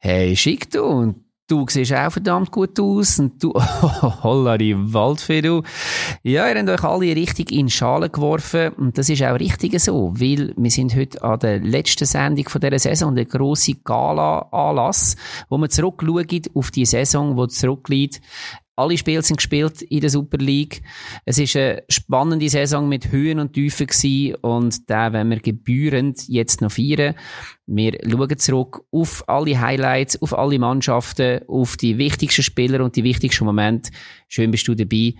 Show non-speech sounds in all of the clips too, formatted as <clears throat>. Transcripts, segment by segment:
Hey, schick du. Und du siehst auch verdammt gut aus. Und du, oh, <laughs> holla die Waldfee, du. Ja, ihr habt euch alle richtig in Schalen geworfen. Und das ist auch richtig so. Weil wir sind heute an der letzten Sendung von dieser Saison, der grosse Gala-Anlass, wo man zurückschaut auf die Saison, die zurückliegt. Alle Spiele sind gespielt in der Super League. Es ist eine spannende Saison mit Höhen und Tiefen gewesen und da werden wir gebührend jetzt noch feiern. Wir schauen zurück auf alle Highlights, auf alle Mannschaften, auf die wichtigsten Spieler und die wichtigsten Momente. Schön bist du dabei.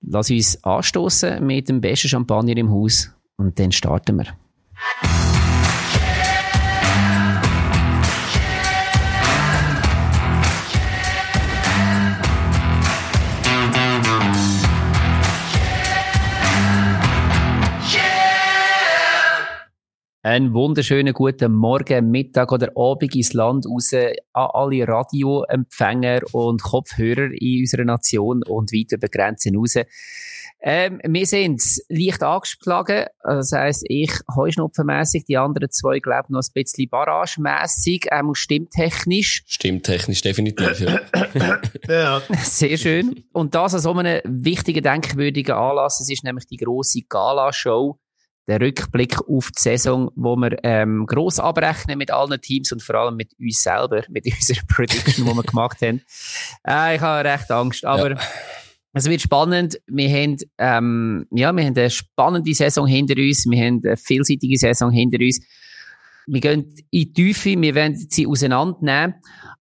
Lass uns anstoßen mit dem besten Champagner im Haus und dann starten wir. Einen wunderschönen guten Morgen, Mittag oder Abend ins Land raus an alle Radioempfänger und Kopfhörer in unserer Nation und weit über Grenzen raus. Ähm, wir sind leicht angeschlagen, das heisst, ich heuschnupfenmässig, die anderen zwei glauben noch ein bisschen barragemässig, auch stimmtechnisch. Stimmtechnisch definitiv, ja. <laughs> ja. Sehr schön. Und das an so einem wichtigen, denkwürdigen Anlass, es ist nämlich die grosse Gala-Show der Rückblick auf die Saison, wo wir ähm, gross abrechnen mit allen Teams und vor allem mit uns selber, mit <laughs> unserer Prediction, die wir gemacht haben. Äh, ich habe recht Angst, aber ja. es wird spannend. Wir haben, ähm, ja, wir haben eine spannende Saison hinter uns, wir haben eine vielseitige Saison hinter uns. Wir gehen in die Tiefe, wir werden sie auseinandernehmen,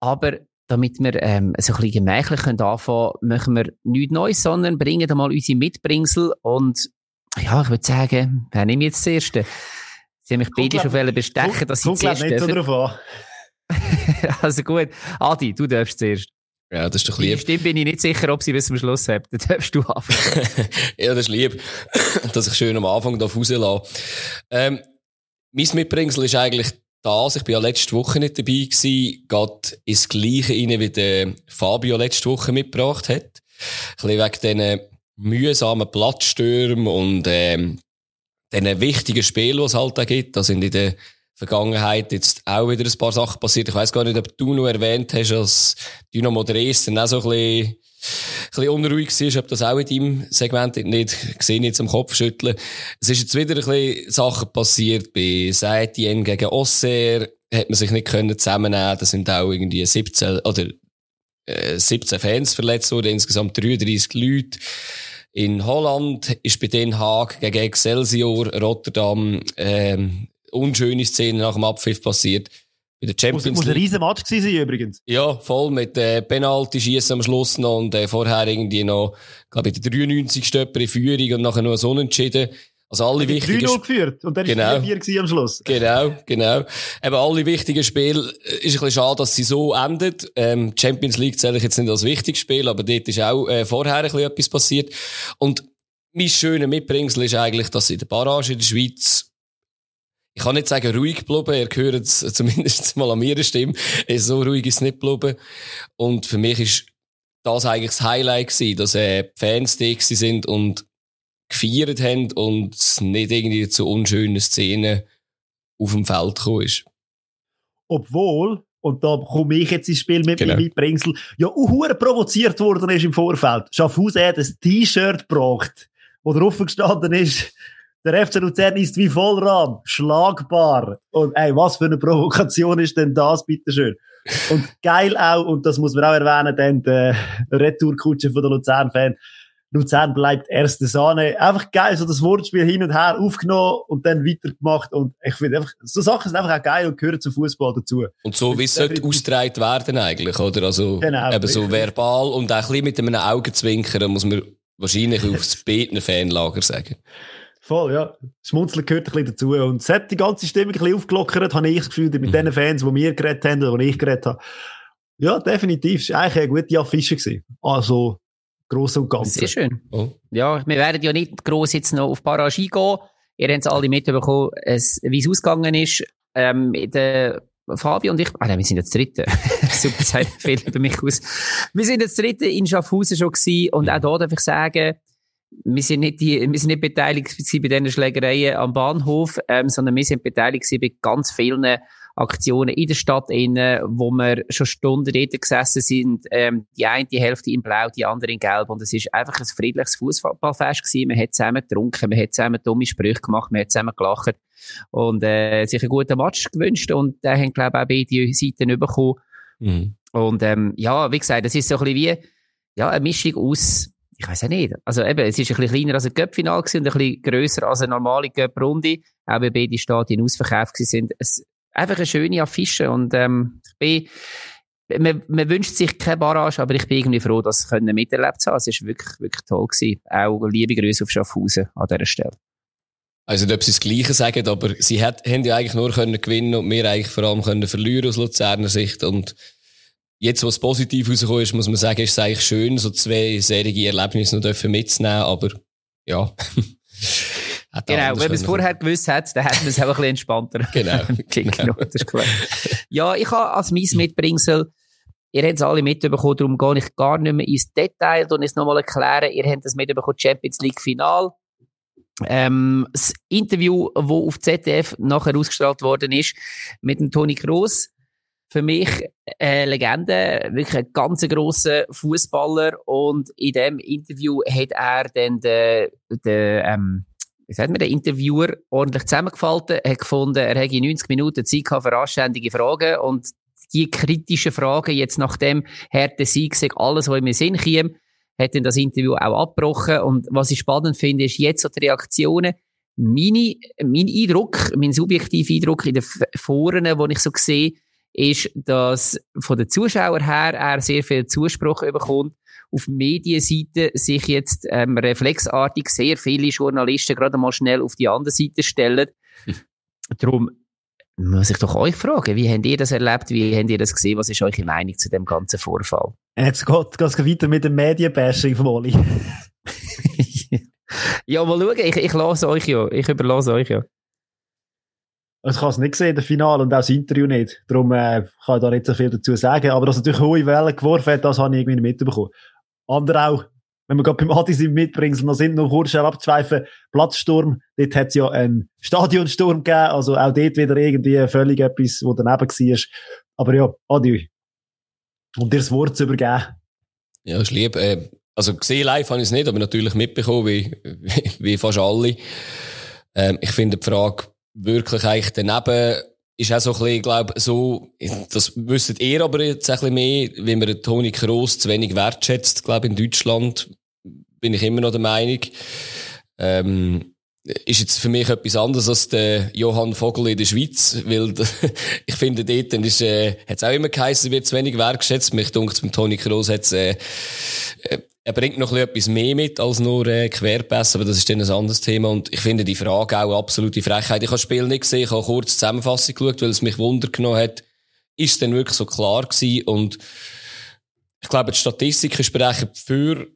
aber damit wir ähm, so ein bisschen gemächlich anfangen können, machen wir nichts Neues, sondern bringen einmal unsere Mitbringsel und ja, ich würde sagen, wer nehme ich jetzt das erste? Sie haben mich beide schon bestechen, dass sie zuerst nicht so drauf an. <laughs> also gut. Adi, du darfst zuerst. Ja, das ist doch lieb. Stimmt, bin ich nicht sicher, ob sie bis zum Schluss haben. Dann darfst du anfangen. <laughs> ja, das ist lieb, <clears throat> dass ich schön am Anfang da rauslasse. Ähm, mein Mitbringsel ist eigentlich das. Ich bin ja letzte Woche nicht dabei gewesen. Geht ins Gleiche rein, wie der Fabio letzte Woche mitgebracht hat. Ein bisschen wegen diesen mühsamen Platzstürmen und ähm, diesen wichtigen Spielen, die es halt da gibt. Da sind in der Vergangenheit jetzt auch wieder ein paar Sachen passiert. Ich weiß gar nicht, ob du noch erwähnt hast, dass Dynamo Dresden auch so ein bisschen, ein bisschen unruhig war, ob das auch in deinem Segment nicht gesehen, jetzt am Kopf schütteln. Es ist jetzt wieder ein bisschen Sachen passiert bei Saitien gegen Osser, hat man sich nicht können zusammennehmen. Da sind auch irgendwie 17 oder 17 äh, Fans verletzt worden, insgesamt 33 Leute. In Holland ist bei Den Haag gegen Excelsior Rotterdam ähm, unschöne Szene nach dem Abpfiff passiert. Bei der Champions muss, muss ein riesen Match gewesen sein, übrigens. Ja, voll mit äh, Penalty schießen am Schluss noch und äh, vorher irgendwie noch, glaube ich, der 93. Jemand in Führung und nachher noch so unentschieden. Also alle wichtigen... 3-0 geführt und dann genau. 4-4 am Schluss. Genau, genau. Eben alle wichtigen Spiele, äh, ist ein bisschen schade, dass sie so endet. Ähm, Champions League zähle ich jetzt nicht als wichtiges Spiel, aber dort ist auch äh, vorher ein bisschen etwas passiert. Und mein schöner Mitbringsel ist eigentlich, dass in der Barrage in der Schweiz ich kann nicht sagen ruhig geblieben, ihr hört es <laughs> zumindest mal an mir Stimme. So ruhig ist es nicht geblieben. Und für mich ist das eigentlich das Highlight gewesen, dass äh, Fans da sind und gefeiert haben und es nicht irgendwie zu unschönen Szenen auf dem Feld gekommen ist. Obwohl, und da komme ich jetzt ins Spiel mit genau. meinem Mitbringsel, ja, auch provoziert worden ist im Vorfeld. Schaffhausen hat ein T-Shirt gebracht, wo drauf gestanden ist, der FC Luzern ist wie Vollrahm, schlagbar. Und ey, was für eine Provokation ist denn das, bitteschön? Und geil auch, und das muss man auch erwähnen, denn der Retourkutsche von der Luzern-Fan, Luzern bleibt erste Sahne. Einfach geil, so das Wortspiel hin und her aufgenommen und dann weitergemacht. Und ich finde einfach, so Sachen sind einfach auch geil und gehören zum Fußball dazu. Und so wie es sollte ausgetragen werden eigentlich, oder? Also, genau, eben so verbal und auch ein bisschen mit einem Augenzwinkern muss man wahrscheinlich <laughs> aufs betende Fanlager sagen. Voll, ja. Schmunzeln gehört ein bisschen dazu. Und es hat die ganze Stimmung ein bisschen aufgelockert, habe ich das Gefühl, mit mhm. den Fans, die wir geredet haben oder die ich geredet habe. Ja, definitiv. Es war eigentlich eine gute Affische. Gewesen. Also, gross und ganz. Sehr schön. Oh. Ja, wir werden ja nicht gross jetzt noch auf Barrage eingehen. Ihr habt es alle mitbekommen, wie es ausgegangen ist. Ähm, der Fabio und ich, ah nein, wir sind jetzt Dritte. <laughs> Super, Zeit fehlt bei mich aus. Wir sind jetzt Dritte in Schaffhausen schon gewesen und auch da darf ich sagen, wir sind nicht, die, wir sind nicht beteiligt bei diesen Schlägereien am Bahnhof, ähm, sondern wir sind beteiligt bei ganz vielen Aktionen in der Stadt innen, wo wir schon Stunden dort gesessen sind, ähm, die eine die Hälfte in Blau, die andere in Gelb und es ist einfach ein friedliches Fußballfest gewesen. Man hat zusammen getrunken, man hat zusammen dumme Sprüche gemacht, man hat zusammen gelacht und äh, sich einen guten Match gewünscht und da haben glaube ich auch beide Seiten bekommen. Mhm. Und ähm, ja, wie gesagt, das ist so ein bisschen wie ja, eine Mischung aus ich weiß ja nicht. Also eben, es ist ein bisschen kleiner als ein Göppfinal und ein bisschen grösser als eine normale Göpprunde. Auch wenn beide Stadien ausverkauft sind. Es, einfach eine schöne Affische und ähm, ich bin, man, man wünscht sich keine Barrage, aber ich bin irgendwie froh, dass es miterlebt zu haben. Es war wirklich, wirklich toll gewesen. Auch liebe Grüße auf Schaffhausen an dieser Stelle. Also, ob sie das Gleiche sagen, aber sie hat, haben ja eigentlich nur können gewinnen und wir eigentlich vor allem können verlieren aus Luzerner Sicht und Jetzt, was positiv rausgekommen ist, muss man sagen, ist es eigentlich schön, so zwei serige Erlebnisse noch mitzunehmen, aber ja. <laughs> genau, wenn man es vorher gewusst hat, dann hätte man es auch ein bisschen entspannter. <laughs> genau. <laughs> genau. das ist klar. <laughs> Ja, ich habe als mein Mitbringsel, ihr habt es alle mitbekommen, darum gehe ich gar nicht mehr ins Detail und es nochmal erklären. Ihr habt es mitbekommen, Champions League Final. Ähm, das Interview, das auf ZDF nachher ausgestrahlt worden ist, mit dem Toni Kroos für mich eine Legende, wirklich ein ganz grosser Fußballer und in dem Interview hat er dann den, den ähm, wie sagt man, den Interviewer ordentlich zusammengefaltet, hat gefunden, er hätte 90 Minuten Zeit für anständige Fragen. Und die kritischen Fragen jetzt nach dem harten Sieg, alles, was in mir Sinn käme, hat dann das Interview auch abgebrochen. Und was ich spannend finde, ist jetzt so die Reaktionen, meine, mein Eindruck, mein subjektiver Eindruck in den Foren, wo ich so sehe, ist, dass von den Zuschauern her er sehr viel Zuspruch bekommt. Auf Medienseite sich jetzt ähm, reflexartig sehr viele Journalisten gerade mal schnell auf die andere Seite stellen. Darum muss ich doch euch fragen, wie habt ihr das erlebt? Wie habt ihr das gesehen? Was ist eure Meinung zu dem ganzen Vorfall? Jetzt geht es weiter mit dem Medienbashing von Oli. <laughs> ja, mal schauen, ich, ich lasse euch ja. Ich überlasse euch ja. Ich habe es nicht gesehen, das Finale und auch das Interview nicht. Darum äh, kann ich da nicht so viel dazu sagen. Aber dass natürlich hohe Wellen geworfen hat, das habe ich irgendwie nicht mitbekommen. Andere auch, wenn wir gerade beim Adis mitbringen, noch sind, noch kurz schnell abzweifeln, Platzsturm, dort hat es ja einen Stadionsturm gegeben, also auch dort wieder irgendwie völlig etwas, wo daneben war. Aber ja, Adi, um dir das Wort zu übergeben. Ja, ist lieb. Äh, also gesehen live habe ich es nicht, aber natürlich mitbekommen, wie, wie, wie fast alle. Ähm, ich finde die Frage, wirklich eigentlich daneben ist auch so ein bisschen, glaube so, das wüsstet ihr aber jetzt ein bisschen mehr, wie man Toni Kroos zu wenig wertschätzt, glaube in Deutschland, bin ich immer noch der Meinung. Ähm, ist jetzt für mich etwas anderes als der Johann Vogel in der Schweiz, weil <laughs> ich finde, dort ist, äh, hat es auch immer geheißen, wird zu wenig wertschätzt. Mich dunkt beim Toni Kroos hat äh, äh, er bringt noch etwas mehr mit als nur äh, Querpässe, aber das ist dann ein anderes Thema. Und ich finde die Frage auch absolute Frechheit. Ich habe das Spiel nicht gesehen, ich habe kurz die Zusammenfassung geschaut, weil es mich Wunder genommen hat. Ist es denn wirklich so klar gewesen? Und ich glaube, die Statistiken sprechen für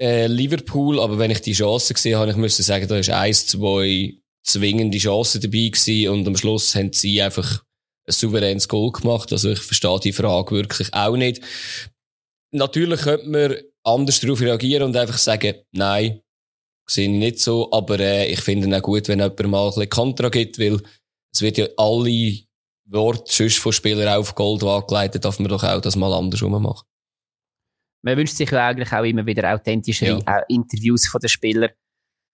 äh, Liverpool, aber wenn ich die Chance gesehen habe, ich müsste sagen, da ist eins, zwei zwingende Chancen dabei gewesen und am Schluss haben sie einfach ein souveränes Goal gemacht. Also ich verstehe die Frage wirklich auch nicht. Natürlich könnte man anders darauf reagieren und einfach sagen, nein, ich nicht so, aber äh, ich finde es auch gut, wenn jemand mal ein bisschen Kontra gibt, weil es wird ja alle Worte sonst von Spielern auf Gold angeleitet, darf man doch auch das mal andersrum machen. Man wünscht sich ja eigentlich auch immer wieder authentische ja. Interviews von den Spielern.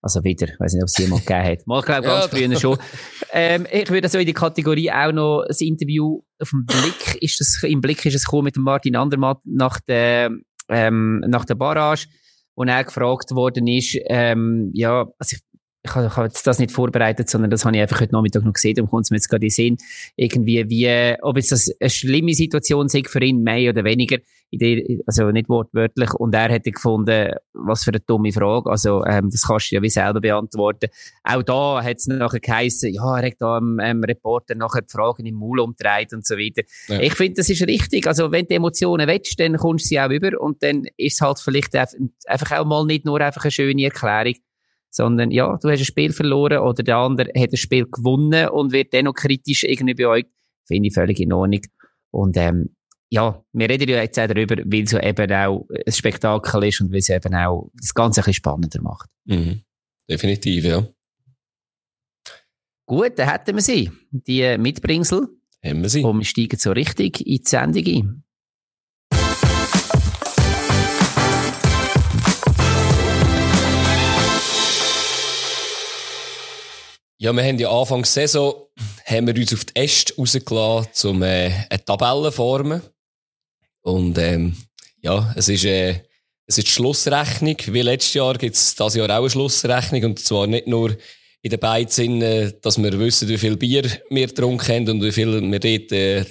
Also wieder, ich weiß nicht, ob es jemand gegeben hat. Mal, glaube ganz früher schon. Ähm, ich würde so in die Kategorie auch noch das Interview auf dem Blick, ist das, im Blick ist es gekommen mit dem Martin Andermatt nach der ähm, nach der Barrage, wo er gefragt worden ist, ähm, ja, also ich, ich habe, ich habe jetzt das nicht vorbereitet, sondern das habe ich einfach heute Nachmittag noch gesehen, darum kommt es mir jetzt gerade in Sinn, irgendwie wie, ob jetzt das eine schlimme Situation ist für ihn, mehr oder weniger, also nicht wortwörtlich, und er hätte gefunden, was für eine dumme Frage, also ähm, das kannst du ja wie selber beantworten. Auch da hat es nachher geheißen, ja, er hat da einem, einem Reporter nachher die Fragen im Maul umdreht und so weiter. Ja. Ich finde, das ist richtig, also wenn du Emotionen willst, dann kommst du sie auch über und dann ist es halt vielleicht einfach auch mal nicht nur einfach eine schöne Erklärung, sondern ja, du hast ein Spiel verloren oder der andere hat ein Spiel gewonnen und wird dennoch kritisch irgendwie beäugt. Finde ich völlig in Ordnung. Und ähm, ja, wir reden ja jetzt auch darüber, weil es ja eben auch ein Spektakel ist und weil es eben auch das Ganze ein bisschen spannender macht. Mhm. Definitiv, ja. Gut, dann hätten wir sie. Die Mitbringsel. Haben wir sie. Und wir steigen so richtig in die Sendung ein. Ja, wir haben ja Anfang der Saison haben wir uns auf die Äste rausgelassen, um äh, eine Tabelle zu formen. Und ähm, ja, es ist, äh, es ist die Schlussrechnung. Wie letztes Jahr gibt es dieses Jahr auch eine Schlussrechnung. Und zwar nicht nur in den beiden Sinnen, dass wir wissen, wie viel Bier wir getrunken haben und wie viel wir dort äh,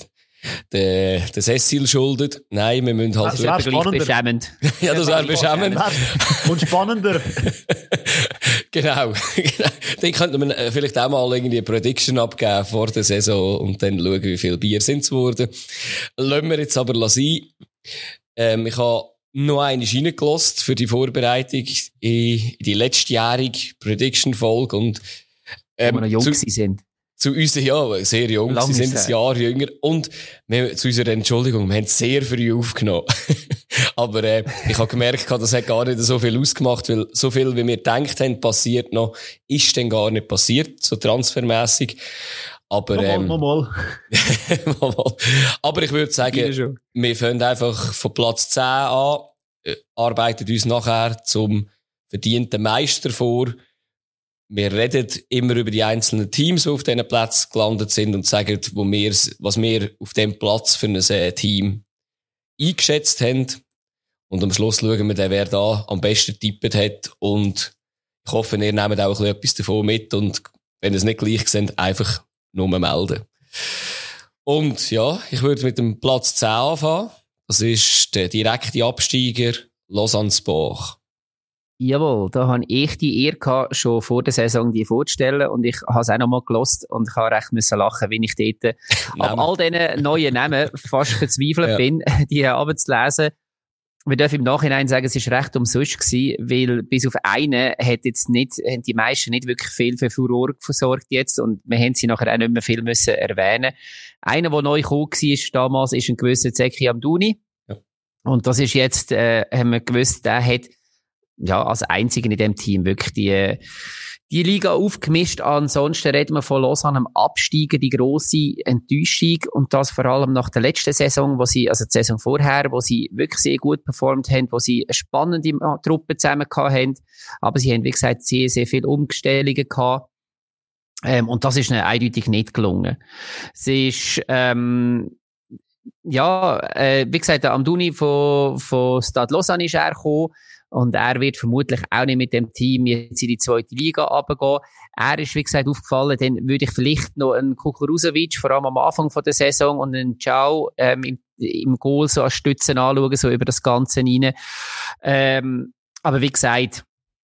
den, den Sessil schuldet. Nein, wir müssen halt... Das wäre spannender. beschämend. <laughs> ja, das wäre beschämend. Und spannender. <laughs> <laughs> genau. <laughs> dann könnte man äh, vielleicht auch mal irgendwie eine Prediction abgeben vor der Saison und dann schauen, wie viel Bier sind es geworden. Lassen wir jetzt aber sein. Ähm, ich habe noch eine reingelassen für die Vorbereitung in die letztjährige Prediction-Folge und ähm, Wo wir noch jung zu, sind zu uns, ja, sehr jung, Lang sie sind ein Jahr jünger und wir, zu unserer Entschuldigung, wir haben sehr früh aufgenommen. <laughs> Aber äh, ich habe gemerkt, <laughs> das hat gar nicht so viel ausgemacht, weil so viel, wie wir gedacht haben, passiert noch, ist dann gar nicht passiert, so transfermässig. Aber, ähm, mal, <laughs> mal. mal. Aber ich würde sagen, wir fangen einfach von Platz 10 an, äh, arbeiten uns nachher zum verdienten Meister vor, wir reden immer über die einzelnen Teams, die auf diesen Platz gelandet sind und sagen, wo wir, was wir auf dem Platz für ein äh, Team eingeschätzt haben. Und am Schluss schauen wir wer da am besten tippt hat. Und ich hoffe, ihr nehmt auch etwas davon mit. Und wenn es nicht gleich sind, einfach nur melden. Und ja, ich würde mit dem Platz 10 anfangen. Das ist der direkte Absteiger Lausanne Sport. Jawohl, da habe ich die Ehre gehabt, schon vor der Saison die vorzustellen und ich habe es auch noch mal gelost und ich habe recht müssen lachen, wenn ich dort ab all diesen neuen Namen fast verzweifelt ja. bin, <laughs> die abzulesen. Wir dürfen im Nachhinein sagen, es ist recht umsonst gewesen, weil bis auf einen hat jetzt nicht, haben die meisten nicht wirklich viel für Furore versorgt jetzt und wir haben sie nachher auch nicht mehr viel müssen erwähnen. Einer, der neu gekommen war damals, ist ein gewisser Zeki Amduni. Ja. Und das ist jetzt, äh, haben wir gewusst, der hat ja, als einziger in dem Team wirklich die, die Liga aufgemischt. Ansonsten reden wir von Lausanne am Absteigen, die grosse Enttäuschung und das vor allem nach der letzten Saison, wo sie, also die Saison vorher, wo sie wirklich sehr gut performt haben, wo sie eine spannende Truppe zusammen haben, aber sie haben, wie gesagt, sehr, sehr viele Umstellungen gehabt. Ähm, und das ist ihnen eindeutig nicht gelungen. Sie ist, ähm, ja, äh, wie gesagt, der Amduni von, von Stade Lausanne ist er gekommen. Und er wird vermutlich auch nicht mit dem Team jetzt in die zweite Liga runtergehen. Er ist, wie gesagt, aufgefallen, dann würde ich vielleicht noch einen Kukuruzovic, vor allem am Anfang der Saison, und einen Ciao ähm, im, im Goal so als Stützen anschauen, so über das Ganze rein. Ähm, aber wie gesagt,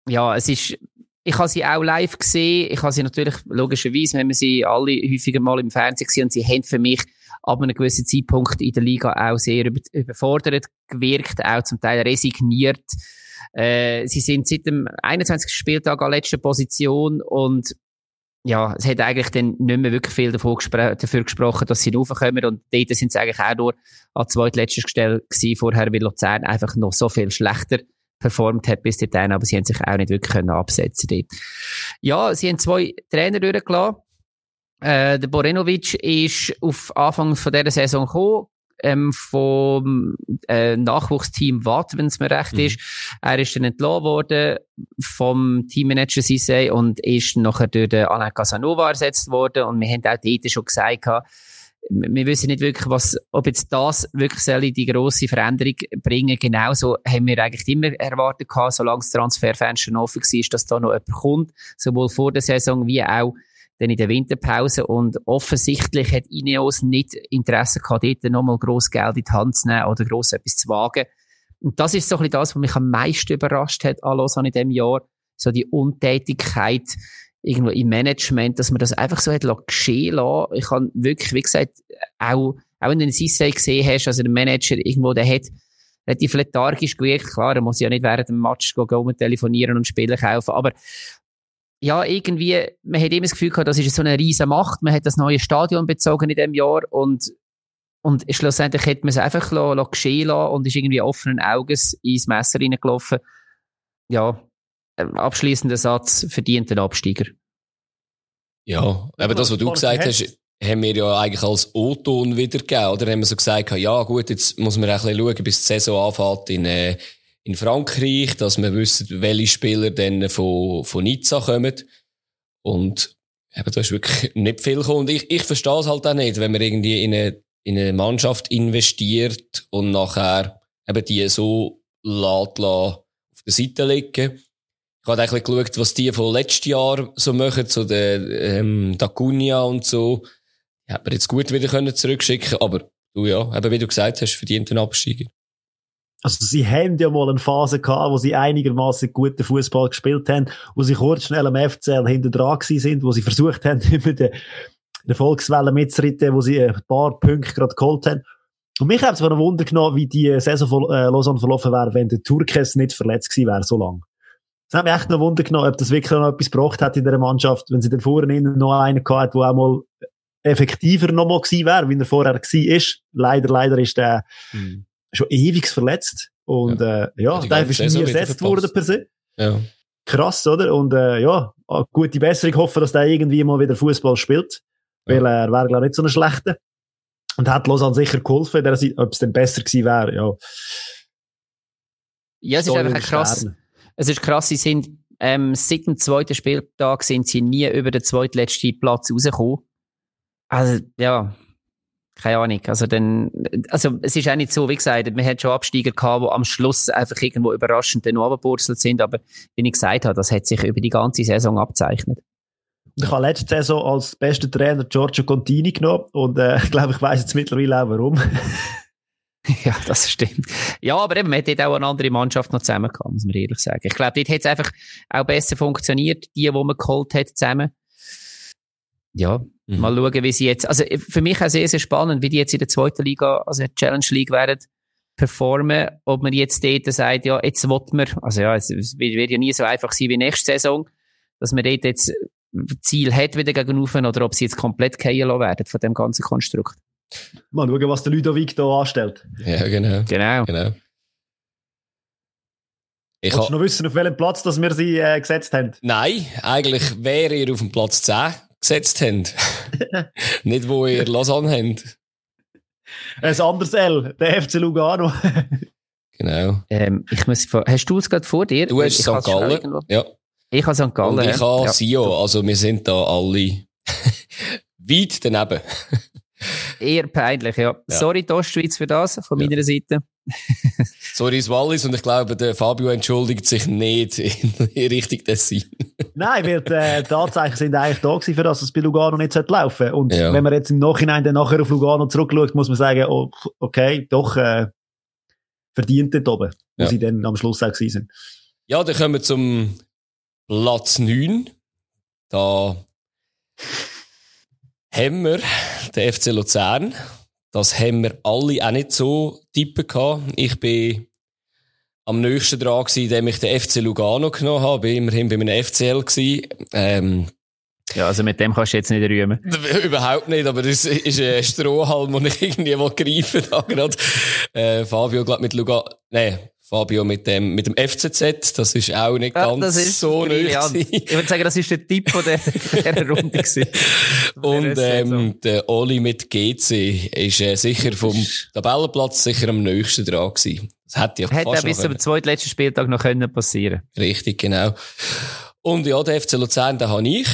ja, es ist, ich habe sie auch live gesehen. Ich habe sie natürlich, logischerweise, wenn wir sie alle häufiger mal im Fernsehen gesehen und sie haben für mich ab einem gewissen Zeitpunkt in der Liga auch sehr überfordert gewirkt, auch zum Teil resigniert. Äh, sie sind seit dem 21. Spieltag an letzter Position und ja, es hat eigentlich dann nicht mehr wirklich viel davon gespr dafür gesprochen, dass sie raufkommen und dort sind sie eigentlich auch nur an zweitletzter Stelle gewesen, vorher, weil Luzern einfach noch so viel schlechter performt hat bis dahin, aber sie haben sich auch nicht wirklich können absetzen dort. Ja, sie haben zwei Trainer durchgelassen. Äh, der Borenovic ist auf Anfang von dieser Saison gekommen, ähm, vom äh, Nachwuchsteam Watt, wenn es mir recht mhm. ist. Er ist dann entlassen worden vom Teammanager Sisei und ist nachher durch den Alain Casanova ersetzt worden. Und wir haben auch dort schon gesagt, wir wissen nicht wirklich, was, ob jetzt das wirklich soll die grosse Veränderung bringen. Genauso haben wir eigentlich immer erwartet gehabt, solange das Transferfenster offen war, dass da noch jemand kommt, sowohl vor der Saison wie auch dann in der Winterpause. Und offensichtlich hat Ineos nicht Interesse gehabt, dort nochmal gross Geld in die Hand zu nehmen oder gross etwas zu wagen. Und das ist so ein bisschen das, was mich am meisten überrascht hat an in diesem Jahr. So die Untätigkeit irgendwo im Management, dass man das einfach so hat geschehen lassen. Ich habe wirklich, wie gesagt, auch, auch wenn du den Sissay gesehen hast, also der Manager irgendwo, der hat relativ lethargisch gewirkt. Klar, er muss ja nicht während dem Match gehen, telefonieren und Spiele kaufen, aber ja, irgendwie, man hat immer das Gefühl gehabt, das ist so eine riesen Macht. Man hat das neue Stadion bezogen in dem Jahr und, und schlussendlich hat man es einfach lo, lo geschehen lassen und ist irgendwie offenen Auges ins Messer reingelaufen. Ja, abschließender Satz, verdient den Absteiger. Ja, aber das, was du gesagt hast, haben wir ja eigentlich als O-Ton wiedergegeben, oder? Haben wir so gesagt, ja gut, jetzt muss man ein bisschen schauen, bis die Saison anfängt in, äh, in Frankreich, dass wir wissen, welche Spieler dann von, von Nizza kommen. Und eben, da ist wirklich nicht viel gekommen. Und ich, ich verstehe es halt auch nicht, wenn man irgendwie in eine, in eine Mannschaft investiert und nachher eben die so lässt, auf der Seite liegen. Ich habe eigentlich geschaut, was die von letztes Jahr so machen, so der, ähm, Dacunia und so. Die hat man jetzt gut wieder können zurückschicken, aber du ja, eben wie du gesagt hast, verdient einen Absteiger. Also sie haben ja mal eine Phase gehabt, wo sie einigermaßen guten Fußball gespielt haben, wo sie kurz schnell am FCL hinter dran sind, wo sie versucht haben, <laughs> über den, den Volkswelle mitzuritten, wo sie ein paar Punkte gerade geholt haben. Und mich hat es ein Wunder genommen, wie die Saison von äh, Lausanne verlaufen wäre, wenn der Turkes nicht verletzt gewesen wäre, so lang. Das hat mich echt noch Wunder genommen, ob das wirklich noch etwas gebracht hat in der Mannschaft, wenn sie dann vorne noch einen gehabt hat, der auch mal effektiver noch mal gewesen wäre, wie er vorher gewesen ist. Leider, leider ist der mhm. Schon ewig verletzt. Und, ja, äh, ja, ja der ist nie ersetzt worden per se. Ja. Krass, oder? Und, äh, ja, gute Besserung. hoffen, dass der irgendwie mal wieder Fußball spielt. Ja. Weil er wäre, glaube ich, nicht so ein schlechter. Und hat Lausanne sicher geholfen, ob es dann besser gewesen wäre, ja. Ja, es ist einfach krass. Es ist krass, sie sind, ähm, seit dem zweiten Spieltag sind sie nie über den zweitletzten Platz rausgekommen. Also, ja. Keine Ahnung. Also, dann, also, es ist auch nicht so, wie gesagt, wir hatten schon Absteiger gehabt, die am Schluss einfach irgendwo überraschend dann runtergeburzelt sind, aber, wie ich gesagt habe, das hat sich über die ganze Saison abzeichnet. Ich habe letzte Saison als bester Trainer Giorgio Contini genommen und äh, ich glaube, ich weiß jetzt mittlerweile auch warum. <laughs> ja, das stimmt. Ja, aber eben, man hat dort auch eine andere Mannschaft noch zusammen gehabt, muss man ehrlich sagen. Ich glaube, dort hat es einfach auch besser funktioniert, die, die man geholt hat, zusammen. Ja, mhm. mal schauen, wie sie jetzt, also für mich auch sehr, sehr spannend, wie die jetzt in der zweiten Liga, also in der Challenge League werden performen, ob man jetzt dort sagt, ja, jetzt will man, also ja, es wird ja nie so einfach sein wie nächste Saison, dass man dort jetzt Ziel hat wieder gegenüber oder ob sie jetzt komplett fallen werden von dem ganzen Konstrukt. Mal schauen, was der Ludovic da anstellt. Ja, genau. Genau. genau. Ich Willst du noch wissen, auf welchem Platz dass wir sie äh, gesetzt haben? Nein, eigentlich wäre ihr auf dem Platz 10 gesetzt habt. <laughs> Nicht, wo ihr Lausanne habt. Ein anderes L, der FC Lugano. <laughs> genau. Ähm, ich muss, hast du es gerade vor dir? Du hast St. Gallen. Ja. Ich habe St. Gallen. Und ich habe ja. Sio, also wir sind da alle <laughs> weit daneben. Eher peinlich, ja. ja. Sorry, Ostschweiz, für das, von ja. meiner Seite. <laughs> Sorry, es Wallis, und ich glaube, der Fabio entschuldigt sich nicht in <laughs> Richtung Tessin. <laughs> Nein, weil die, äh, die Anzeichen sind eigentlich da gewesen, für das es bei Lugano nicht laufen sollte. Und ja. wenn man jetzt im Nachhinein dann nachher auf Lugano zurückschaut, muss man sagen, oh, okay, doch, äh, verdient dort oben, wo sie dann am Schluss auch gewesen sind. Ja, dann kommen wir zum Platz 9. Da haben wir den FC Luzern. Das haben wir alle auch nicht so tippen gehabt. Ich bin am nächsten dran gewesen, indem ich den FC Lugano genommen habe. Bin immerhin bei einem FCL gewesen. Ähm, ja, also mit dem kannst du jetzt nicht rühmen. <laughs> Überhaupt nicht, aber das ist ein Strohhalm, den ich <laughs> irgendwie greifen da gerade. Äh, Fabio, glaub mit Lugano, nee, Fabio mit dem, mit dem FCZ, das ist auch nicht ja, ganz ist so nötig. Ich würde sagen, das ist der Tipp von der, <laughs> der Runde gewesen. Und, ähm, der Oli mit GC ist äh, sicher vom Tabellenplatz sicher am nächsten dran gewesen. Das hätte ja Hätte auch bis zum zweitletzten Spieltag noch können passieren. Richtig, genau. Und ja, der FC Luzern, den habe ich.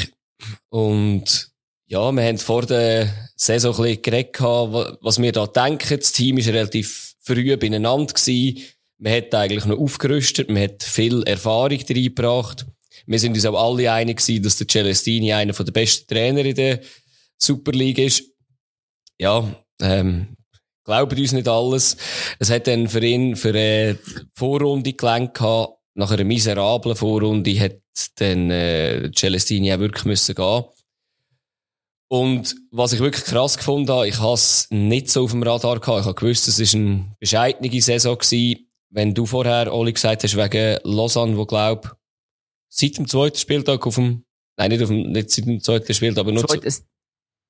Und ja, wir haben vor der Saison ein bisschen geredet, was wir da denken. Das Team ist relativ früh beieinander gewesen man hat eigentlich noch aufgerüstet, man hat viel Erfahrung reingebracht. Wir sind uns auch alle einig gewesen, dass der Celestini einer der besten Trainer in der Super League ist. Ja, ähm, glaubt uns nicht alles. Es hat dann für ihn für eine Vorrunde gelenkt gehabt. Nach einer miserablen Vorrunde hat dann äh, Celestini auch wirklich müssen gehen. Und was ich wirklich krass gefunden habe, ich habe es nicht so auf dem Radar gehabt. Ich habe gewusst, es war eine bescheidene Saison gewesen wenn du vorher, Oli, gesagt hast, wegen Lausanne, wo glaub, seit dem zweiten Spieltag auf dem, nein, nicht auf dem, nicht seit dem zweiten Spieltag, aber nur Zweit, es,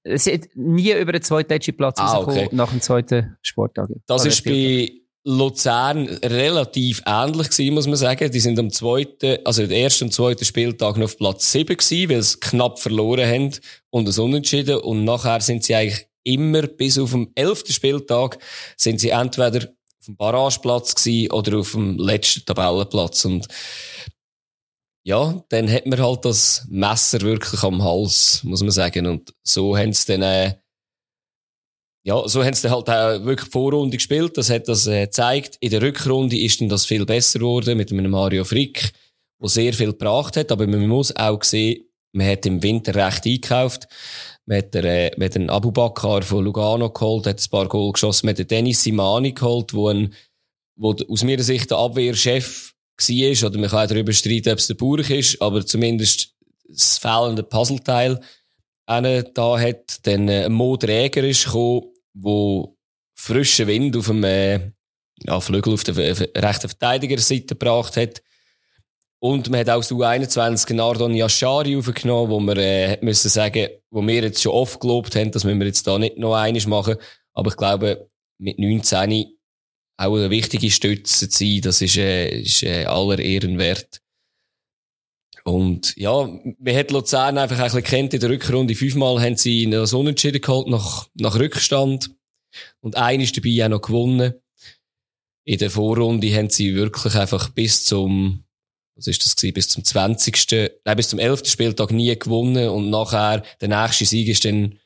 es hat nie über den zweiten Platz ah, okay. nach dem zweiten Sporttag. Das also ist bei Luzern relativ ähnlich gewesen, muss man sagen. Die sind am zweiten, also den ersten und zweiten Spieltag noch auf Platz 7 gewesen, weil sie knapp verloren haben und es unentschieden. Und nachher sind sie eigentlich immer bis auf den elften Spieltag sind sie entweder dem Barrageplatz gewesen oder auf dem letzten Tabellenplatz. Und ja, dann hat man halt das Messer wirklich am Hals, muss man sagen. Und so haben sie dann, äh, ja, so haben sie halt auch wirklich Vorrunde gespielt. Das hat das äh, gezeigt. In der Rückrunde ist dann das viel besser geworden mit einem Mario Frick, der sehr viel gebracht hat. Aber man muss auch sehen, man hat im Winter recht eingekauft. Man hat, äh, man hat einen Abu Bakr von Lugano geholt, hat ein paar Goal geschossen. Man hat den Dennis Simani geholt, wo, ein, wo aus meiner Sicht der Abwehrchef war. Oder man kann auch darüber streiten, ob es der Burg ist. Aber zumindest das fehlende Puzzleteil da hat. Dann äh, Mo Träger ist gekommen, wo frischen Wind auf dem äh, ja, Flügel auf der rechten Verteidigerseite gebracht hat. Und man hat auch so 21 Nardon Yashari aufgenommen, wo wir äh, müssen sagen, wo wir jetzt schon oft gelobt haben, dass wir jetzt da nicht noch eines machen. Aber ich glaube, mit 19 auch eine wichtige Stütze zu sein, das ist, äh, ist äh, aller Ehren wert. Und ja, wir hat Luzern einfach ein bisschen kennt in der Rückrunde. Fünfmal haben sie das Unentschieden geholt nach, nach Rückstand. Und ein ist dabei auch noch gewonnen. In der Vorrunde haben sie wirklich einfach bis zum, was ist das gewesen, bis zum 20. Nein, bis zum 11. Spieltag nie gewonnen. Und nachher, der nächste Sieg ist dann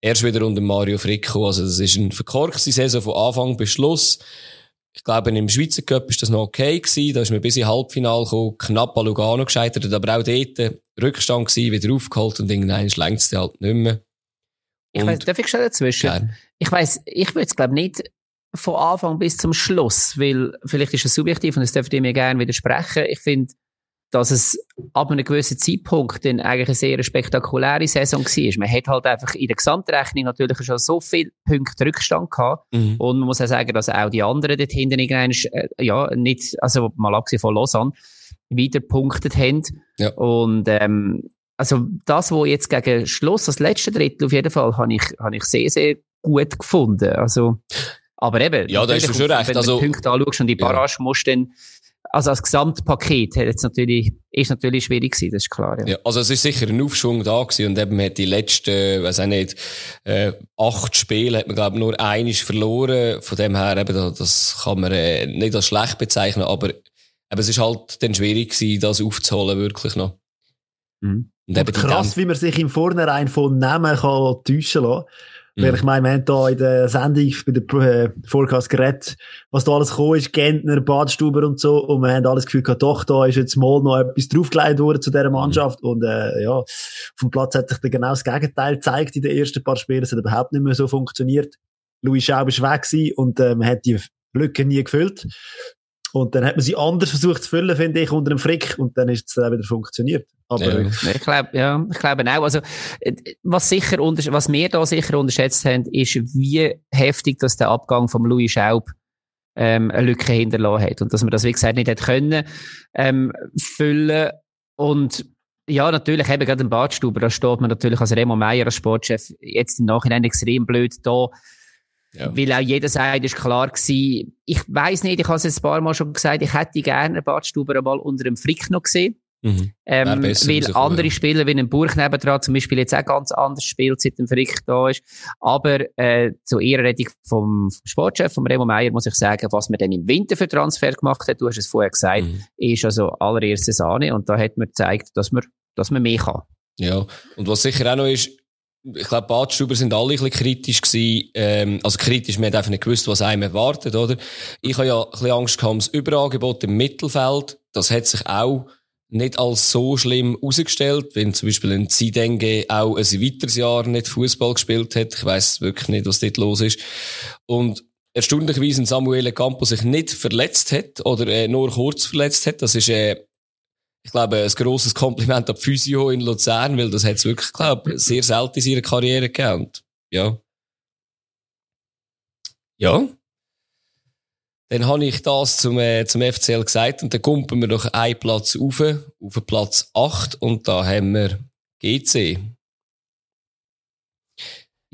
erst wieder unter Mario Fricko. Also das ist eine verkorkste Saison von Anfang bis Schluss. Ich glaube, im Schweizer Cup ist das noch okay gewesen. Da ist man bis ins Halbfinale gekommen, knapp an Lugano gescheitert, aber auch dort Rückstand gewesen, wieder aufgeholt und irgendwann längst es halt nicht mehr. Und ich weiss, darf ich schon dazwischen? Gern. Ich weiss, ich würde es glaube nicht von Anfang bis zum Schluss, weil vielleicht ist es subjektiv und das dürft ihr mir gerne widersprechen. Ich finde, dass es ab einem gewissen Zeitpunkt dann eigentlich eine sehr spektakuläre Saison war. Man hat halt einfach in der Gesamtrechnung natürlich schon so viele Punkte Rückstand gehabt. Mhm. Und man muss auch sagen, dass auch die anderen dort hinten irgendwann, äh, ja, nicht, also mal abgesehen von Lausanne, wieder punktet haben. Ja. Und, ähm, also das, was jetzt gegen Schluss, das letzte Drittel auf jeden Fall, habe ich, habe ich sehr, sehr gut gefunden. Also, aber eben, ja, da ist schon recht. Wenn du also, Punkte anschaust und die Barrage ja. musst dann also als Gesamtpaket hat jetzt natürlich, ist natürlich schwierig gewesen, das ist klar. Ja. ja also es ist sicher ein Aufschwung da gewesen und eben hat die letzten, weiß auch nicht, äh, acht Spiele hat man glaube nur einiges verloren. Von dem her eben, das kann man äh, nicht als schlecht bezeichnen, aber eben, es ist halt dann schwierig gewesen, das aufzuholen wirklich noch. Mhm. Und, und krass, wie man sich im Vornherein von Namen kann täuschen kann. Mhm. Weil ich meine, wir haben da in der Sendung bei der äh, Forecast geredet, was da alles gekommen ist, Gentner, Badstuber und so, und wir haben alles Gefühl gehabt, doch, da ist jetzt mal noch etwas draufgelegt worden zu dieser Mannschaft, mhm. und äh, ja, vom Platz hat sich dann genau das Gegenteil gezeigt in den ersten paar Spielen, es hat überhaupt nicht mehr so funktioniert. Louis Schaub ist weg und äh, man hat die Lücke nie gefüllt. Und dann hat man sie anders versucht zu füllen, finde ich, unter dem Frick. Und dann ist es dann wieder funktioniert. Aber ja. ich glaube, ja, ich glaube auch. Also, was sicher, was wir da sicher unterschätzt haben, ist, wie heftig das der Abgang von Louis Schaub ähm, eine Lücke hinterlassen hat. Und dass man das, wie gesagt, nicht hätte können, ähm, füllen. Und, ja, natürlich, eben gerade im Badstuber, da steht man natürlich als Remo Meyer, als Sportchef, jetzt im Nachhinein extrem blöd da, ja. Weil auch jeder sagt, ist klar gewesen, ich weiss nicht, ich habe es jetzt ein paar Mal schon gesagt, ich hätte gerne Badstuber einmal unter dem Frick noch gesehen. Mhm. Ähm, weil andere Spieler wie ein Burg nebendran zum Beispiel jetzt auch ganz anders spielt, seit dem Frick da ist. Aber äh, zur Ehrenrettung vom Sportchef, vom Remo Meier, muss ich sagen, was man dann im Winter für Transfer gemacht hat, du hast es vorher gesagt, mhm. ist also allererste Sahne und da hat man gezeigt, dass man, dass man mehr kann. Ja, und was sicher auch noch ist, ich glaube, Badstuber sind alle ein bisschen kritisch gewesen. Ähm, also kritisch, man hat einfach nicht gewusst, was einem erwartet, oder? Ich habe ja ein bisschen Angst gehabt ums Überangebot im Mittelfeld. Das hat sich auch nicht als so schlimm herausgestellt, wenn zum Beispiel ein Zidenge auch ein weiteres Jahr nicht Fußball gespielt hat. Ich weiß wirklich nicht, was dort los ist. Und erstaunlicherweise ein Samuel Campo sich nicht verletzt hat oder äh, nur kurz verletzt hat. Das ist äh, ich glaube, ein grosses Kompliment an Physio in Luzern, weil das hat es wirklich, glaube sehr selten in seiner Karriere gegeben. ja. Ja. Dann habe ich das zum, äh, zum FCL gesagt und dann kumpen wir noch einen Platz auf, auf Platz 8 und da haben wir GC.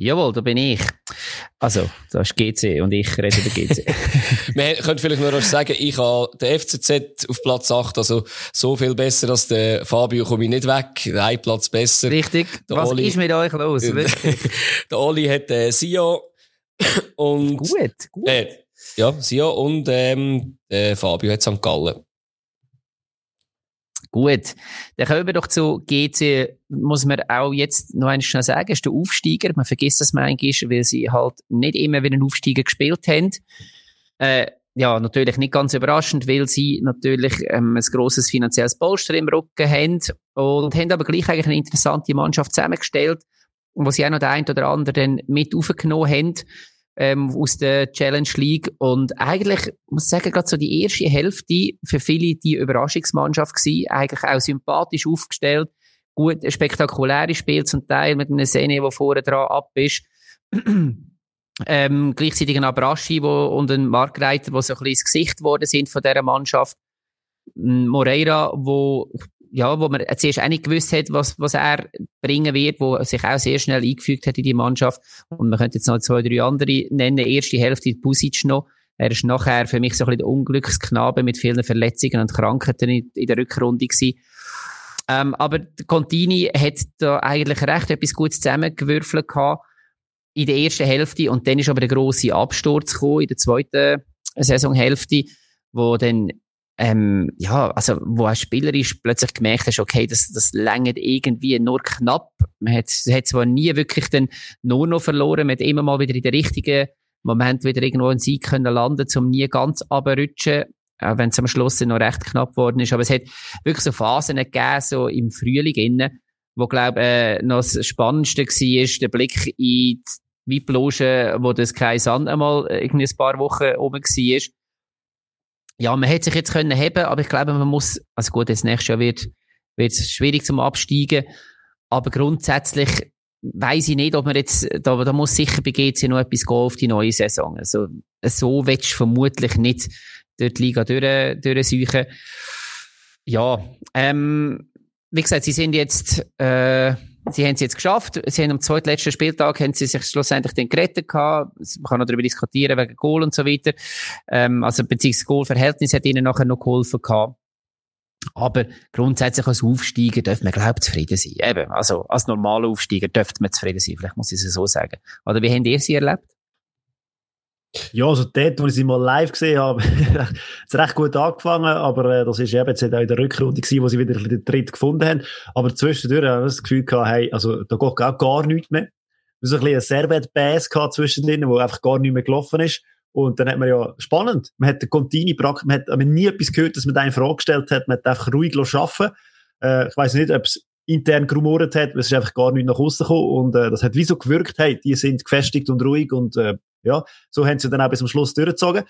Jawohl, da bin ich. Also, das ist GC und ich rede über GC. <laughs> Wir können vielleicht nur noch sagen, ich habe den FCZ auf Platz 8, also so viel besser als der Fabio komme ich nicht weg. Ein Platz besser. Richtig. Der Was Oli, ist mit euch los? <laughs> der Oli hat äh, Sio und... Gut, gut. Äh, ja, Sio und ähm, der Fabio hat St. Gallen. Gut, dann kommen wir doch zu GC, muss man auch jetzt noch einmal schnell sagen, ist der Aufsteiger. Man vergisst das manchmal, weil sie halt nicht immer wie ein Aufsteiger gespielt haben. Äh, ja, natürlich nicht ganz überraschend, weil sie natürlich ähm, ein grosses finanzielles Polster im Rücken haben und haben aber gleich eigentlich eine interessante Mannschaft zusammengestellt, wo sie auch noch den einen oder anderen mit aufgenommen haben ähm, aus der Challenge League. Und eigentlich, muss ich sagen, gerade so die erste Hälfte für viele die Überraschungsmannschaft gewesen, eigentlich auch sympathisch aufgestellt, gut, spektakuläre Spiel zum Teil mit einem Sene, der vorne dran ab ist. <clears throat> ähm, gleichzeitig ein Abraschi wo, und ein Markreiter, die so ein bisschen ins Gesicht geworden sind von dieser Mannschaft. Moreira, wo ja, wo man zuerst auch nicht gewusst hat, was, was er bringen wird, wo sich auch sehr schnell eingefügt hat in die Mannschaft. Und man könnte jetzt noch zwei, drei andere nennen. Erste Hälfte Pusic noch. Er ist nachher für mich so ein bisschen der Unglücksknabe mit vielen Verletzungen und Krankheiten in, in der Rückrunde gewesen. Ähm, aber Contini hat da eigentlich recht etwas Gutes zusammengewürfelt gehabt in der ersten Hälfte und dann ist aber der grosse Absturz gekommen in der zweiten Saisonhälfte, wo dann ähm, ja, also wo ein Spieler ist, plötzlich gemerkt hast, okay, das, das längert irgendwie nur knapp. Man hat, hat zwar nie wirklich dann nur noch verloren, man hat immer mal wieder in den richtigen Moment wieder irgendwo einen Sieg können landen, um nie ganz abrutschen, auch wenn es am Schluss noch recht knapp geworden ist. Aber es hat wirklich so Phasen gegeben, so im Frühling innen, wo, glaube äh, noch das Spannendste war, der Blick in die Weibloge, wo das Kai Sand einmal irgendwie ein paar Wochen oben war ja, man hätte sich jetzt können heben, aber ich glaube, man muss, also gut, das nächste Jahr wird, wird es schwierig zum Absteigen, aber grundsätzlich weiß ich nicht, ob man jetzt, da, da muss sicher bei GC noch etwas gehen auf die neue Saison. Also, so willst du vermutlich nicht dort die Liga durch, durchsuchen. Ja, ähm, wie gesagt, sie sind jetzt, äh, sie haben es jetzt geschafft. Sie haben am zweitletzten Spieltag haben sie sich schlussendlich den gerettet gehabt. Man kann noch darüber diskutieren wegen Goal und so weiter. Ähm, also beziehungsweise Goal-Verhältnis hat ihnen nachher noch geholfen gehabt. Aber grundsätzlich als Aufsteiger dürfte man, glaube ich, zufrieden sein. Eben, also als normaler Aufsteiger dürfte man zufrieden sein. Vielleicht muss ich es so sagen. Oder wie habt ihr sie erlebt? Ja, also dort, wo ich sie mal live gesehen habe, <laughs> hat es recht gut angefangen, aber äh, das ist eben jetzt auch in der Rückrunde gewesen, wo sie wieder den Tritt gefunden haben. Aber zwischendurch habe ich das Gefühl gehabt, hey, also da geht auch gar nichts mehr. So ein bisschen ein Servet-Bass gehabt zwischendrin, wo einfach gar nicht mehr gelaufen ist. Und dann hat man ja, spannend, man hat den Contini praktisch, man hat man nie etwas gehört, dass man da eine Frage gestellt hat, man hat einfach ruhig arbeiten äh, Ich weiß nicht, ob es intern gerumort hat, es ist einfach gar nicht nach außen gekommen und äh, das hat wie so gewirkt, hey, die sind gefestigt und ruhig und äh, ja, so haben sie dann auch bis zum Schluss durchgezogen.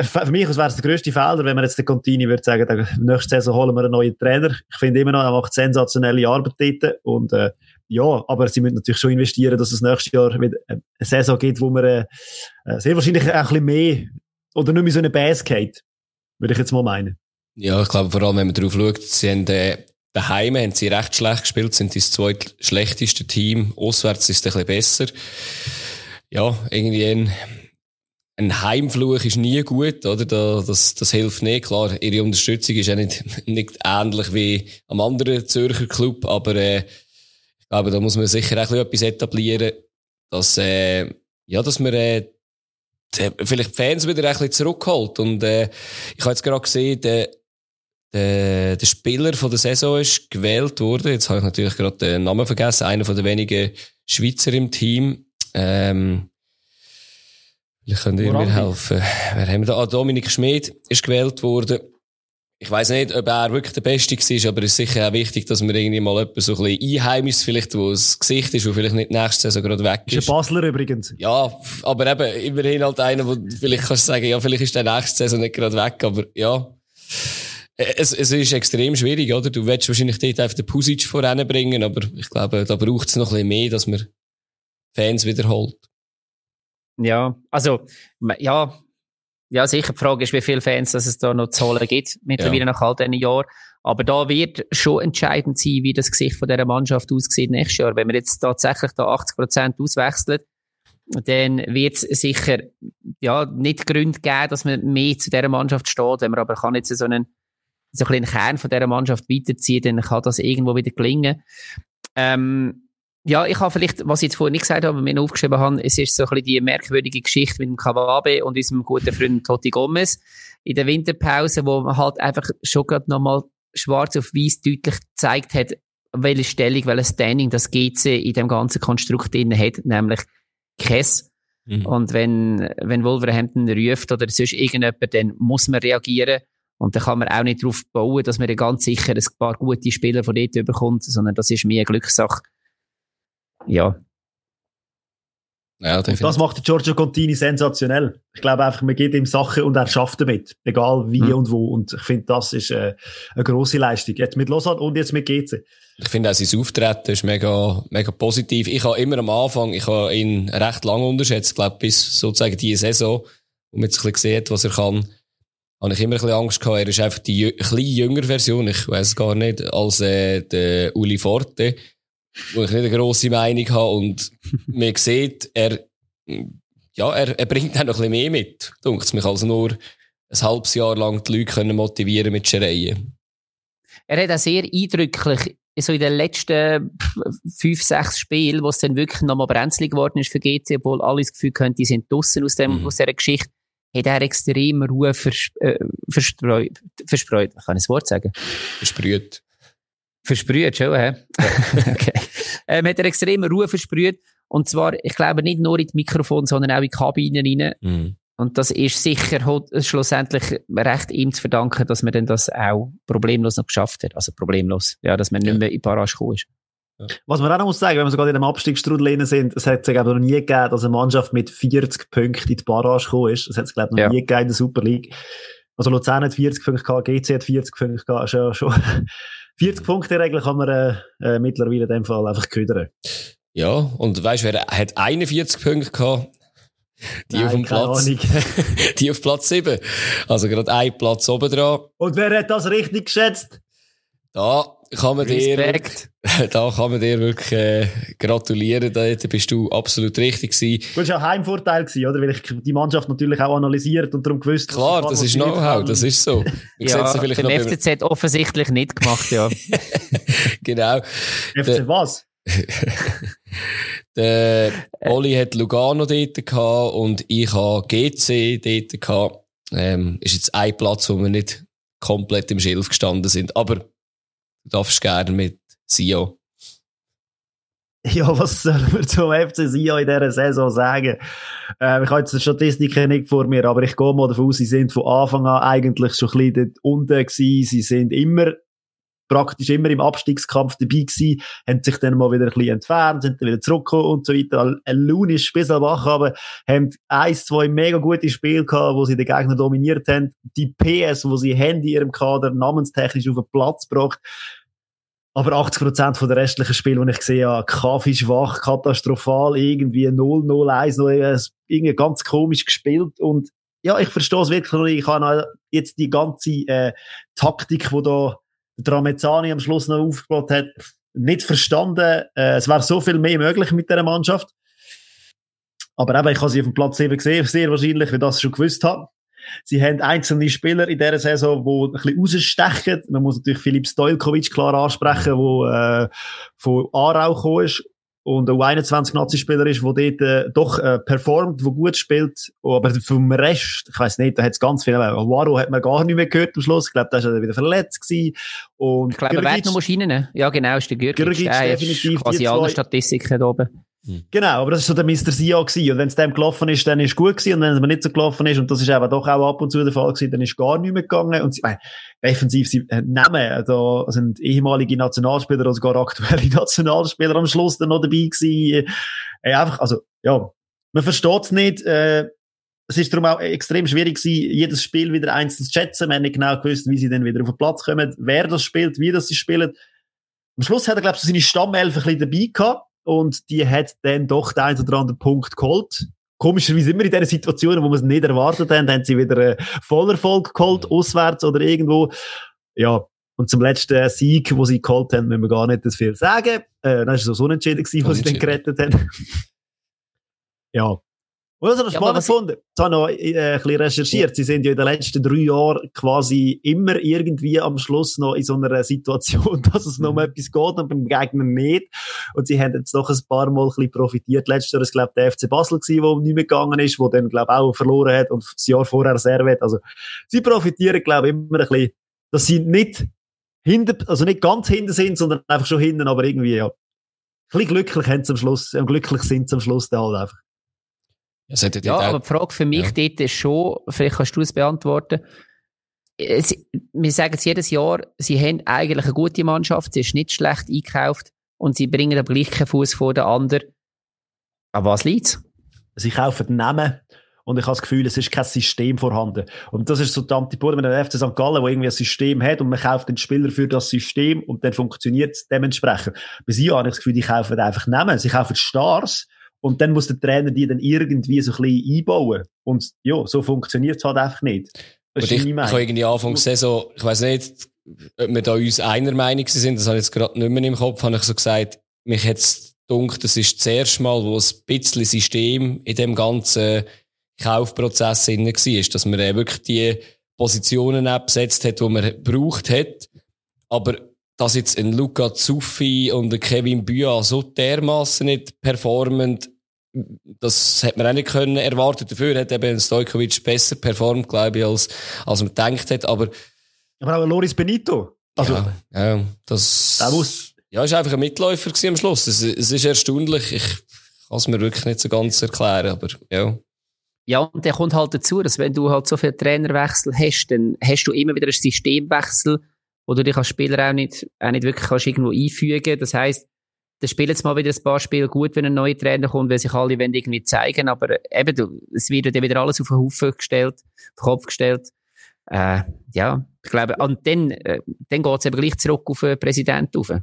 Für mich wäre es der grösste Fehler, wenn man jetzt den Contini würde sagen, nächste Saison holen wir einen neuen Trainer. Ich finde immer noch, er macht sensationelle Arbeit dort. Und, äh, ja, aber sie müssen natürlich schon investieren, dass es nächstes Jahr wieder eine Saison gibt, wo man äh, äh, sehr wahrscheinlich auch ein bisschen mehr oder nicht mehr so eine Base geht. Würde ich jetzt mal meinen. Ja, ich glaube, vor allem, wenn man darauf schaut, sie haben, äh, daheim haben sie recht schlecht gespielt, sind das zweitschlechteste Team. Auswärts ist es ein bisschen besser ja, irgendwie ein, ein Heimfluch ist nie gut, oder? Da, das, das hilft nicht. Klar, ihre Unterstützung ist ja nicht, <laughs> nicht ähnlich wie am anderen Zürcher Club, aber äh, ich glaube, da muss man sicher auch etwas etablieren, dass, äh, ja, dass man äh, vielleicht die Fans wieder ein bisschen zurückholt. Und äh, ich habe jetzt gerade gesehen, der, der, der Spieler von der Saison ist gewählt worden. Jetzt habe ich natürlich gerade den Namen vergessen. Einer von den wenigen Schweizer im Team. Ähm, vielleicht könnt ihr mir helfen. Wer haben wir da? Ah, Dominik Schmid ist gewählt worden. Ich weiß nicht, ob er wirklich der Beste war, aber es ist sicher auch wichtig, dass wir irgendwie mal jemanden so ein bisschen einheimisch vielleicht, wo das Gesicht ist, wo vielleicht nicht nächste Saison gerade weg ist. Ist ein Basler übrigens. Ja, aber eben, immerhin halt einer, wo vielleicht kannst du sagen, ja, vielleicht ist der nächste Saison nicht gerade weg, aber ja. Es, es ist extrem schwierig, oder? Du willst wahrscheinlich dort einfach den Pusic voranbringen, aber ich glaube, da braucht es noch ein bisschen mehr, dass wir Fans wiederholt. Ja, also, ja, ja, sicher. Die Frage ist, wie viele Fans dass es da noch zu holen gibt, mittlerweile ja. nach all diesen Jahren. Aber da wird schon entscheidend sein, wie das Gesicht von dieser Mannschaft aussieht nächstes Jahr. Wenn wir jetzt tatsächlich da 80 Prozent auswechseln, dann wird es sicher ja, nicht Gründe geben, dass man mehr zu dieser Mannschaft steht. Wenn man aber kann jetzt so einen, so einen Kern von dieser Mannschaft weiterziehen, dann kann das irgendwo wieder gelingen. Ähm, ja, ich habe vielleicht, was ich jetzt vorhin nicht gesagt habe, aber mir aufgeschrieben habe, es ist so ein bisschen die merkwürdige Geschichte mit dem Kawabe und unserem guten Freund Totti Gomez in der Winterpause, wo man halt einfach schon gerade nochmal schwarz auf weiß deutlich gezeigt hat, welche Stellung, welches Standing das GC in dem ganzen Konstrukt drin hat, nämlich Kess. Mhm. Und wenn, wenn Wolverhampton ruft oder sonst irgendjemand, dann muss man reagieren. Und dann kann man auch nicht darauf bauen, dass man ganz sicher ein paar gute Spieler von dort überkommt, sondern das ist mehr eine Glückssache. Ja. Ja, das macht Giorgio Contini sensationell. Ich glaube einfach, man geht ihm Sachen und er schafft damit. Egal wie mhm. und wo. Und ich finde, das ist äh, eine grosse Leistung. Jetzt mit Lausanne und jetzt mit GC. Ich finde auch sein Auftreten ist mega, mega positiv. Ich habe immer am Anfang, ich habe ihn recht lange unterschätzt, glaube bis sozusagen diese Saison, wo man jetzt ein bisschen sieht, was er kann, habe ich immer ein bisschen Angst gehabt. Er ist einfach die ein bisschen jüngere Version, ich weiß gar nicht, als äh, der Uli Forte wo ich nicht eine grosse Meinung habe und <laughs> man sieht, er, ja, er, er bringt auch noch ein bisschen mehr mit, dunkt mich, als nur ein halbes Jahr lang die Leute können motivieren mit Schereien. Er hat auch sehr eindrücklich so in den letzten fünf, sechs Spielen, wo es dann wirklich nochmal brenzlig geworden ist für GC, obwohl alle das Gefühl haben, die sind draussen aus, dem, mhm. aus dieser Geschichte, hat er extrem Ruhe vers äh, verspreut, verspreut. Kann ich das Wort sagen? Versprüht. Versprüht schon, hä? <laughs> okay. <laughs> Ähm, hat er extrem Ruhe versprüht. Und zwar, ich glaube, nicht nur in die Mikrofon, sondern auch in die Kabinen rein. Mhm. Und das ist sicher schlussendlich recht ihm zu verdanken, dass man denn das auch problemlos noch geschafft hat. Also problemlos. Ja, dass man nicht mehr in die Barrage gekommen ist. Was man auch noch muss sagen, wenn wir sogar in einem Abstiegsstrudel sind, es hat es glaube ich noch nie gegeben, dass eine Mannschaft mit 40 Punkten in die Barrage gekommen ist. Das hat es glaube ich noch ja. nie gegeben in der Super League. Also Luzern hat 40 Punkte gehabt, GC hat 40 Punkte gehabt, schon, schon 40 Punkte Regel kann man äh, äh, mittlerweile in dem Fall einfach ködern. Ja, und weißt du, wer hat 41 Punkte gehabt? Die Nein, auf dem Platz, <laughs> die auf Platz 7. Also gerade ein Platz oben dran. Und wer hat das richtig geschätzt? Da kann man Respekt. dir, <laughs> da kann man dir wirklich äh, gratulieren. Da, da bist du absolut richtig gewesen. Du warst auch Heimvorteil gewesen, oder? Weil ich die Mannschaft natürlich auch analysiert und darum gewusst. Klar, das ist Know-how, das ist so. Wir ja, vielleicht den FCZ offensichtlich nicht gemacht, ja. <laughs> genau. FCZ was? <laughs> der Oli hat Lugano dort gehabt und ich habe GC dort gehabt. Ähm, ist jetzt ein Platz, wo wir nicht komplett im Schilf gestanden sind. Aber Du darfst gerne mit Sio. Ja, was sollen wir zum FC Sion in dieser Saison sagen? Äh, ich habe jetzt die Statistiken nicht vor mir, aber ich gehe mal davon aus, sie sind von Anfang an eigentlich schon ein bisschen dort unten gewesen. Sie sind immer praktisch immer im Abstiegskampf dabei gewesen, haben sich dann mal wieder ein bisschen entfernt, sind dann wieder zurückgekommen und so weiter. Ein Lunisch bis wach, aber haben eins, zwei mega gute Spiele gehabt, wo sie den Gegner dominiert haben. Die PS, wo sie haben in ihrem Kader namenstechnisch auf den Platz gebracht. Aber 80% von der restlichen Spiele, die ich gesehen habe, Kaffee schwach, katastrophal, irgendwie 0-0, 1 irgendwie ganz komisch gespielt und ja, ich verstehe es wirklich. Ich habe jetzt die ganze äh, Taktik, die da der am Schluss noch aufgebaut hat, nicht verstanden. Äh, es wäre so viel mehr möglich mit dieser Mannschaft. Aber eben, ich habe sie auf dem Platz 7 gesehen, sehr wahrscheinlich, weil das schon gewusst habe. Sie haben einzelne Spieler in dieser Saison, die ein bisschen rausstechen. Man muss natürlich Filip Stojkovic klar ansprechen, der äh, von Aarau gekommen ist und ein U21-Nazi-Spieler ist, der dort äh, doch äh, performt, der gut spielt, aber vom Rest, ich weiß nicht, da hat es ganz viel, Waro hat man gar nicht mehr gehört am Schluss, ich glaube, da ist er wieder verletzt gewesen. Und ich glaube, er wird noch Maschinen, ja genau, ist der Gürgic, Gürgic der definitiv quasi alle Statistiken da oben. Hm. Genau, aber das ist so der Mr. Sia gewesen. Und wenn es dem gelaufen ist, dann ist gut gewesen. Und wenn es mir nicht so gelaufen ist, und das ist eben doch auch ab und zu der Fall gewesen, dann ist gar nicht mehr gegangen. Und sie, meine, defensiv, sie äh, nehmen, da sind ehemalige Nationalspieler oder sogar aktuelle <laughs> Nationalspieler am Schluss dann noch dabei gewesen. Äh, einfach, also, ja, man versteht es nicht, äh, es ist darum auch extrem schwierig gewesen, jedes Spiel wieder einzeln zu schätzen. Man hat nicht genau gewusst, wie sie dann wieder auf den Platz kommen, wer das spielt, wie das sie spielen. Am Schluss hat er, glaube ich, so seine Stammelf ein bisschen dabei gehabt und die hat dann doch den einen oder anderen Punkt geholt. Komischerweise immer in diesen Situationen, wo man es nicht erwartet haben, haben sie wieder äh, Vollerfolg geholt, auswärts oder irgendwo. Ja, Und zum letzten Sieg, wo sie geholt haben, müssen wir gar nicht viel sagen. Äh, das war so unentschieden gewesen, was sie dann gerettet haben. <laughs> ja. Und das habe ich ja, spannend gefunden. Ich habe noch äh, ein bisschen recherchiert. Ja. Sie sind ja in den letzten drei Jahren quasi immer irgendwie am Schluss noch in so einer Situation, <laughs> dass es noch um mhm. etwas geht und beim Gegner nicht. Und sie haben jetzt noch ein paar Mal ein bisschen profitiert. Letztes Jahr war es, glaube ich, der FC Basel gewesen, der nicht mehr gegangen ist, der dann, glaube ich, auch verloren hat und das Jahr vorher Servet. Also, sie profitieren, glaube ich, immer ein bisschen, dass sie nicht hinter, also nicht ganz hinten sind, sondern einfach schon hinten, aber irgendwie, ja. Ein bisschen glücklich haben sie am Schluss, äh, glücklich sind sie am Schluss da halt einfach. Ja, ja aber die Frage für mich ja. dort ist schon, vielleicht kannst du es beantworten. Sie, wir sagen es jedes Jahr, sie haben eigentlich eine gute Mannschaft, sie ist nicht schlecht eingekauft und sie bringen aber gleich keinen Fuß vor den anderen. Aber was liegt's? Sie kaufen Namen und ich habe das Gefühl, es ist kein System vorhanden. Und das ist so die Antipode mit dem FC St. Gallen, wo irgendwie ein System hat und man kauft den Spieler für das System und dann funktioniert es dementsprechend. Bei sie habe ich das Gefühl, die kaufen einfach Namen. Sie kaufen Stars und dann muss der Trainer die dann irgendwie so ein bisschen einbauen. Und ja, so funktioniert es halt einfach nicht. Das ist ich, ich habe irgendwie Anfang Saison, ich weiß nicht, ob wir da uns einer Meinung sind, das habe ich jetzt gerade nicht mehr im Kopf, habe ich so gesagt, mich jetzt dunkt, das ist das erste Mal, wo ein bisschen System in dem ganzen Kaufprozess drin war, dass man wirklich die Positionen abgesetzt hat, die man braucht hat. Aber dass jetzt ein Luca Zuffi und ein Kevin Büa so dermaßen nicht performend das hätte man auch nicht können erwarten. Dafür hat eben Stojkovic besser performt, glaube ich, als, als man gedacht hat. Aber, aber auch Loris Benito. Also, ja, ja das, der muss. Ja, ist einfach ein Mitläufer am Schluss. Es, es ist erstaunlich. Ich kann es mir wirklich nicht so ganz erklären, aber ja. Ja, und der kommt halt dazu, dass wenn du halt so viele Trainerwechsel hast, dann hast du immer wieder einen Systemwechsel, wo du dich als Spieler auch nicht, auch nicht wirklich kannst irgendwo einfügen. Das heisst, dann spielen jetzt mal wieder ein paar Spiele gut, wenn ein neuer Trainer kommt, weil sich alle wollen irgendwie zeigen, aber eben, du, es wird dann wieder alles auf den Haufen gestellt, auf den Kopf gestellt. Äh, ja, ich glaube, und dann, äh, dann geht es eben gleich zurück auf den Präsidenten rauf. Ja,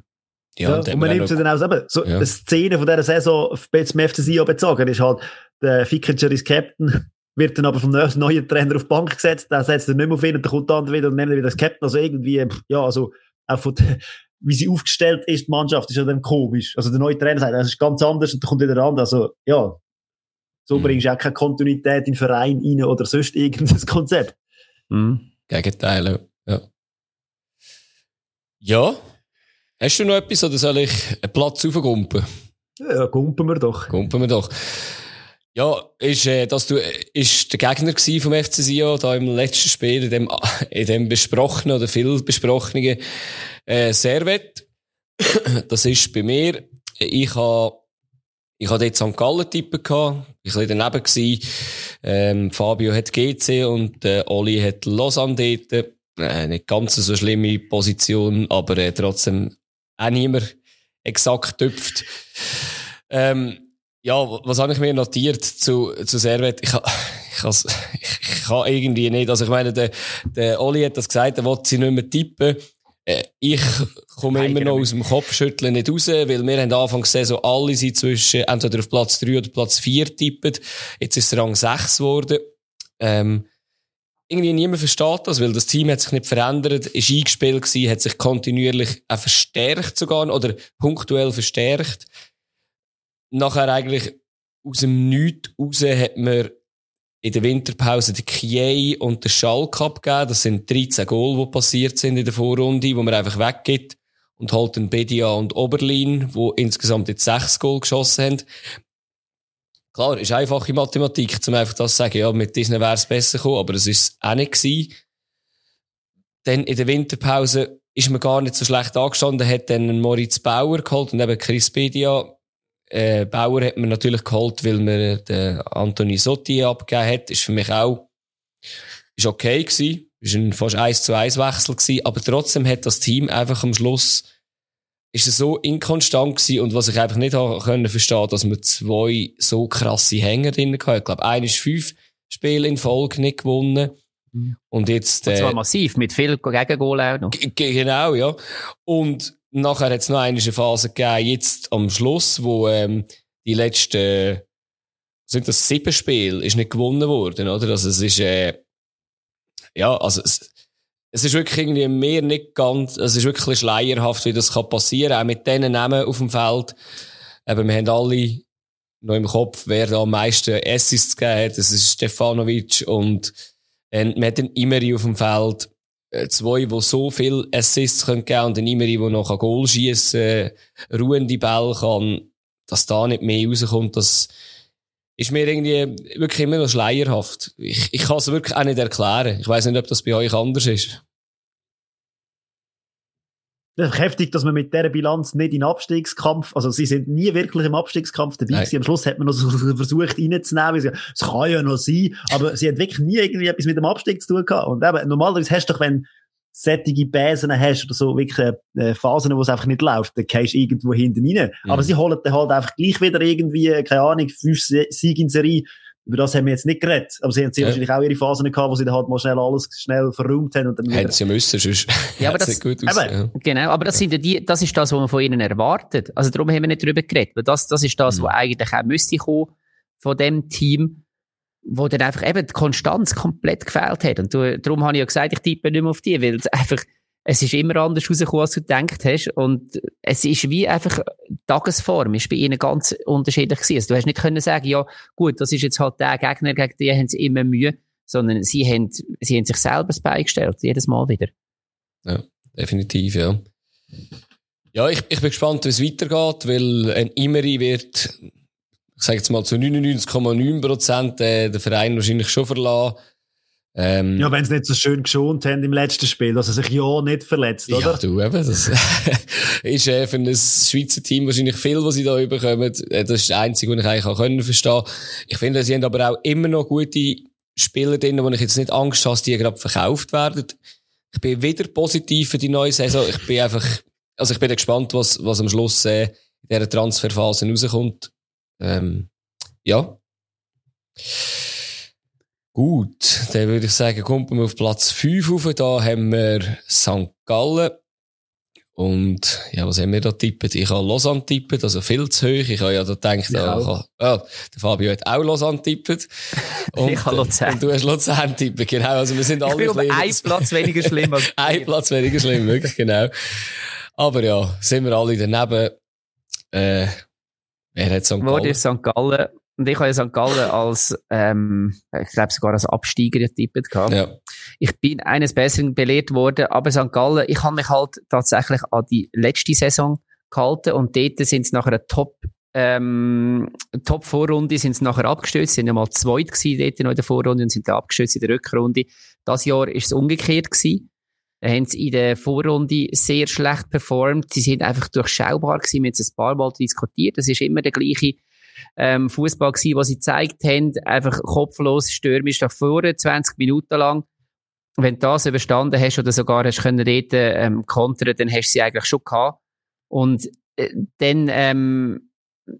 ja, und, und man nimmt sie dann auch eben, so ja. eine Szene von dieser Saison zum FCC bezogen, ist halt, der Fickinger ist Captain, wird dann aber vom neuen Trainer auf die Bank gesetzt, der setzt er nicht mehr auf ihn und dann kommt der andere wieder und nimmt wieder das Captain, also irgendwie, ja, also, auch von, wie sie aufgestellt ist, die Mannschaft, ist ja dann komisch. Also der neue Trainer sagt, das ist ganz anders und dann kommt wieder der andere. Also, ja, so mhm. bringst du auch keine Kontinuität in den Verein rein oder sonst irgendein <laughs> Konzept. Mhm. Gegenteil, ja. Ja. Hast du noch etwas oder soll ich einen Platz aufgumpen? Ja, gumpen wir doch. Gumpen wir doch. Ja, ist, äh, dass du, äh, ist der Gegner vom FC Sion da im letzten Spiel, in dem, <laughs> in dem besprochenen oder viel besprochenen, äh, Servet. das ist bei mir, ich habe, ich habe dort St. Gallen tippen gehabt, ich war daneben gewesen. Ähm, Fabio hat GC und, äh, Oli hat Lausanne dort. Äh, nicht ganz so schlimme Position, aber, äh, trotzdem auch niemand exakt tüpft. Ähm, ja, was habe ich mir notiert zu, zu Servet? Ich, ich, ich, ich kann irgendwie nicht. Also ich meine, der, der Oli hat das gesagt, er wollte sie nicht mehr tippen. Äh, ich komme immer noch aus dem Kopfschütteln nicht raus, weil wir haben Anfang gesehen, so alle sind zwischen entweder auf Platz 3 oder Platz 4 tippen. Jetzt ist es Rang 6 geworden. Ähm, irgendwie niemand versteht das, weil das Team hat sich nicht verändert, ist eingespielt gewesen, hat sich kontinuierlich auch verstärkt sogar, oder punktuell verstärkt nachher eigentlich aus dem Nichts raus hat man in der Winterpause den Kiei und den Schalke abgegeben. Das sind 13 Goal, die passiert sind in der Vorrunde, wo man einfach weggibt. Und halt den Bedia und Oberlin, wo insgesamt jetzt sechs Goal geschossen haben. Klar, ist einfache Mathematik, zum einfach das zu sagen, ja, mit diesen wäre es besser gekommen, aber es ist auch nicht gewesen. Dann in der Winterpause ist man gar nicht so schlecht angestanden, hat dann Moritz Bauer geholt und eben Chris Bedia äh, Bauer hat man natürlich geholt, weil man den Anthony Sotti abgegeben hat. Ist für mich auch, ist okay gewesen. Ist ein fast 1 zu 1 Wechsel gewesen. Aber trotzdem hat das Team einfach am Schluss, ist es so inkonstant gewesen. Und was ich einfach nicht können verstehen, dass man zwei so krasse Hänger drin hatte. Ich glaube, einer ist fünf Spiele in Folge nicht gewonnen. Mhm. Und jetzt, äh, Und zwar massiv, mit viel Gegengol auch noch. Genau, ja. Und nachher hat es noch eine Phase gegeben, jetzt am Schluss, wo ähm, die letzten, sind das sieben Spiele, ist nicht gewonnen worden, oder? Also es ist, äh, ja, also es, es ist wirklich irgendwie mehr nicht ganz, es ist wirklich schleierhaft, wie das kann passieren, auch mit diesen Namen auf dem Feld. Eben, wir haben alle noch im Kopf, wer da am meisten Assists gegeben hat. Das ist Stefanovic und äh, man hat Imeri auf dem Feld. Äh, zwei, die so viel Assists können geben und den Imeri, der noch ein Goal schießen äh, ruhende Ball kann, dass da nicht mehr rauskommt, das ist mir irgendwie wirklich immer noch schleierhaft. Ich, ich kann es wirklich auch nicht erklären. Ich weiß nicht, ob das bei euch anders ist. Das ist heftig, dass man mit dieser Bilanz nicht in Abstiegskampf, also sie sind nie wirklich im Abstiegskampf dabei gewesen. Am Schluss hat man noch so <laughs> versucht reinzunehmen. Es kann ja noch sein, aber sie hat wirklich nie irgendwie etwas mit dem Abstieg zu tun gehabt. Und eben, normalerweise hast du doch, wenn sättige Bäsen hast oder so wirklich äh, Phasen, wo es einfach nicht läuft, dann gehst du irgendwo hinten rein. Mhm. Aber sie holen dann halt einfach gleich wieder irgendwie, keine Ahnung, fünf Siege in Serie über das haben wir jetzt nicht geredet. Aber sie haben ja. wahrscheinlich auch ihre Phasen gehabt, wo sie dann halt mal schnell alles schnell verräumt haben. Und dann Hätten sie müssen, sonst ja, aber das, gut aus, ja. Genau, aber das, sind ja die, das ist das, was man von ihnen erwartet. Also darum haben wir nicht darüber geredet. Weil das, das ist das, mhm. was eigentlich auch müsste kommen von dem Team, wo dann einfach eben die Konstanz komplett gefehlt hat. Und du, darum habe ich ja gesagt, ich tippe nicht mehr auf die, weil es einfach es ist immer anders rausgekommen, als du gedacht hast. Und es ist wie einfach, Tagesform ist bei ihnen ganz unterschiedlich gewesen. Also du hast nicht können sagen, ja, gut, das ist jetzt halt der Gegner, gegen den haben sie immer Mühe, sondern sie haben, sie haben sich selber beigestellt, jedes Mal wieder. Ja, definitiv, ja. Ja, ich, ich bin gespannt, wie es weitergeht, weil ein Imeri wird, ich sage jetzt mal zu 99,9 Prozent äh, den Verein wahrscheinlich schon verlassen. Ähm, ja, wenn sie nicht so schön geschont haben im letzten Spiel, dass er sich ja nicht verletzt, oder? Ja, du eben. Das <laughs> ist äh, für ein Schweizer Team wahrscheinlich viel, was sie da überkommen. Äh, das ist das Einzige, was ich eigentlich auch können verstehen Ich finde, sie haben aber auch immer noch gute Spieler drin, wo ich jetzt nicht Angst habe, dass die gerade verkauft werden. Ich bin wieder positiv für die neue Saison. Ich bin einfach, also ich bin gespannt, was, was am Schluss äh, in dieser Transferphase rauskommt. Ähm, ja. Gut, dann würde ich sagen, kommt man auf Platz 5 rauf. Da haben wir St. Gallen. Und, ja, was haben wir da tippet? Ich habe Lausanne tippet, also viel zu hoch. Ich habe ja da gedacht, ja, kann, der Fabio hat auch Lausanne tippet. Und, ich habe Luzern. Und du hast Luzern tippet, genau. Also wir sind alle ich bin um ein Platz weniger schlimm als <laughs> Ein Platz weniger schlimm, wirklich, genau. Aber ja, sind wir alle daneben. Äh, wer hat St. Gallen? St. Gallen? Und ich habe ja St. Gallen als, ähm, ich glaube sogar als Absteiger getippt gehabt. Ja. Ich bin eines Besseren belehrt worden, aber St. Gallen, ich habe mich halt tatsächlich an die letzte Saison gehalten und dort sind sie nachher eine Top, ähm, Top-Vorrunde sind sie nachher abgestürzt, sie sind ja mal zweit gewesen dort in der Vorrunde und sind dann abgestürzt in der Rückrunde. Das Jahr ist es umgekehrt gewesen. Da haben sie in der Vorrunde sehr schlecht performt. Sie sind einfach durchschaubar gewesen. Wir haben es ein paar Mal diskutiert. Das ist immer der gleiche ähm, Fußball gewesen, was sie gezeigt haben, einfach kopflos, stürmisch nach vorne, 20 Minuten lang. Wenn du das überstanden hast oder sogar hast können dort, ähm, kontern, dann hast du sie eigentlich schon gehabt. Und äh, dann, ähm,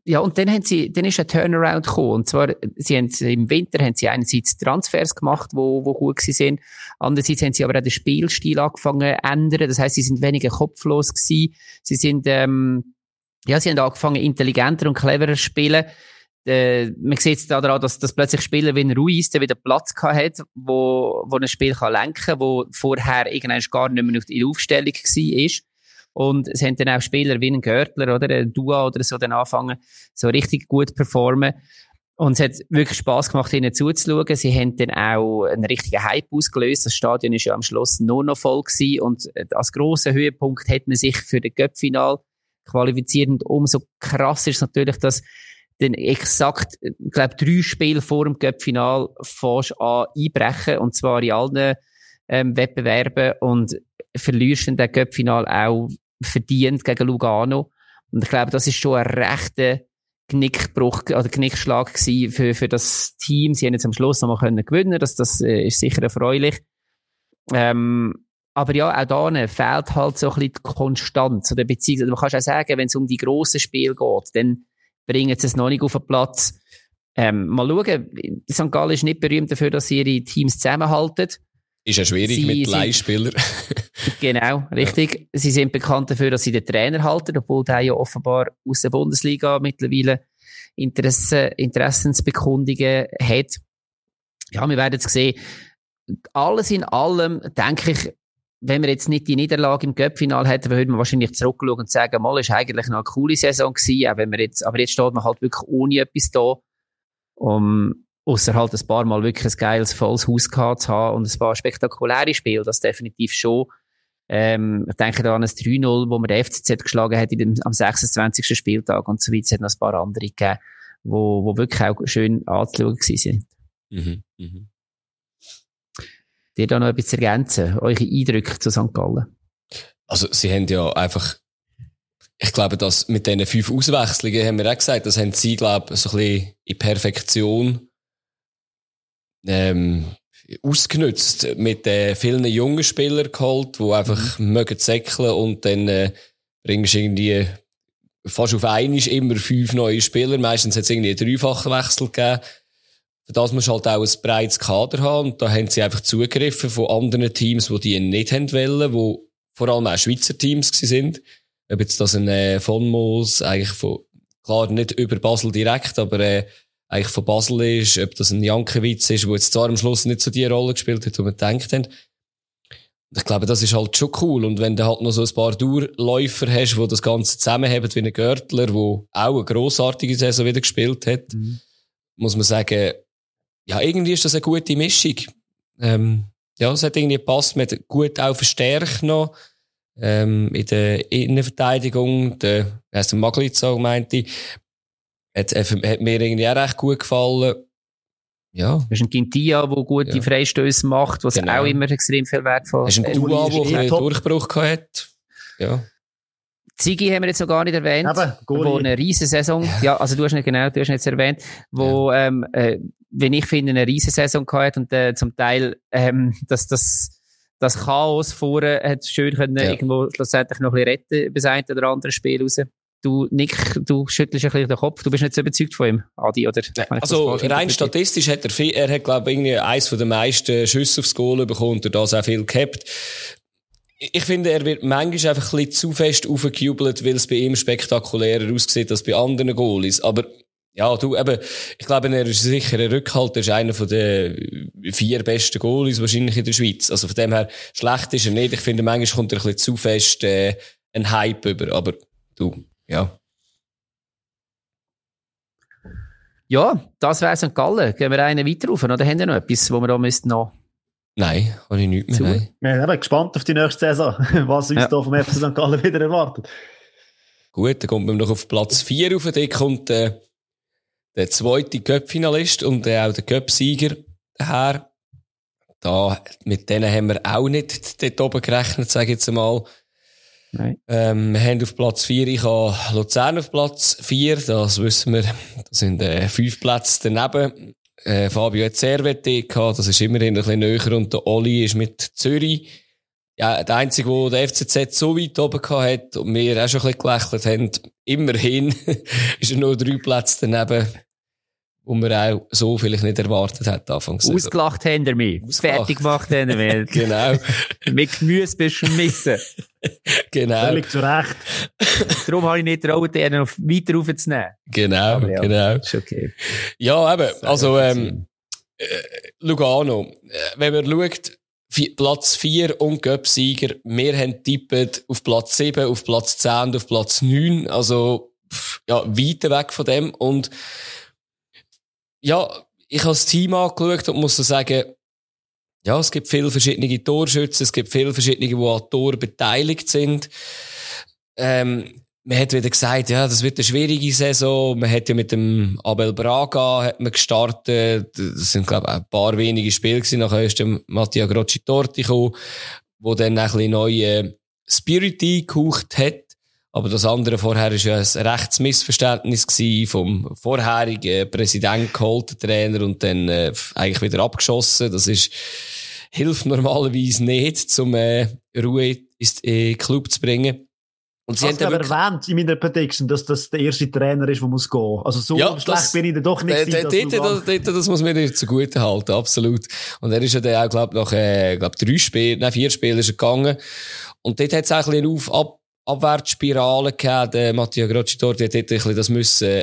ja, und dann haben sie, dann ist ein Turnaround gekommen. Und zwar, sie haben, im Winter haben sie einerseits Transfers gemacht, wo, wo gut gewesen sind. Andererseits haben sie aber auch den Spielstil angefangen zu ändern. Das heißt, sie sind weniger kopflos gewesen. Sie sind, ähm, ja, sie haben angefangen, intelligenter und cleverer zu spielen. Äh, man sieht es daran, dass, dass plötzlich Spieler wie ein Ruiz wieder Platz hat, wo, wo ein Spiel kann lenken kann, wo vorher gar nicht mehr in der Aufstellung war. Und es haben dann auch Spieler wie ein Görtler oder ein Dua oder so dann anfangen, so richtig gut performen. Und es hat wirklich Spaß gemacht, ihnen zuzuschauen. Sie haben dann auch einen richtigen Hype ausgelöst. Das Stadion ist ja am Schluss nur noch voll gewesen. Und als grosser Höhepunkt hat man sich für den Göppfinal qualifiziert. Und umso krasser ist natürlich, dass dann exakt, ich glaube, drei Spiele vor dem Cup-Final fährst an einbrechen, und zwar in allen ähm, Wettbewerben und verlierst dann den Cup-Final auch verdient gegen Lugano. Und ich glaube, das ist schon ein rechter Knickbruch oder Knickschlag für, für das Team. Sie haben jetzt am Schluss nochmal können gewinnen. Das, das äh, ist sicher erfreulich. Ähm, aber ja, auch da fehlt halt so ein bisschen die Konstanz oder beziehungsweise man kann auch sagen, wenn es um die grossen Spiele geht, dann bringen sie es noch nicht auf den Platz. Ähm, mal schauen, St. Gallen ist nicht berühmt dafür, dass sie ihre Teams zusammenhalten. Ist ja schwierig sie mit Leihspielern. <laughs> genau, richtig. Ja. Sie sind bekannt dafür, dass sie den Trainer halten, obwohl der ja offenbar aus der Bundesliga mittlerweile Interesse, Interessensbekundungen hat. Ja, wir werden es sehen. Alles in allem, denke ich, wenn wir jetzt nicht die Niederlage im Cup-Final hätten, würden wir wahrscheinlich zurückschauen und sagen, mal, ist eigentlich noch eine coole Saison gewesen, auch wenn wir jetzt, aber jetzt steht man halt wirklich ohne etwas da, um, außer halt ein paar Mal wirklich ein geiles, volles Haus gehabt zu haben und ein paar spektakuläre Spiele, das definitiv schon. Ähm, ich denke da an ein 3-0, wo man den FCZ geschlagen hat dem, am 26. Spieltag und so weiter. Es hat noch ein paar andere gegeben, wo, wo wirklich auch schön anzuschauen sind. Mhm, mhm dir da noch etwas ergänzen? Eure Eindrücke zu St. Gallen? Also, sie haben ja einfach, ich glaube, dass mit diesen fünf Auswechslungen haben wir auch gesagt, das haben sie, glaube ich, so ein bisschen in Perfektion, ähm, ausgenutzt, mit äh, vielen jungen Spielern geholt, die einfach mhm. mögen säckeln und dann äh, bringst du irgendwie fast auf einmal immer fünf neue Spieler. Meistens hat es irgendwie einen dreifachen Wechsel gegeben. Das musst du halt auch ein breites Kader haben. Und da haben sie einfach zugegriffen von anderen Teams, die die nicht haben wollen, wo vor allem auch Schweizer Teams sind. Ob jetzt das ein äh, von Moos, eigentlich von, klar nicht über Basel direkt, aber äh, eigentlich von Basel ist, ob das ein Jankiewicz ist, wo jetzt zwar am Schluss nicht so die Rolle gespielt hat, wie man gedacht hat. Ich glaube, das ist halt schon cool. Und wenn du halt noch so ein paar Durchläufer hast, die das Ganze zusammenhaben, wie ein Görtler, der auch eine grossartige Saison wieder gespielt hat, mhm. muss man sagen, ja, irgendwie ist das eine gute Mischung. Ähm, ja, es hat irgendwie gepasst. Man hat gut auch verstärkt noch. Ähm, in der Innenverteidigung, der, wie heisst der Maglitzo, meinte hat, hat mir irgendwie auch recht gut gefallen. Ja. Das ist ein Gintia, der gute ja. Freistöße macht, was genau. auch immer extrem viel wertvoll ist. Das ist ein Dua, der einen Durchbruch hat. Ja. Ziggy haben wir jetzt noch gar nicht erwähnt, Eben, wo eine riesen Saison, ja. ja. also du hast nicht genau, du hast nicht erwähnt, wo, ja. ähm, äh, wenn ich finde, eine riesen Saison gehabt und äh, zum Teil, ähm, dass das, das Chaos vorne hat schön können, ja. irgendwo schlussendlich noch ein bisschen retten das eine oder andere Spiel raus. Du, Nick, du schüttelst ein bisschen den Kopf. Du bist nicht so überzeugt von ihm, Adi, oder? Also, rein statistisch hat er viel, er hat, glaube ich, irgendwie eins von den meisten Schüsse aufs Goal bekommen und das auch viel gehabt ich finde, er wird manchmal einfach ein bisschen zu fest aufgejubelt, weil es bei ihm spektakulärer aussieht als bei anderen Goalies. Aber, ja, du, eben, ich glaube, er ist sicher ein Rückhalt. Er ist einer von den vier besten Goalies wahrscheinlich in der Schweiz. Also von dem her, schlecht ist er nicht. Ich finde, manchmal kommt er ein bisschen zu fest, äh, ein Hype über. Aber, du, ja. Ja, das wäre St. Gallen. Gehen wir einen weiter rauf, oder haben wir noch etwas, wo wir da müssten noch Nein, habe ich nichts mehr. Nein. Wir sind gespannt auf die nächste Saison, <laughs> was uns ja. da vom FC St. Gallen wieder erwartet. Gut, dann kommt man noch auf Platz 4 auf. Da kommt äh, der zweite Cup-Finalist und auch der Cup-Sieger her. Da, mit denen haben wir auch nicht dort oben gerechnet, sage ich jetzt einmal. Nein. Ähm, wir haben auf Platz 4, ich habe Luzern auf Platz 4, das wissen wir. Das sind äh, fünf Plätze daneben. Äh, Fabio hat Servette gehabt, das ist immerhin ein bisschen näher und der Oli ist mit Zürich. Ja, der Einzige, der der FCZ so weit oben gehabt hat und wir auch schon ein bisschen gelächelt haben, immerhin <laughs> ist er nur drei Plätze daneben, wo man auch so vielleicht nicht erwartet hat anfangs. Ausgelacht haben wir mich. Ausgelacht. Fertig gemacht haben wir <laughs> Genau. Mit Gemüse beschmissen. <laughs> genau. Völlig zu Recht. Darum habe ich nicht traut, den noch weiter aufzunehmen. Genau, ja, genau. Ist okay. Ja, eben, also, ähm, äh, Lugano, äh, wenn man schaut, Platz 4 und Göpsieger, wir haben tippet auf Platz 7, auf Platz 10 und auf Platz 9, also, ja, weit weg von dem. Und, ja, ich habe das Team angeschaut und muss sagen, ja, es gibt viele verschiedene Torschützen, es gibt viele verschiedene, die an Tor beteiligt sind. Ähm, man hat wieder gesagt, ja, das wird eine schwierige Saison. Man hat ja mit dem Abel Braga hat man gestartet. Das sind, glaube ich, ein paar wenige Spiele gewesen. Nachher ist der Mattia Grocci Torti gekommen, wo dann ein bisschen neue Spirit eingehaucht hat. Aber das andere vorher war ja ein rechtes Missverständnis vom vorherigen Präsident geholten Trainer und dann äh, eigentlich wieder abgeschossen. Das ist, hilft normalerweise nicht, um äh, Ruhe ins äh, Club zu bringen. Und sie haben wirklich... erwähnt in meiner Prediction, dass das der erste Trainer ist, der muss gehen. Also so ja, schlecht das, bin ich dann doch nicht. Äh, dort, das, dort, das muss man dir zugute halten, absolut. Und er ist ja dann auch, glaub, nach, äh, glaub, drei Spielen, nein, vier Spielen ist er gegangen. Und dort hat es auch ein bisschen auf, ab, Abwärtsspirale gehabt. Der Matteo Groccitor, der hat dort ein das müssen,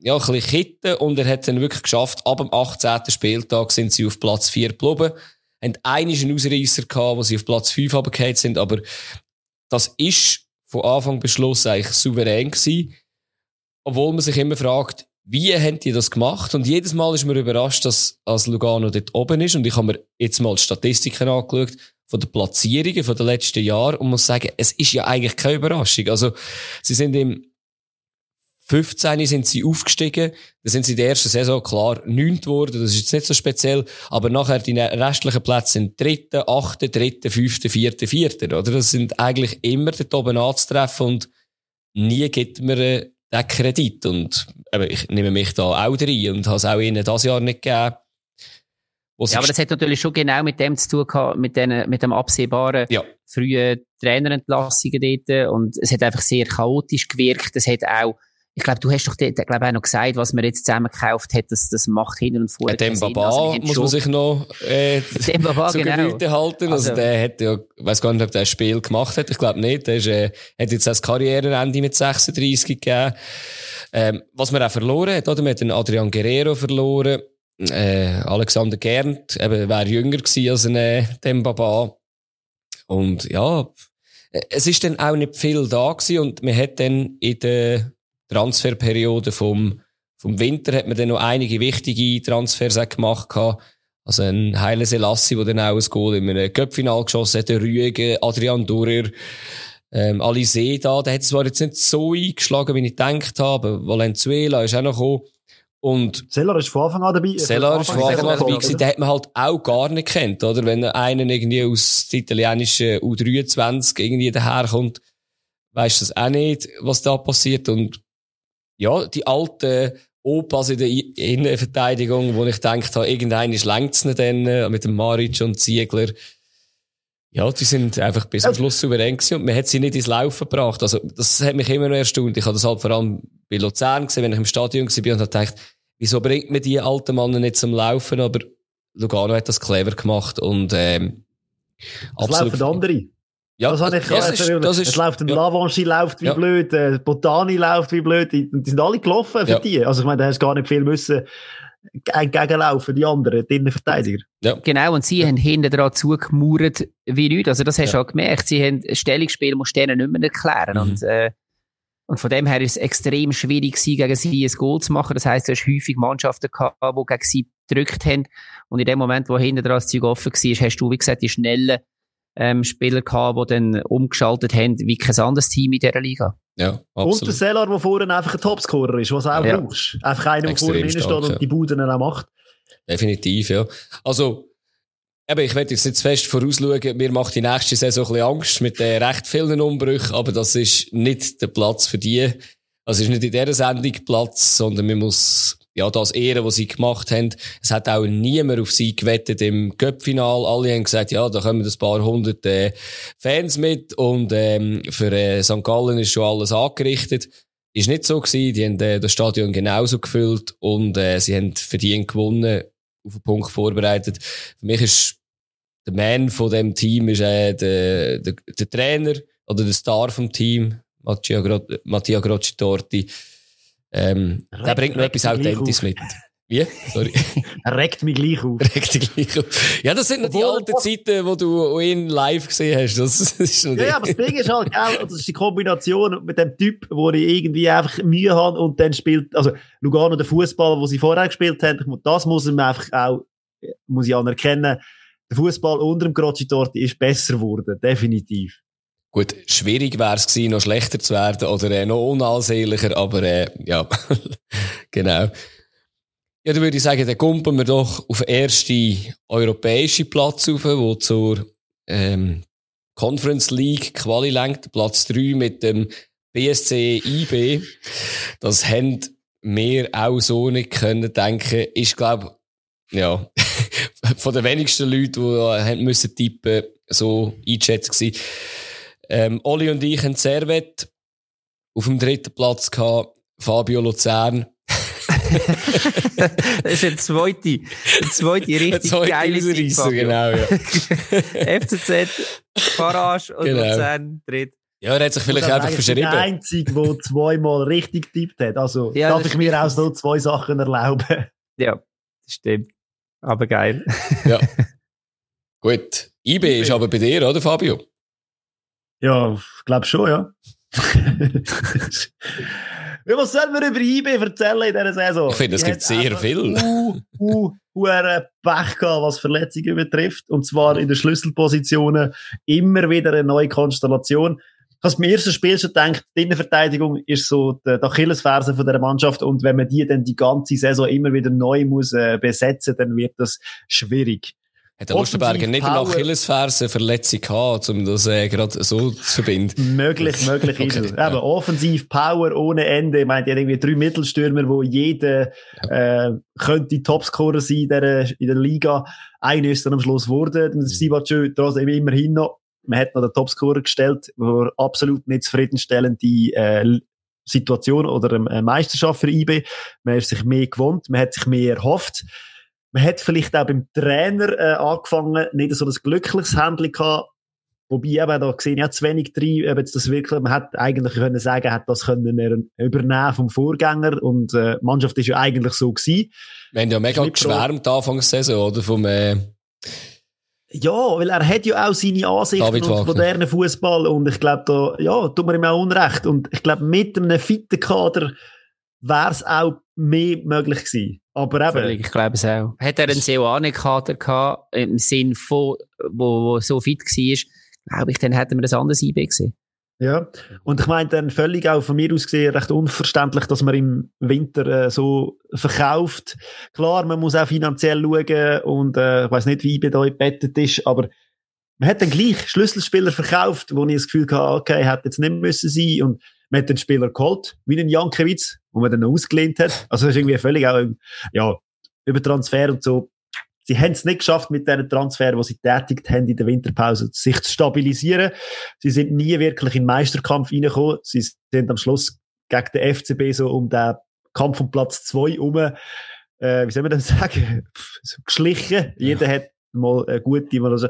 ja, ein bisschen kitten. Und er hat dann wirklich geschafft, ab dem 18. Spieltag sind sie auf Platz 4 geblieben haben einen Ausreißer gehabt, wo sie auf Platz 5 runtergefallen sind, aber das ist von Anfang bis Schluss eigentlich souverän gewesen. Obwohl man sich immer fragt, wie haben die das gemacht? Und jedes Mal ist man überrascht, dass als Lugano dort oben ist. Und ich habe mir jetzt mal die Statistiken angeschaut von den Platzierungen von den letzten Jahren und muss sagen, es ist ja eigentlich keine Überraschung. Also, sie sind im 15 sind sie aufgestiegen. Da sind sie in der ersten Saison klar neunt worden. Das ist jetzt nicht so speziell. Aber nachher die restlichen Plätze sind dritte, achte, dritte, fünfte, vierte, vierte, oder? Das sind eigentlich immer dort oben anzutreffen und nie gibt mir äh, den Kredit. Und eben, ich nehme mich da auch rein und habe es auch ihnen das Jahr nicht gegeben. Ja, aber das hat natürlich schon genau mit dem zu tun gehabt, mit, den, mit dem absehbaren ja. frühen Trainerentlassungen dort. Und es hat einfach sehr chaotisch gewirkt. Es hat auch ich glaube, du hast doch dort, glaub, auch noch gesagt, was man jetzt zusammen gekauft hat, dass das macht hinten und vorne. Dem Baba also, muss man sich noch äh, <laughs> dem Baba, zu genau. Gemüte halten. Also, also der hat ja, ich weiß gar nicht, ob der ein Spiel gemacht hat. Ich glaube nicht. Der ist, äh, hat jetzt das Karriereende mit 36 gegeben. Ähm, was man auch verloren hat, oder? Man hat den Adrian Guerrero verloren. Äh, Alexander Gernt, eben, wäre jünger gewesen als ein äh, Dembaba. Und ja, es ist dann auch nicht viel da gewesen und man hat dann in der Transferperiode vom, vom Winter hat man dann noch einige wichtige Transfers gemacht gehabt. Also ein Heile Selassie, der dann auch ein Goal in einem Köpfinal geschossen hat, der Rüege, Adrian Durer, ähm, Alizé da, der hat zwar jetzt nicht so eingeschlagen, wie ich gedacht habe, Valenzuela ist auch noch gekommen. Und Seller ist von Anfang an dabei. Seller ist von Anfang an dabei gewesen. Den hat man halt auch gar nicht kennt, oder? Wenn einer irgendwie aus der italienischen U23 irgendwie daherkommt, weisst du das auch nicht, was da passiert. Und ja, die alten Opas in der Innenverteidigung, wo ich gedacht habe, irgendein längt's nicht dann, äh, mit dem Maric und Ziegler. Ja, die sind einfach bis zum Schluss souverän gewesen und man hat sie nicht ins Laufen gebracht. Also, das hat mich immer noch erstaunt. Ich habe das halt vor allem bei Luzern gesehen, wenn ich im Stadion war und habe gedacht, wieso bringt man die alten Männer nicht zum Laufen? Aber Lugano hat das clever gemacht und, ähm, das absolut. laufen andere. Ja, das habe ich das ist, das ist, Es läuft, ja. Lavanchi läuft wie ja. blöd, äh, Botani läuft wie blöd, die, die sind alle gelaufen für ja. die. Also ich meine, da hast du gar nicht viel müssen entgegenlaufen, die anderen, die Innenverteidiger. Ja. Genau, und sie haben hinten dran zugemauert wie nichts. Also das hast du auch gemerkt. Sie haben ein Stellungsspiel, musst du denen nicht mehr erklären. Mhm. Und, äh, und von dem her ist es extrem schwierig gewesen, gegen sie ein Goal zu machen. Das heisst, du hast häufig Mannschaften gehabt, die gegen sie gedrückt haben. Und in dem Moment, wo hinten dran das Zeug offen war, hast du, wie gesagt, die schnellen ähm, Spieler gehabt, die dann umgeschaltet haben, wie kein anderes Team in dieser Liga. Ja, absolut. Und der Seller, der vorne einfach ein Topscorer ist, was du auch ja. brauchst. Einfach einer, der vorne steht und ja. die Buden auch macht. Definitiv, ja. Also, eben, ich werde jetzt nicht zu fest vorausschauen. Mir macht die nächste Saison ein bisschen Angst mit den recht vielen Umbrüchen, aber das ist nicht der Platz für die. Also, es ist nicht in dieser Sendung Platz, sondern man muss ja, das Ehre, was sie gemacht haben. Es hat auch niemand auf sie gewettet im Cup-Final. Alle haben gesagt, ja, da kommen ein paar hundert äh, Fans mit und ähm, für äh, St. Gallen ist schon alles angerichtet. Ist nicht so gewesen. Die haben äh, das Stadion genauso gefüllt und äh, sie haben verdient gewonnen, auf den Punkt vorbereitet. Für mich ist der Man von dem Team ist äh, der, der, der Trainer oder der Star vom Team, Mattia, Gro Mattia Grocci-Torti. Ähm, der bringt noch etwas Authentisches mit. Wie? Sorry. <laughs> regt mich gleich auf. Regt dich gleich auf. Ja, das sind noch die alten Zeiten, wo du ihn live gesehen hast. Das, ist ja, ja, aber das Ding ist halt, gell, das ist die Kombination mit dem Typ, wo ich irgendwie einfach Mühe habe und dann spielt, also Lugano der Fußball, wo sie vorher gespielt haben, das muss man einfach auch, muss ich anerkennen, der Fußball unter dem Grocci dort ist besser geworden, definitiv. Gut, schwierig wäre es gewesen, noch schlechter zu werden oder äh, noch unansehnlicher, aber äh, ja, <laughs> genau. Ja, dann würde ich sagen, dann kumpen wir doch auf den ersten europäischen Platz auf, wo zur ähm, Conference League Quali lenkt, Platz 3 mit dem BSC IB. Das haben wir auch so nicht können denken. Ist, glaube ja, <laughs> von den wenigsten Leuten, die äh, haben müssen tippen, so eingeschätzt gewesen. Ähm, Oli und ich haben Servet auf dem dritten Platz gehabt, Fabio Luzern. <laughs> das ist eine zweite, eine zweite richtig zweite geile Ausreißer, genau, ja. <laughs> FCZ, Farage und genau. Luzern dritt. Ja, er hat sich vielleicht einfach verschrieben. Der Einzige, der <laughs> zweimal richtig getippt hat. Also, ja, darf ich mir auch so zwei Sachen erlauben. Ja, das stimmt. Aber geil. Ja. Gut. IB ist aber bei dir, oder Fabio? Ja, ich glaube schon, ja. Was <laughs> sollen wir über IB erzählen in dieser Saison? Ich finde, es gibt sehr viel. Uh, uh, uh, Pech gehabt, was Verletzungen betrifft. Und zwar in den Schlüsselpositionen immer wieder eine neue Konstellation. Ich habe beim ersten Spiel schon gedacht, die Innenverteidigung ist so die Achillesferse von der Mannschaft und wenn man die dann die ganze Saison immer wieder neu muss äh, besetzen, dann wird das schwierig. Hat der Lustenberger nicht eine Achillesferse-Verletzung gehabt, um das äh, gerade so zu verbinden? Möglich, <laughs> möglich okay, ist es. Ja. Eben, offensiv Power ohne Ende. Ich meine, irgendwie drei Mittelstürmer, wo jeder ja. äh, könnte Topscorer sein in der, in der Liga. Einer ist dann am Schluss geworden. Mhm. Sivacö trotzdem immerhin noch. Man hat noch den Topscorer gestellt, wo absolut nicht zufriedenstellende äh, Situation oder eine Meisterschaft für IB. Man hat sich mehr gewohnt, man hat sich mehr erhofft. Man hat vielleicht auch beim Trainer äh, angefangen, nicht so ein glückliches Handling gehabt. Wobei eben da gesehen, ja, zu wenig drin, ob jetzt das wirklich, man hat eigentlich können sagen, hat das können übernehmen vom Vorgänger und äh, die Mannschaft ist ja eigentlich so gewesen. Wir haben ja mega geschwärmt Anfangssaison, oder, vom, äh ja, weil er hat ja auch seine Ansichten und modernen Fußball und ich glaube da, ja, tut mir ihm auch Unrecht und ich glaube mit einem fitten Kader wäre es auch mehr möglich gewesen. Aber eben. Völlig, ich glaube es auch. Hat er einen Seoane-Kader gehabt, im Sinn von, wo, wo so fit war, glaube ich, dann hätten wir das anders IB gesehen. Ja, und ich meine dann völlig auch von mir aus gesehen recht unverständlich, dass man im Winter äh, so verkauft. Klar, man muss auch finanziell schauen und äh, ich weiß nicht, wie IB da gebettet ist, aber man hat dann gleich Schlüsselspieler verkauft, wo ich das Gefühl hatte, okay, hätte jetzt nicht müssen sein und man hat den Spieler geholt, wie einen Jankiewicz, wo man dann ausgelehnt hat. Also das ist irgendwie völlig auch, ja, über Transfer und so. Sie haben es nicht geschafft, mit diesen Transfer, die sie tätigt haben in der Winterpause, sich zu stabilisieren. Sie sind nie wirklich in den Meisterkampf reingekommen. Sie sind am Schluss gegen den FCB so um den Kampf um Platz zwei um, äh, wie soll man das <laughs> sagen, so geschlichen. Jeder hat mal eine gute, mal also.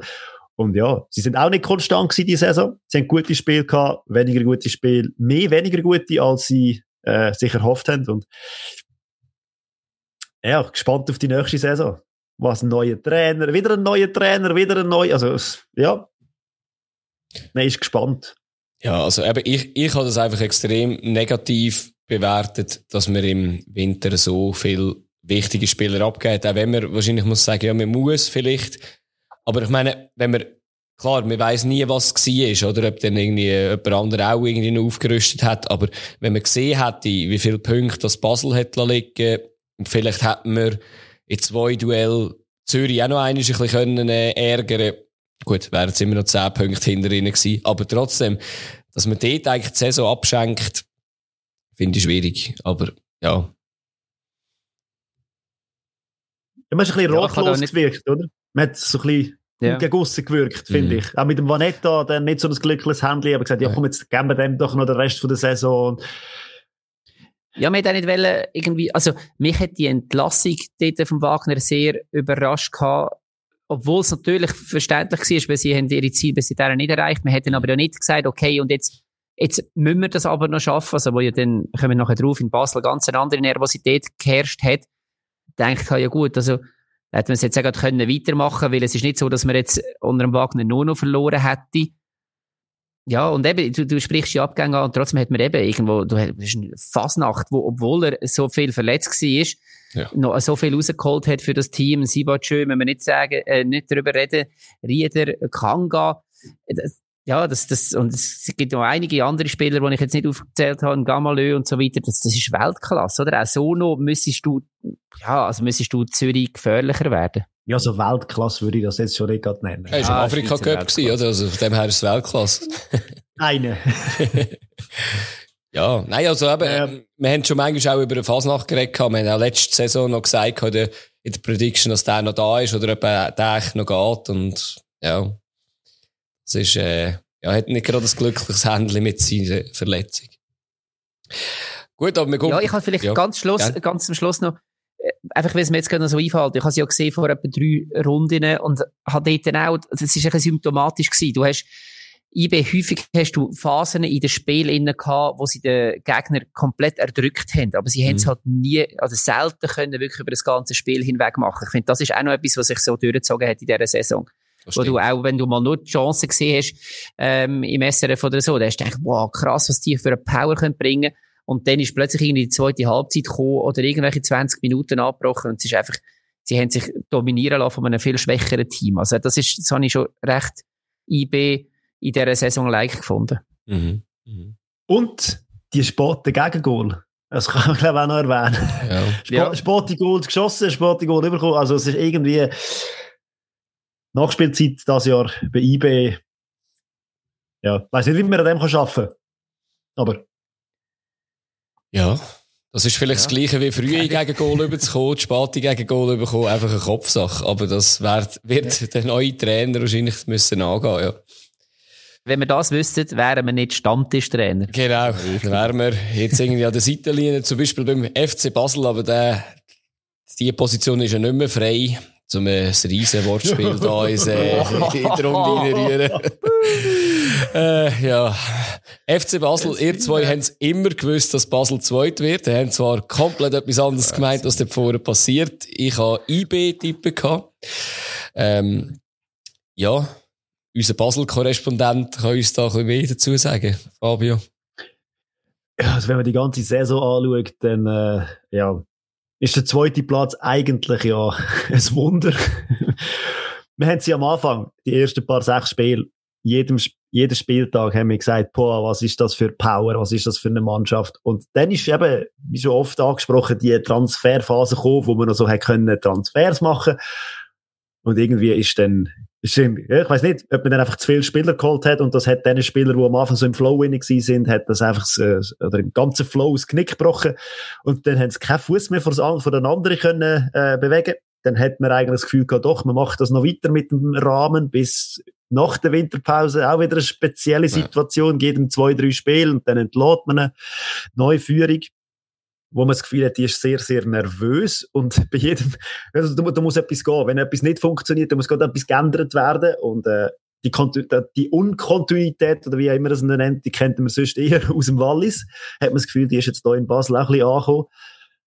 Und ja, sie sind auch nicht konstant gewesen, die Saison. Sie haben gute Spiele gehabt, weniger gute Spiele, mehr weniger gute, als sie äh, sich erhofft haben. Und ja, gespannt auf die nächste Saison. Was ein neuer Trainer, wieder ein neuer Trainer, wieder ein neuer, also ja, man ist gespannt. Ja, also eben, ich, ich habe das einfach extrem negativ bewertet, dass man im Winter so viel wichtige Spieler abgeht. Auch wenn man wahrscheinlich muss sagen, ja, man muss vielleicht aber ich meine, wenn man, klar, man weiß nie, was es war, oder ob dann irgendwie jemand anderes auch irgendwie noch aufgerüstet hat, aber wenn man gesehen hätte, wie viele Punkte das Basel hat liegen und vielleicht hätten wir in zwei Duell Zürich auch noch ein bisschen können, äh, ärgern Gut, wären es immer noch zehn Punkte hinter ihnen gewesen. Aber trotzdem, dass man dort eigentlich die Saison abschenkt, finde ich schwierig. Aber ja. Ja, man ist ein bisschen ja, rotlos gewirkt, oder? Man hat so ein bisschen ja. gegen aussen gewirkt, finde mhm. ich. Auch mit dem Vanetta, der nicht so ein glückliches Handy, aber gesagt, ja komm, jetzt geben wir dem doch noch den Rest von der Saison. Ja, wir hätten nicht wollen, irgendwie, also, mich hat die Entlassung dort vom Wagner sehr überrascht gehabt, obwohl es natürlich verständlich war, weil sie haben ihre Ziele bis dahin nicht erreicht. Wir hätten aber ja nicht gesagt, okay, und jetzt, jetzt müssen wir das aber noch schaffen, also, wo ja dann, kommen wir nachher drauf, in Basel ganz eine andere Nervosität geherrscht hat. Denke ich, ja gut, also, hätte man es jetzt auch können weitermachen weil es ist nicht so, dass man jetzt unter dem Wagner nur noch verloren hätte. Ja, und eben, du, du sprichst die Abgänge an und trotzdem hat man eben irgendwo, du hast eine Fasnacht, wo, obwohl er so viel verletzt war, ja. noch so viel rausgeholt hat für das Team. Sibatschö, wenn wir nicht sagen, äh, nicht darüber reden, Rieder, Kanga. Das, ja, das, das, und es gibt noch einige andere Spieler, die ich jetzt nicht aufgezählt habe, Gamalö und so weiter, das, das ist Weltklasse, oder? Auch so noch müsstest du, ja, also müsstest du Zürich gefährlicher werden. Ja, so Weltklasse würde ich das jetzt schon nicht gerade nennen. Er war ja, im Afrika Cup gewesen, oder? Also von dem her ist es Weltklasse. <laughs> Eine. <laughs> ja, nein, also eben, ähm, wir haben schon manchmal auch über eine Fasnacht geredet, wir haben auch letzte Saison noch gesagt, in der, in der Prediction, dass der noch da ist, oder ob der noch geht, und, ja. Es ist, äh, ja, hat nicht gerade ein glückliches Händchen mit seiner Verletzung. Gut, aber wir gucken. Ja, ich habe vielleicht ja. ganz, Schluss, ja. ganz zum Schluss noch, äh, einfach, weil es mir jetzt gerade noch so einfällt. Ich habe es ja gesehen vor etwa drei Runden und habe dort dann auch, das ist ein bisschen symptomatisch gewesen. Du hast, IB häufig hast du Phasen in den Spielen gehabt, wo sie den Gegner komplett erdrückt haben. Aber sie mhm. haben es halt nie, also selten können wirklich über das ganze Spiel hinweg machen. Ich finde, das ist auch noch etwas, was sich so durchgezogen hat in dieser Saison. Wo du auch, wenn du mal nur die Chance gesehen hast, ähm, im SRF oder so, da hast du gedacht, wow, krass, was die für eine Power können bringen und dann ist plötzlich irgendwie die zweite Halbzeit gekommen oder irgendwelche 20 Minuten abgebrochen und es ist einfach, sie haben sich dominieren lassen von einem viel schwächeren Team. Also das ist, das habe ich schon recht IB in dieser Saison like gefunden. Mhm. Mhm. Und die Spotte Gegengol. Das kann man, glaube ich, auch noch erwähnen. Ja. Sport, ja. Gold geschossen, Sporty Gold überkommen. Also, es ist irgendwie Nachspielzeit das Jahr bei IB. Ja, weiß nicht, wie man an dem kann arbeiten kann. Aber. Ja. Das ist vielleicht ja. das Gleiche wie früher gegen Goal überzukommen, die Spati gegen Goal überkommen, einfach eine Kopfsache. Aber das wird, wird ja. der neue Trainer wahrscheinlich müssen angehen, ja. Wenn wir das wüssten, wären wir nicht Stammtischtrainer. Genau. Dann wären wir jetzt irgendwie an der Seitenlinie, zum Beispiel beim FC Basel, aber der, die Position ist ja nicht mehr frei um ein riesen Wortspiel da ins, äh, in <laughs> die Runde reinrühren. <laughs> äh, ja. FC Basel, ihr zwei haben es immer gewusst, dass Basel zweit wird. Die haben zwar komplett etwas anderes gemeint, was dort vorher passiert. Ich habe IB-Tippen gehabt. Ähm, ja, unser Basel-Korrespondent kann uns da ein bisschen mehr dazu sagen. Fabio. Ja, also wenn man die ganze Saison anschaut, dann, äh, ja, ist der zweite Platz eigentlich ja <laughs> ein Wunder. wir haben sie am Anfang, die ersten paar sechs Spiele, jedem, jeden Spieltag haben wir gesagt, boah, was ist das für Power, was ist das für eine Mannschaft? Und dann ist eben, wie schon oft angesprochen, die Transferphase gekommen, wo man noch so hat können Transfers machen. Und irgendwie ist dann ich weiß nicht, ob man dann einfach zu viele Spieler geholt hat und das hat den Spieler, die am Anfang so im Flow inne sind, hat das einfach äh, oder im ganzen Flow das Knick gebrochen und dann haben sie keinen Fuß mehr vor, den anderen können äh, bewegen. Dann hat man eigentlich das Gefühl gehabt, doch, man macht das noch weiter mit dem Rahmen bis nach der Winterpause auch wieder eine spezielle Situation, ja. jedem zwei, drei Spiele und dann entlädt man eine neue Führung wo man das Gefühl hat, die ist sehr, sehr nervös und <laughs> bei jedem, also da, da muss etwas gehen. Wenn etwas nicht funktioniert, dann muss gerade etwas geändert werden und äh, die, die Unkontinuität, oder wie auch immer das nennt, die kennt man sonst eher <laughs> aus dem Wallis, hat man das Gefühl, die ist jetzt hier in Basel auch ein bisschen angekommen.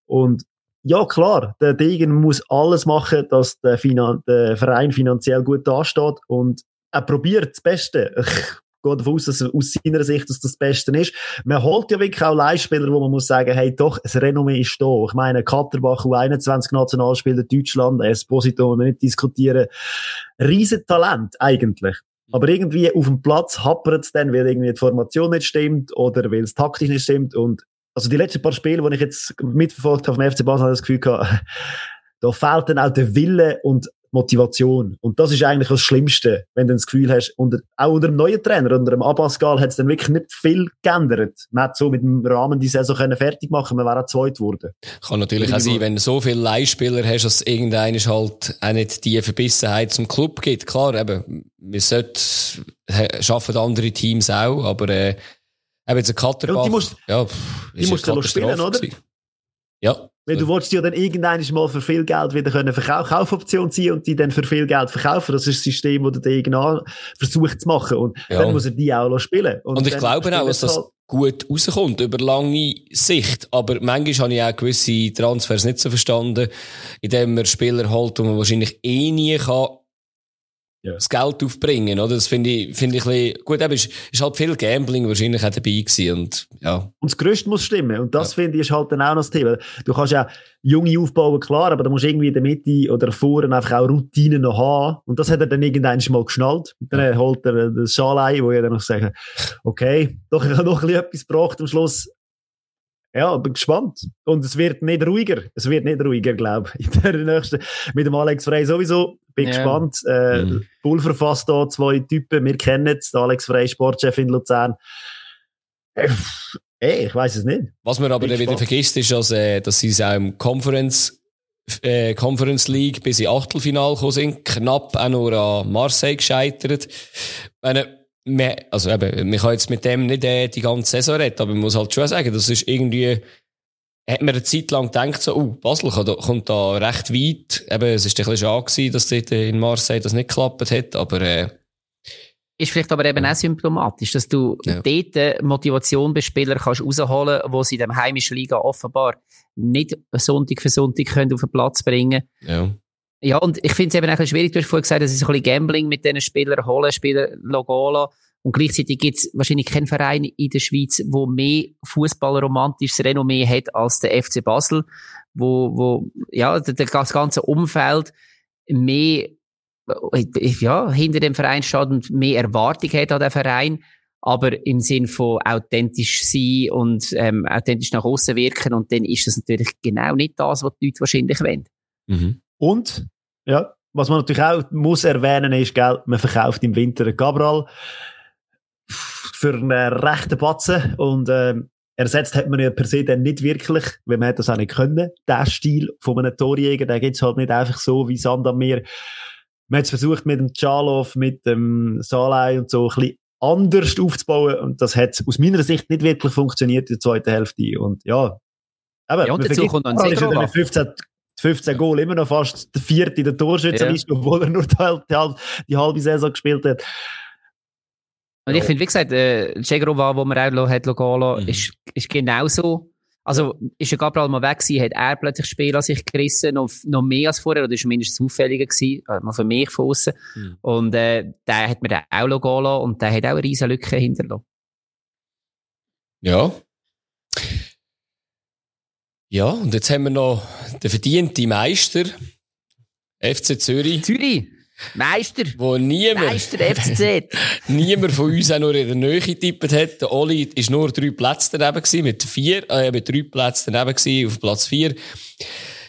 Und ja, klar, der Degen muss alles machen, dass der, Finan der Verein finanziell gut dasteht und er probiert das Beste. Gehe davon aus, dass aus seiner Sicht dass das Beste ist. Man holt ja wirklich auch Leihspieler, wo man muss sagen, hey, doch, das Renommee ist da. Ich meine, Katterbach, U21 Nationalspieler Deutschland, Esposito, wenn wir nicht diskutieren. Riesentalent, eigentlich. Aber irgendwie auf dem Platz happert es dann, weil irgendwie die Formation nicht stimmt oder weil es taktisch nicht stimmt. Und also die letzten paar Spiele, die ich jetzt mitverfolgt habe vom FC Basel, habe ich das Gefühl gehabt, <laughs> da fehlt dann auch der Wille und Motivation. Und das ist eigentlich das Schlimmste, wenn du das Gefühl hast, unter, auch unter dem neuen Trainer, unter dem Abbasgal, hat es dann wirklich nicht viel geändert. Man hat so mit dem Rahmen die Saison können fertig machen, man wäre auch zweit geworden. Kann natürlich auch sein, wenn du so viele Leihspieler hast, dass irgendeiner halt auch nicht die Verbissenheit zum Club gibt. Klar, eben, wir sollten, schaffen andere Teams auch, aber, äh, eben jetzt ein Katterbach, ja, die musst, ja, pff, die musst du spielen, oder? Ja. Weil du wolltest ja dann irgendwann mal für viel Geld wieder können Verkauf Kaufoption ziehen und die dann für viel Geld verkaufen. Das ist das System, das der Degen versucht zu machen. Und ja. dann muss er die auch spielen. Und, und ich glaube auch, dass das halt gut rauskommt über lange Sicht. Aber manchmal habe ich auch gewisse Transfers nicht so verstanden, indem man Spieler holt, die man wahrscheinlich eh nie kann ja. das Geld aufbringen, oder? Das finde ich, finde ich ein bisschen, gut, eben ist, ist halt viel Gambling wahrscheinlich auch dabei gewesen und, ja. Und das Gerüst muss stimmen. Und das ja. finde ich ist halt dann auch noch das Thema. Du kannst ja Junge aufbauen, klar, aber da musst du irgendwie in der Mitte oder vorne einfach auch Routinen noch haben. Und das hat er dann irgendwann mal geschnallt. Und dann holt er das Schalei, wo ich dann noch sage, okay, doch, ich habe noch ein bisschen etwas gebracht am Schluss ja, bin gespannt. Und es wird nicht ruhiger. Es wird nicht ruhiger, glaube ich. <laughs> In der nächsten, mit dem Alex Frey sowieso. Bin ja. gespannt. Äh, mhm. Pulver fasst da zwei Typen. Wir kennen es. Alex Frey, Sportchef in Luzern. Äh, ey, ich weiß es nicht. Was man aber dann wieder vergisst, ist, dass, äh, dass sie auch im Conference, äh, Conference League bis in Achtelfinal gekommen sind. Knapp auch nur an Marseille gescheitert. Meine, man, also eben, man kann jetzt mit dem nicht äh, die ganze Saison reden, aber man muss halt schon sagen, das ist irgendwie, hat man eine Zeit lang gedacht, so, uh, Basel kommt da recht weit. Eben, es ist ein bisschen schade gewesen, dass dort in Marseille das nicht geklappt hat, aber, äh, ist vielleicht aber eben auch symptomatisch, dass du ja. dort Motivation bei Spielern kannst rausholen, wo sie in der heimischen Liga offenbar nicht Sonntag für Sonntag können auf den Platz bringen. Ja. Ja, und ich finde es eben bisschen schwierig. Du hast vorhin gesagt, es ist ein bisschen Gambling mit diesen Spielern, holen Spieler, Logola. Und gleichzeitig gibt es wahrscheinlich keinen Verein in der Schweiz, wo mehr fußballromantisches Renommee hat als der FC Basel, wo, wo ja, das ganze Umfeld mehr ja, hinter dem Verein steht und mehr Erwartung hat an den Verein, aber im Sinn von authentisch sein und ähm, authentisch nach außen wirken und dann ist das natürlich genau nicht das, was die Leute wahrscheinlich wollen. Mhm. Und, ja, was man natürlich auch muss erwähnen ist, gell, man verkauft im Winter Cabral für einen rechten Batzen und ähm, ersetzt hat man ja per se dann nicht wirklich, weil man hat das auch nicht können. Der Stil von einem Torjäger, der gibt's halt nicht einfach so wie Sand am Meer. Man hat es versucht mit dem Chalov, mit dem Salai und so ein bisschen anders aufzubauen und das hat aus meiner Sicht nicht wirklich funktioniert in der zweiten Hälfte und ja, aber ja, und dazu kommt dann mit 15, 15 Goal immer noch fast der vierte in der Torschützenliste, ja. obwohl er nur die, die, die halbe Saison gespielt hat. Und ich finde, wie gesagt, äh, Cegrova, wo man auch hat gehen mhm. ist, ist genauso. Also, ist er Gabriel mal weg gewesen, hat er plötzlich Spiel an sich gerissen, noch, noch mehr als vorher, oder ist mindestens auffälliger gewesen, äh, mal für mich von außen. Mhm. Und, äh, der hat mir dann auch gehen lassen und der hat auch eine riesen Lücke hinterlassen. Ja. Ja, und jetzt haben wir noch den verdienten Meister, FC Zürich. Zürich? Meister! Wo niemand, Meister FCZ! <laughs> niemand von uns auch nur in der Nähe getippt hat. Der Oli ist nur drei Plätze daneben gewesen, mit vier, äh, mit drei Plätzen daneben gewesen, auf Platz vier.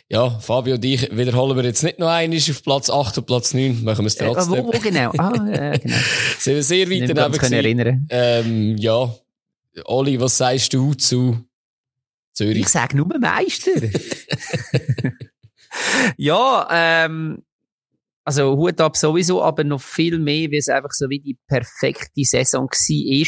Ja, Fabio und ich wiederholen wir jetzt nicht noch einmal auf Platz 8 und Platz 9, machen wir es trotzdem. Äh, wo, wo genau? Ah, äh, <laughs> genau. Sind wir sehr weit daneben gewesen. erinnern. Ähm, ja. Oli, was sagst du zu Zürich? Ich sage nur Meister. <laughs> ja, ähm, also Hut ab sowieso, aber noch viel mehr, wie es einfach so wie die perfekte Saison war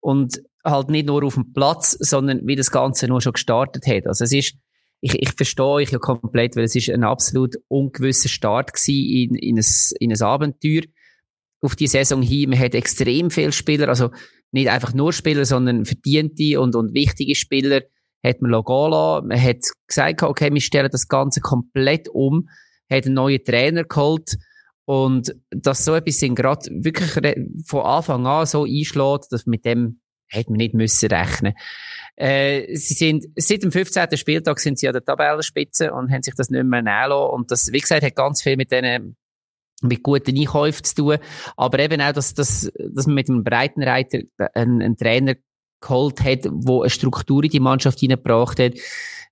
und halt nicht nur auf dem Platz, sondern wie das Ganze nur schon gestartet hat. Also es ist, ich, ich verstehe euch ja komplett, weil es ist ein absolut ungewisser Start in, in, ein, in ein Abenteuer auf die Saison hin. Man hat extrem viele Spieler, also nicht einfach nur Spieler, sondern verdiente und, und wichtige Spieler hat man gehen Man hat gesagt, okay, wir stellen das Ganze komplett um hat einen neuen Trainer geholt. Und dass so etwas sind gerade wirklich von Anfang an so einschlägt, dass mit dem hätte man nicht müssen rechnen. Äh, sie sind, seit dem 15. Spieltag sind sie an der Tabellenspitze und haben sich das nicht mehr nehmen lassen. Und das, wie gesagt, hat ganz viel mit denen, mit guten Einkäufen zu tun. Aber eben auch, dass, dass, dass man mit einem Breitenreiter einen, einen Trainer geholt hat, der eine Struktur in die Mannschaft hineingebracht hat.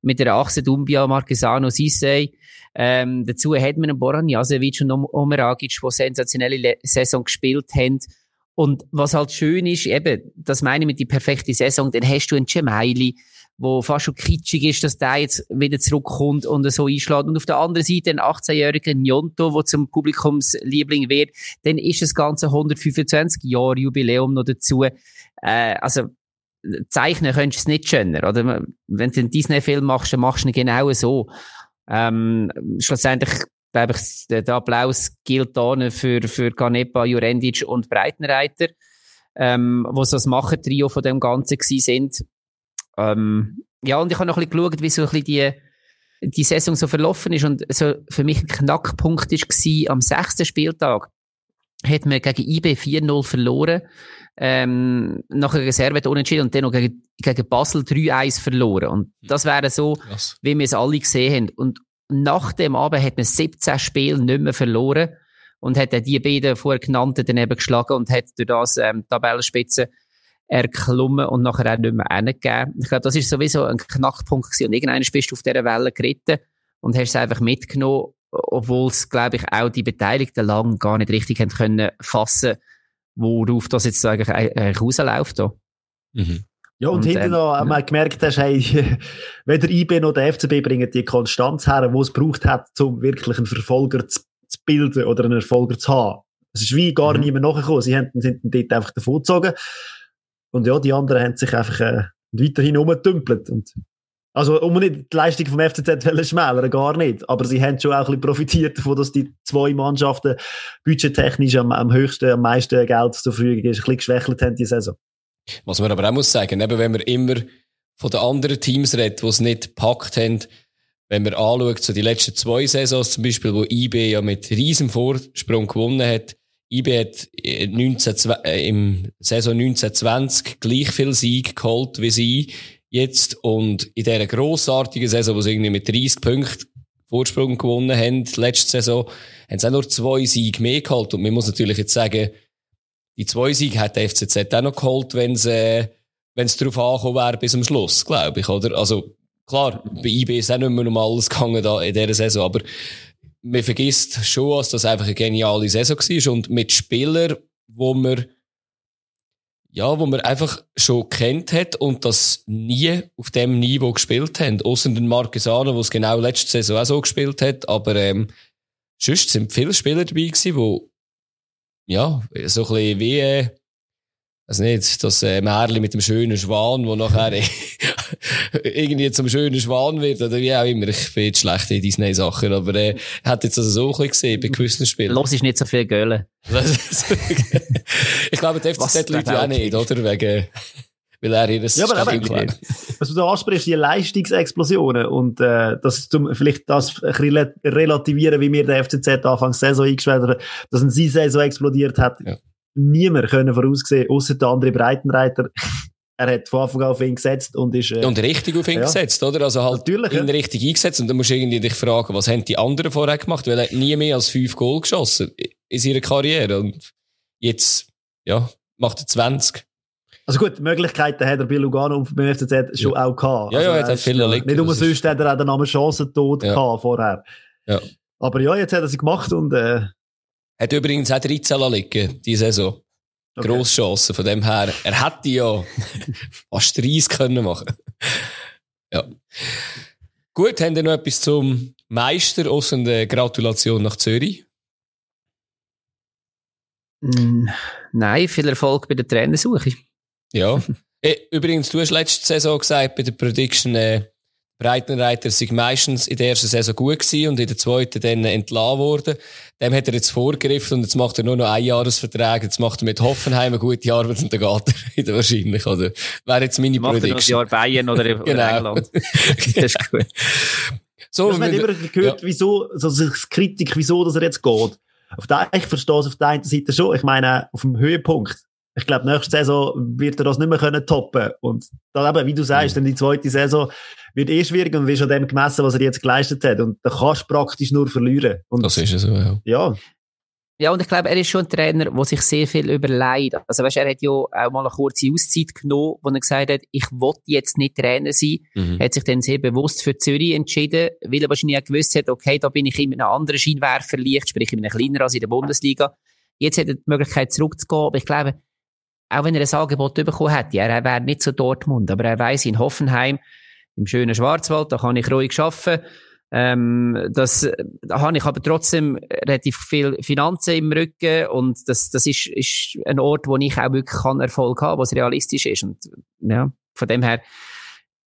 Mit der Achse Dumbia, Marquesano, Sissei. Ähm, dazu hat man einen Boran Jasevic und Omeragic, die sensationelle Saison gespielt haben. Und was halt schön ist, eben, das meine ich mit die perfekte Saison, dann hast du einen Cemaili, wo fast schon kitschig ist, dass der jetzt wieder zurückkommt und so einschlägt. Und auf der anderen Seite ein 18-jähriger Njonto, der zum Publikumsliebling wird, dann ist das ganze 125 Jahre Jubiläum noch dazu. Äh, also, zeichnen könntest du es nicht schöner, oder? Wenn du einen Disney-Film machst, dann machst du ihn genau so. Ähm, schlussendlich, glaube ich, der, Applaus gilt da für, für Ganepa, Jurendic und Breitenreiter, ähm, wo so das Macher-Trio von dem Ganzen gewesen sind. Ähm, ja, und ich habe noch ein bisschen geschaut, wie so ein bisschen die, die Saison so verlaufen ist und so für mich ein Knackpunkt war am sechsten Spieltag hat man gegen IB 4-0 verloren. Ähm, nach einer Reserve unentschieden und dann noch gegen, gegen Basel 3-1 verloren. Und hm. das wäre so, Krass. wie wir es alle gesehen haben. Und nach dem Abend hat man 17 Spiele nicht mehr verloren und hat dann die beiden vorher genannten daneben geschlagen und hat durch das ähm, Tabellenspitze erklommen und nachher auch nicht mehr reingegeben. Ich glaube, das ist sowieso ein Knackpunkt gewesen. Und irgendwann bist du auf dieser Welle geritten und hast es einfach mitgenommen obwohl es, glaube ich, auch die Beteiligten lang gar nicht richtig haben können fassen, worauf das jetzt eigentlich, eigentlich rausläuft. Da. Mhm. Ja, und, und hinten ähm, noch, ja. gemerkt hast, hey, <laughs> weder IB noch der FCB bringen die Konstanz her, die es braucht hat, um wirklich einen Verfolger zu, zu, bilden oder einen Erfolger zu haben. Es ist wie gar mhm. niemand nachgekommen. Sie haben, sind dort einfach davon gezogen. Und ja, die anderen haben sich einfach äh, weiterhin umgetümpelt. Und also, um nicht die Leistung vom FCZ schmälern, gar nicht. Aber sie haben schon auch ein bisschen profitiert davon, dass die zwei Mannschaften budgettechnisch am, am höchsten, am meisten Geld zur Verfügung ist, ein bisschen geschwächelt haben diese Saison. Was man aber auch muss sagen, eben wenn wir immer von den anderen Teams reden, die es nicht gepackt haben, wenn man anschaut, so die letzten zwei Saisons zum Beispiel, wo IB ja mit riesem Vorsprung gewonnen hat, IB hat 19, äh, im Saison 1920 gleich viel Sieg geholt wie sie jetzt und in dieser grossartigen Saison, wo sie irgendwie mit 30 Punkten Vorsprung gewonnen haben, letzte Saison, haben sie auch nur zwei Siege mehr geholt und man muss natürlich jetzt sagen, die zwei Siege hat der FCZ auch noch geholt, wenn es äh, wenn es darauf angekommen wäre bis zum Schluss, glaube ich, oder? Also klar, bei IB ist auch nicht mehr um alles gegangen da in dieser Saison, aber man vergisst schon, dass das einfach eine geniale Saison war und mit Spielern, wo man ja, wo man einfach schon kennt hat und das nie auf dem Niveau gespielt haben. Außer den Marquesano, der es genau letzte Saison auch so gespielt hat. Aber ähm, sonst sind viele Spieler dabei gewesen, wo ja, so ein bisschen wie äh, also nicht, das äh, Märchen mit dem schönen Schwan, wo nachher <laughs> <laughs> <laughs> irgendwie zum schönen Schwan wird, oder wie auch immer. Ich bin jetzt schlecht in Disney-Sachen, aber äh, hat jetzt also so ein bisschen gesehen bei gewissen Spielen. Los ist nicht so viel Gölle. <laughs> ich glaube, die FCZ-Leute auch nicht, oder? Wegen, weil er ihr ja, aber eben, was du da ansprichst, die Leistungsexplosionen und äh, das zum, vielleicht das ein bisschen relativieren, wie mir der FCZ Anfangs Saison eingeschwert hat, dass ein Saison explodiert hat. Ja niemand können voraussehen, außer der andere Breitenreiter. Er hat von Anfang an auf ihn gesetzt und ist, äh, Und richtig auf ihn ja. gesetzt, oder? Also halt Natürlich, ihn ja. richtig eingesetzt und dann musst du irgendwie dich fragen, was haben die anderen vorher gemacht? Weil er hat nie mehr als fünf Goal geschossen in seiner Karriere und jetzt, ja, macht er 20. Also gut, Möglichkeiten hat er bei Lugano und beim FCZ schon ja. auch gehabt. Ja, also ja, er hat viele Nicht nur sonst hat er auch den Namen Chancen tot ja. gehabt vorher. Ja. Aber ja, jetzt hat er sie gemacht und, äh, hat übrigens auch 13 liegen, diese Saison. Okay. Grosschancen. Von dem her, er hätte ja <laughs> fast 30 können machen. ja. Gut, haben wir noch etwas zum Meister, außer eine Gratulation nach Zürich? Mm, nein, viel Erfolg bei der Trainersuche. Ja. <laughs> Übrigens, du hast letzte Saison gesagt, bei der Prediction, äh, Breitenreiter sind meistens in der ersten Saison gut gewesen und in der zweiten dann entlassen worden. Dem hat er jetzt vorgegriffen und jetzt macht er nur noch ein Jahresvertrag. Jetzt macht er mit Hoffenheim eine gute Arbeit und dann geht er <laughs> wieder wahrscheinlich, oder? Wäre jetzt meine macht Prediction. Macht er noch ein Jahr Bayern oder, <laughs> genau. oder England. <laughs> das ist gut. So, man hat immer gehört, ja. wieso, so Kritik, wieso, dass er jetzt geht. Auf der, ich verstehe es auf der einen Seite schon. Ich meine, auf dem Höhepunkt ich glaube, nächste Saison wird er das nicht mehr können toppen. Und dann eben, wie du sagst, dann die zweite Saison wird eh schwierig und wirst an dem gemessen, was er jetzt geleistet hat. Und da kannst du praktisch nur verlieren. Und das ist es so, ja. Ja. Ja, und ich glaube, er ist schon ein Trainer, der sich sehr viel überlegt. Also, weißt, er hat ja auch mal eine kurze Auszeit genommen, wo er gesagt hat, ich will jetzt nicht Trainer sein. Mhm. Er hat sich dann sehr bewusst für Zürich entschieden, weil er wahrscheinlich auch gewusst hat, okay, da bin ich in einem anderen Scheinwerferlicht, sprich in einem kleineren als in der Bundesliga. Jetzt hat er die Möglichkeit zurückzugehen, aber ich glaube, auch wenn er ein Angebot bekommen hätte, er wäre nicht so Dortmund, aber er weiß in Hoffenheim, im schönen Schwarzwald, da kann ich ruhig arbeiten. Ähm, das, da habe ich aber trotzdem relativ viel Finanzen im Rücken und das, das ist, ist ein Ort, wo ich auch wirklich kann Erfolg haben, was realistisch ist. Und ja, von dem her,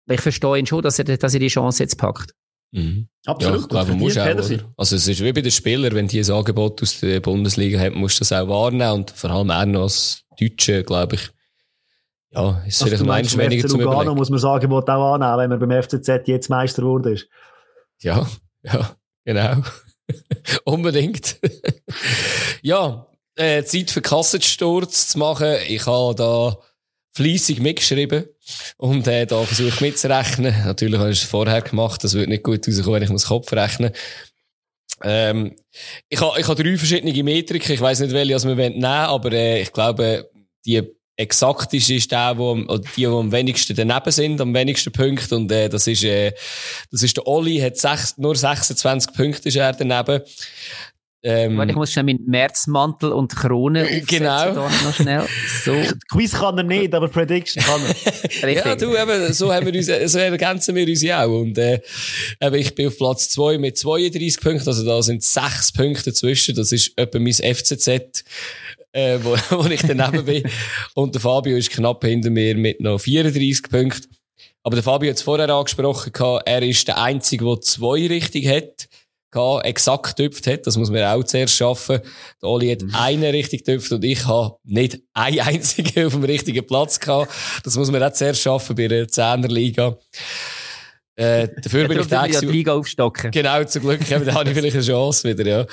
ich verstehe ihn schon, dass er, dass er die Chance jetzt packt. Mhm. Absolut. Ja, ich glaube, muss auch, Also es ist wie bei den Spielern, wenn die ein Angebot aus der Bundesliga haben, musst du das auch wahrnehmen und vor allem auch noch als Deutsche, glaube ich. Ja, ist vielleicht meinst, weniger zum Lugano überlegen. muss man sagen, will auch annehmen, wenn man beim FCZ jetzt Meister wurde. Ja, ja, genau. <laughs> Unbedingt. <laughs> ja, äh, Zeit für Kassensturz zu machen. Ich habe da fleissig mitgeschrieben und äh, da versucht mitzurechnen. Natürlich habe ich es vorher gemacht, das wird nicht gut rauskommen, wenn ich muss Kopf rechnen. Ähm, ich habe ich ha drei verschiedene Metriken, ich weiß nicht, welche wir nehmen aber äh, ich glaube, die exaktisch ist der, wo, oder die, die am wenigsten daneben sind, am wenigsten Punkte. Und äh, das ist, äh, das ist der Olli, hat sech, nur 26 Punkte ist er daneben. Ähm, ich muss schnell meinen Märzmantel und Krone. <laughs> Genau. noch schnell. So. <laughs> Quiz kann er nicht, aber Prediction kann er. <laughs> ja, du, eben, so haben wir uns, so ergänzen wir uns ja auch. Und, äh, eben, ich bin auf Platz 2 mit 32 Punkten, also da sind 6 Punkte dazwischen. Das ist etwa mein FCZ, äh, wo, wo ich daneben bin. Und der Fabio ist knapp hinter mir mit noch 34 Punkten. Aber der Fabio hat es vorher angesprochen, er ist der Einzige, der zwei richtig hat exakt getüpft hat. Das muss man auch zuerst schaffen. Der Oli hat mhm. einen richtig getüpft und ich habe nicht einen einzigen auf dem richtigen Platz gehabt. Das muss man auch zuerst schaffen bei der Zehnerliga. Äh, dafür bin ich da die Liga aufstocken. Genau, zum Glück da habe ich vielleicht eine Chance wieder, ja.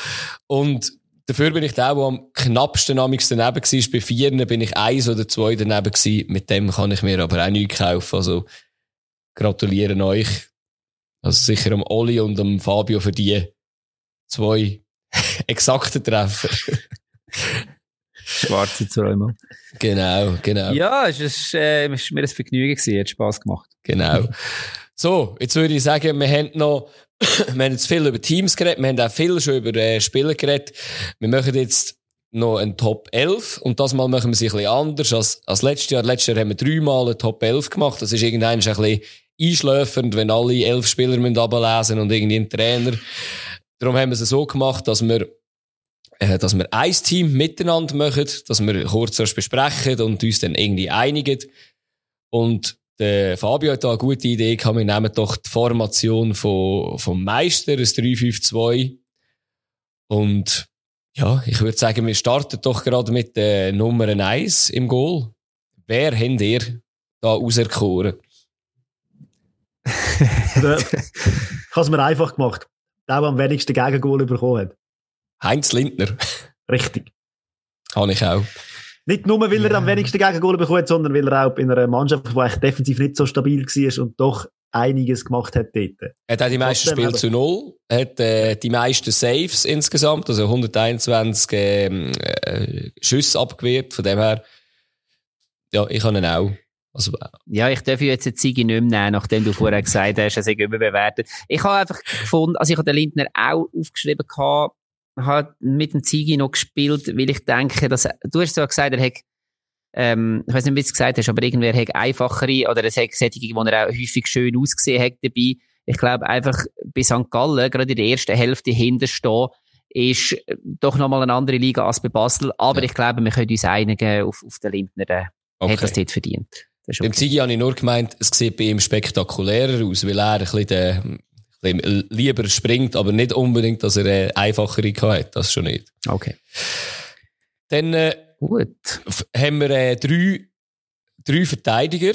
Und dafür bin ich der, der am knappsten amix daneben war. Bei vier bin ich eins oder zwei daneben gewesen. Mit dem kann ich mir aber auch nichts kaufen. Also, gratulieren euch. Also sicher am Oli und am Fabio für die zwei <laughs> exakten Treffer. Schwarze Träume. Genau, genau. Ja, es ist, äh, ist mir ein Vergnügen gewesen, hat Spass gemacht. Genau. So, jetzt würde ich sagen, wir haben noch, <clears throat> wir haben jetzt viel über Teams geredet, wir haben auch viel schon über äh, Spieler geredet. Wir machen jetzt noch ein Top 11 und das Mal machen wir es ein bisschen anders als, als letztes Jahr. Letztes Jahr haben wir dreimal ein Top 11 gemacht. Das ist irgendwann ein bisschen einschläfernd, wenn alle elf Spieler müssen ablesen und irgendwie ein Trainer. Darum haben wir es so gemacht, dass wir äh, dass wir ein Team miteinander machen, dass wir kurz erst besprechen und uns dann irgendwie einigen. Und der Fabio hat da eine gute Idee gehabt, wir nehmen doch die Formation von, vom Meister, ein 3-5-2. Und ja, ich würde sagen, wir starten doch gerade mit der Nummer 1 im Goal. Wer habt ihr da auserkoren? Ich habe es mir einfach gemacht. Der, der am wenigsten Gegengol bekommen hat. Heinz Lindner. Richtig. Habe ich auch. Nicht nur, weil er ja. am wenigsten Gegengol bekommen hat, sondern weil er auch in einer Mannschaft, die eigentlich defensiv nicht so stabil war und doch einiges gemacht hat dort. Er hat auch die meisten Spiele zu null, er hat äh, die meisten Saves insgesamt, also 121 ähm, äh, Schüsse abgewehrt, von dem her, ja, ich habe ihn auch. Also, ja, ich darf jetzt eine Ziege nicht mehr nehmen, nachdem du vorher gesagt hast, er sei überbewertet. Ich habe einfach gefunden, also ich habe den Lindner auch aufgeschrieben gehabt, habe mit dem Zigi noch gespielt, weil ich denke, dass, du hast zwar gesagt, er hat, ähm, ich weiß nicht, wie du es gesagt hast, aber irgendwer hat einfachere, oder es hat Sättige, wo er auch häufig schön ausgesehen hat dabei. Ich glaube einfach, bei St. Gallen, gerade in der ersten Hälfte hinterstehen, ist doch nochmal eine andere Liga als bei Basel. Aber ja. ich glaube, wir können uns einigen auf, auf den Lindner, der okay. hat das dort verdient. Okay. Dem Zigi habe ich nur gemeint, es sieht bei ihm spektakulärer aus, weil er ein bisschen der lieber springt, aber nicht unbedingt, dass er eine einfachere hat. Das schon nicht. Okay. Dann äh, Gut. haben wir äh, drei, drei Verteidiger.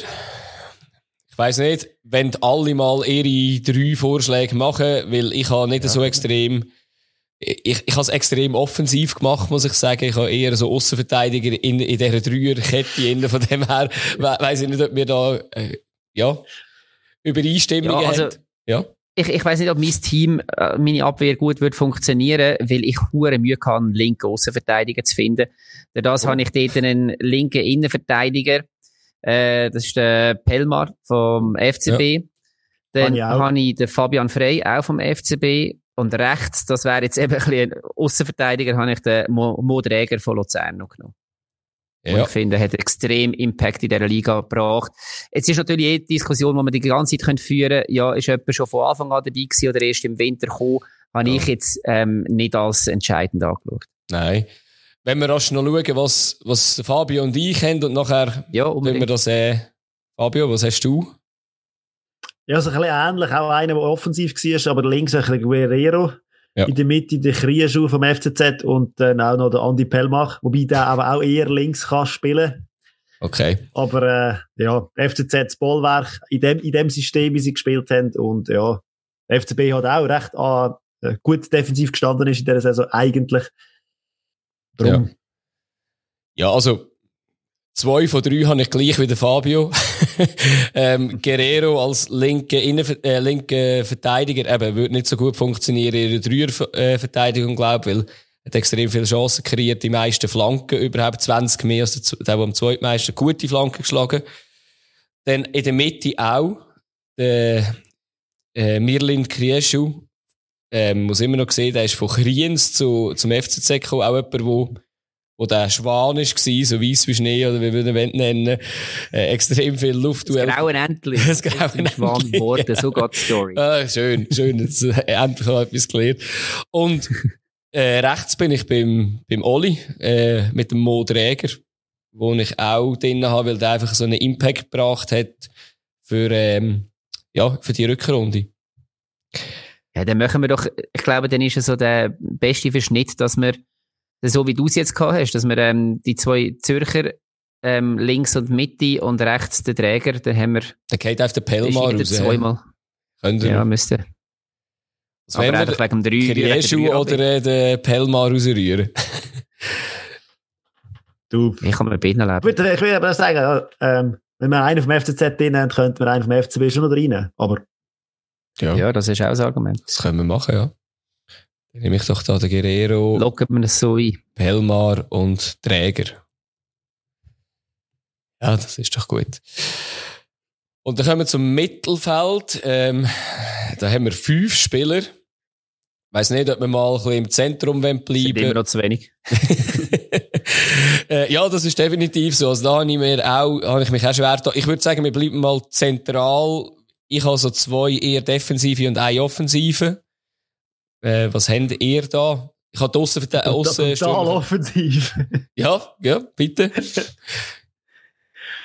Ich weiß nicht, wenn alle mal ihre drei Vorschläge machen, weil ich habe nicht ja. so extrem ich, ich habe es extrem offensiv gemacht, muss ich sagen. Ich habe eher so Außenverteidiger in, in dieser Dreierkette. Von dem her weiss ich nicht, ob wir da äh, ja, Übereinstimmungen ja, also, haben. Ja ich, ich weiß nicht, ob mein Team, äh, meine Abwehr gut wird funktionieren, weil ich hure Mühe kann, einen linken Außenverteidiger zu finden. Durch das oh. habe ich dort einen linken Innenverteidiger. Äh, das ist der Pelmar vom FCB. Ja. Dann habe ich den Fabian Frey, auch vom FCB. Und rechts, das wäre jetzt eben ein bisschen ein Außenverteidiger, habe ich den Mo, Mo Dräger von Luzern noch genommen. Ja. Und ich finde, er hat extrem Impact in dieser Liga gebracht. Jetzt ist natürlich jede Diskussion, die man die ganze Zeit führen können, ja, ist jemand schon von Anfang an dabei gewesen oder erst im Winter gekommen, habe ja. ich jetzt ähm, nicht als entscheidend angeschaut. Nein. Wenn wir rasch noch schauen, was, was Fabio und ich haben und nachher ja, wenn wir das äh, Fabio, was hast du? Ja, so ein bisschen ähnlich. Auch einer, der offensiv war, aber links ein bisschen Guerrero. Ja. In der Mitte der Krieschuh vom FCZ und dann auch noch der Andi Pellmach, wobei der aber auch eher links kann spielen. Okay. Aber äh, ja, FCZ das Bollwerk in dem, in dem System, wie sie gespielt haben und ja, FCB hat auch recht äh, gut defensiv gestanden ist in dieser Saison eigentlich. Drum. Ja. ja, also Zwei von drei habe ich gleich wie der Fabio. <laughs> ähm, Guerrero als linke, Innen äh, linke Verteidiger eben, würde nicht so gut funktionieren in der Dreierverteidigung, glaube ich, weil er hat extrem viele Chancen kreiert, die meisten Flanken, überhaupt 20 mehr als der, der am zweitmeisten gute Flanken geschlagen. Dann in der Mitte auch der äh, Mirlin Krieschu. Ähm, muss immer noch sehen, der ist von Kriens zu, zum FCZ gekommen, auch jemand, der wo der Schwan war, so weiss wie Schnee, oder wie wir ihn nennen, äh, extrem viel Luft. Das graue Entli. <laughs> Das graue Entli. Schwan geworden, so geht die Story. <laughs> Ah, schön, schön, jetzt äh, endlich noch etwas gelernt. Und äh, rechts bin ich beim, beim Oli, äh, mit dem Mo Träger, wo ich auch drin habe, weil der einfach so einen Impact gebracht hat für, ähm, ja, für die Rückrunde. Ja, dann machen wir doch, ich glaube, dann ist es so der beste Verschnitt, dass wir so wie du es jetzt gehabt hast, dass wir ähm, die zwei Zürcher ähm, links und Mitte und rechts den Träger, dann haben wir... Dann geht auf den Pelmar raus. zweimal. Könnte Ja, müsste. Wenn wir einfach wegen dem 3 Krieschu oder äh, den Pelmar rausrühren. <laughs> Du. Ich kann mir binnen Ich leben. ich würde aber sagen, ähm, wenn wir einen vom FCZ drin haben, könnten wir einen vom FCB schon noch rein. Aber Ja, Ja, das ist auch ein Argument. das können wir machen, ja. Nehme ich doch da den Guerrero, Locken wir das so ein. Pelmar und Träger. Ja, das ist doch gut. Und dann kommen wir zum Mittelfeld. Ähm, da haben wir fünf Spieler. Ich weiss nicht, ob wir mal ein bisschen im Zentrum wollen Sind immer bleiben noch zu wenig. <laughs> äh, Ja, das ist definitiv so. Also da habe ich mir auch, habe ich mich auch schwer getan. Ich würde sagen, wir bleiben mal zentral. Ich habe so zwei eher defensive und eine offensive. Äh, was habt ihr da? Ich habe die Aussen, total Aussen offensiv. <laughs> Ja, ja, bitte.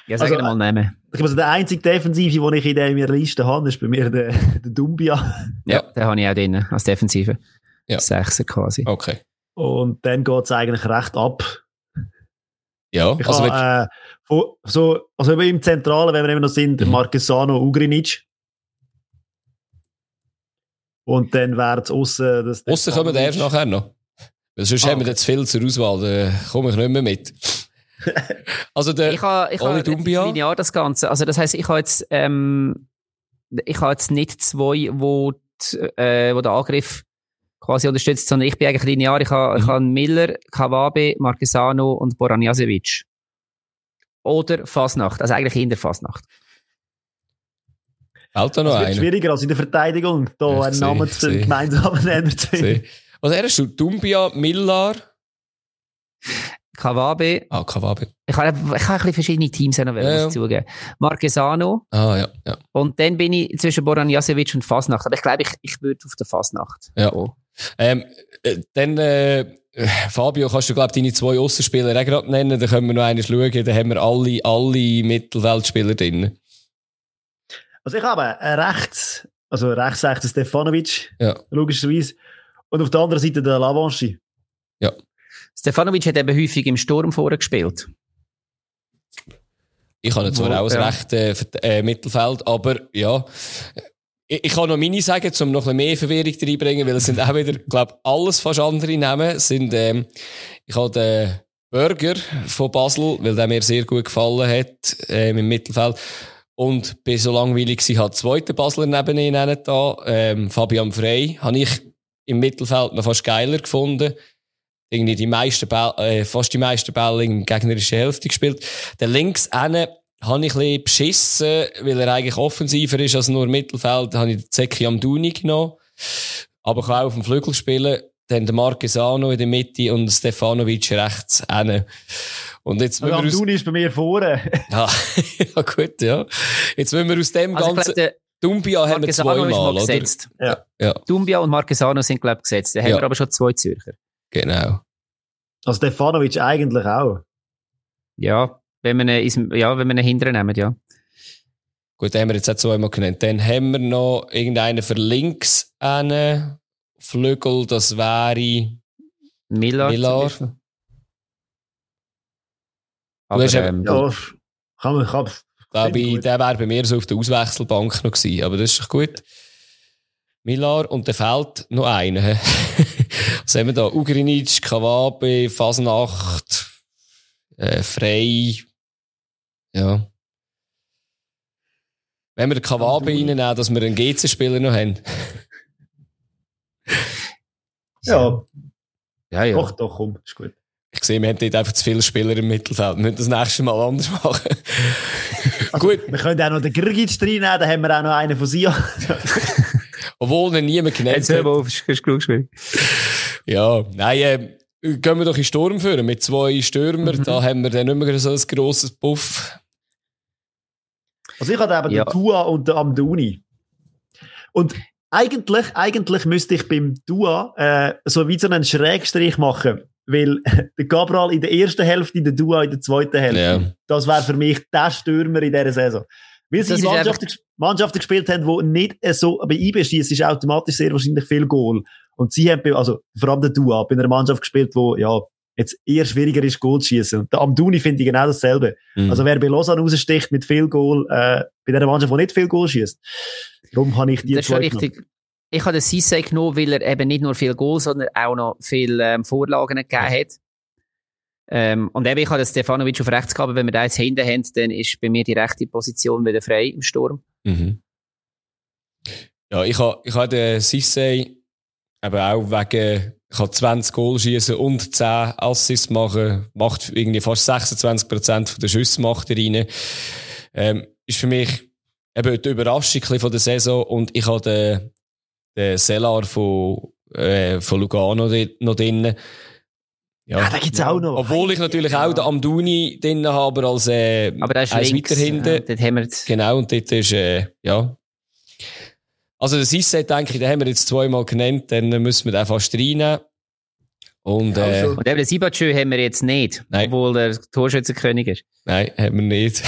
Ja, sag Also, also, mal nehmen. Ich muss der einzige Defensive, den ich in der Liste habe, ist bei mir der, <laughs> der Dumbia. Ja, den habe ich auch drin, als Defensive. Ja. Sechser quasi. Okay. Und dann geht es eigentlich recht ab. Ja, Ich also habe, äh, so, also im Zentralen, wenn wir immer noch sind, Mhm. Marquesano, Ugrinic. Und dann wäre es aussen das. Aussen kommen wir erst nachher noch. Weil sonst Ah, haben wir okay. jetzt viel zur Auswahl, da komme ich nicht mehr mit. <laughs> also der, Ich habe, ich Oli Dumbia? linear das Ganze. Also das heisst, ich habe jetzt, ähm, ich habe jetzt nicht zwei, wo, die, äh, wo der Angriff quasi unterstützt, sondern ich bin eigentlich linear. Ich habe, ich Mhm. habe Miller, Kawabe, Marquesano und Boran Jasevic. Oder Fasnacht. Also eigentlich in der Fasnacht. Fällt da noch Es wird einer? schwieriger als in der Verteidigung, da Ich einen sehe, Namen zu sehe. gemeinsamen Nenner zu finden. Was er ist du? Dumbia, Millar? Kawabe. Ah, Kawabe. Ich habe, ich habe ein bisschen verschiedene Teams noch, Ja, ja. zugeben. Marquesano. Ah, ja, ja. Und dann bin ich zwischen Boran Jasevic und Fasnacht. Aber ich glaube, ich, ich würde auf der Fasnacht. Ja. gehen. Ähm, äh, dann, äh, Fabio, kannst du, glaube deine zwei Aussenspieler auch gerade nennen? Dann können wir noch einmal schauen. Dann haben wir alle, alle Mittelfeldspieler drin. Also ich habe rechts, also rechts rechts der Stefanovic, Ja. logischerweise. Und auf der anderen Seite der Lavanchi. Stefanovic hat eben häufig im Sturm vorher gespielt. Ich habe zwar auch ein ja. recht äh, äh, Mittelfeld, aber ja. Ich, ich kann noch meine sagen, um noch ein bisschen mehr Verwirrung reinbringen, weil es sind auch wieder, glaube alles fast andere Namen. Sind, ähm, ich habe den Burger von Basel, weil der mir sehr gut gefallen hat, ähm, im Mittelfeld. Und bin so langweilig gewesen, den zweiten Basler neben ihnen da, ähm, Fabian Frey, habe ich im Mittelfeld noch fast geiler gefunden. Irgendwie die meisten Bälle, äh, fast die meisten Bälle in gegnerischen Hälfte gespielt. Der links hinten habe ich ein bisschen beschissen, weil er eigentlich offensiver ist als nur Mittelfeld. Habe ich den Zeki Amduni genommen. Aber kann auch auf dem Flügel spielen. Dann der Marquesano in der Mitte und Stefanovic rechts hinten. Und jetzt müssen Also wir aus, ist bei mir vorne. ja, <laughs> ja, gut, ja. Jetzt müssen wir aus dem Also ich ganzen, glaube, der Dumbia haben wir zweimal, mal oder? gesetzt. Ja. Ja. Dumbia und Marquesano sind, glaube ich, gesetzt. Da haben wir aber schon zwei Zürcher. Genau. Also Stefanovic eigentlich auch. Ja, wenn wir ihn, ja, wenn wir ihn hinterher nehmen, ja. Gut, den haben wir jetzt auch zweimal genannt. Dann haben wir noch irgendeinen für links einen Flügel, das wäre, Miller. Miller. Aber, hast ähm, Ja, kann man, kann, glaube ich, der wäre bei mir so auf der Auswechselbank noch gewesen. Aber das ist doch gut. Millar und dann fehlt noch einer. <laughs> Was haben wir da? Ugrinic, Kawabe, Fasnacht, äh, Frey. Ja. Wenn wir den Kawabe reinnehmen, dass wir einen GC-Spieler noch haben. ja, ja, ja. doch, doch, komm, ist gut. Ich sehe, wir haben dort einfach zu viele Spieler im Mittelfeld. Wir müssen das nächste Mal anders machen. <laughs> Also, Gut, Wir können auch noch den Grgic reinnehmen, dann haben wir auch noch einen von Sia. <laughs> obwohl ihn niemand genannt Jetzt hör hat. mal auf, ist genug gespielt. Ja, nein, äh, gehen wir doch in Sturm führen mit zwei Stürmer. Mhm. Da haben wir dann nicht mehr so ein grosses Puff. Also ich hatte eben Ja. den Tua und den Amduni. Und eigentlich, eigentlich müsste ich beim Tua äh, so wie so einen Schrägstrich machen. Weil <laughs> der Cabral in der ersten Hälfte, der Dua in der zweiten Hälfte. Ja. Das wäre für mich der Stürmer in dieser Saison. Weil sie ist Mannschaften, Mannschaften gespielt haben, die nicht so, bei IB ist automatisch sehr wahrscheinlich viel Goal. Und sie haben, also vor allem der Dua, bei einer Mannschaft gespielt, die ja, jetzt eher schwieriger ist, Goal zu schießen. Und am Duni finde ich genau dasselbe. Mhm. Also wer bei Lausanne raussticht mit viel Goal, äh, bei der Mannschaft, die nicht viel Goal schießt. Darum habe ich die das zwei richtig. Genommen. Ich habe den Sisse genommen, weil er eben nicht nur viel Goal, sondern auch noch viele ähm, Vorlagen gegeben hat. Ähm, und eben, ich habe den Stefanovic auf rechts gehabt, wenn wir da jetzt hinten haben, dann ist bei mir die rechte Position wieder frei im Sturm. Mhm. Ja, ich habe, ich habe den Sisse eben auch wegen, ich kann 20 Goal schießen und 10 Assists machen, macht irgendwie fast 26 Prozent der Schüsse macht er rein. Ähm, ist für mich eben die Überraschung von der Saison und ich habe den, den Sellar von, äh, von Lugano noch drin. Ja, ah, da gibt's auch noch. Obwohl ich natürlich auch den Amduni drin habe, als, äh, aber das ist als weiter hinten. Ja, haben wir jetzt. Genau, und dort ist, äh, ja. Also, das Isse, denke ich, den haben wir jetzt zweimal genannt, dann müssen wir den fast reinnehmen. Und, äh, also. und eben den Sibachö haben wir jetzt nicht. Nein. <laughs> Obwohl der Torschützenkönig ist. Nein, haben wir nicht.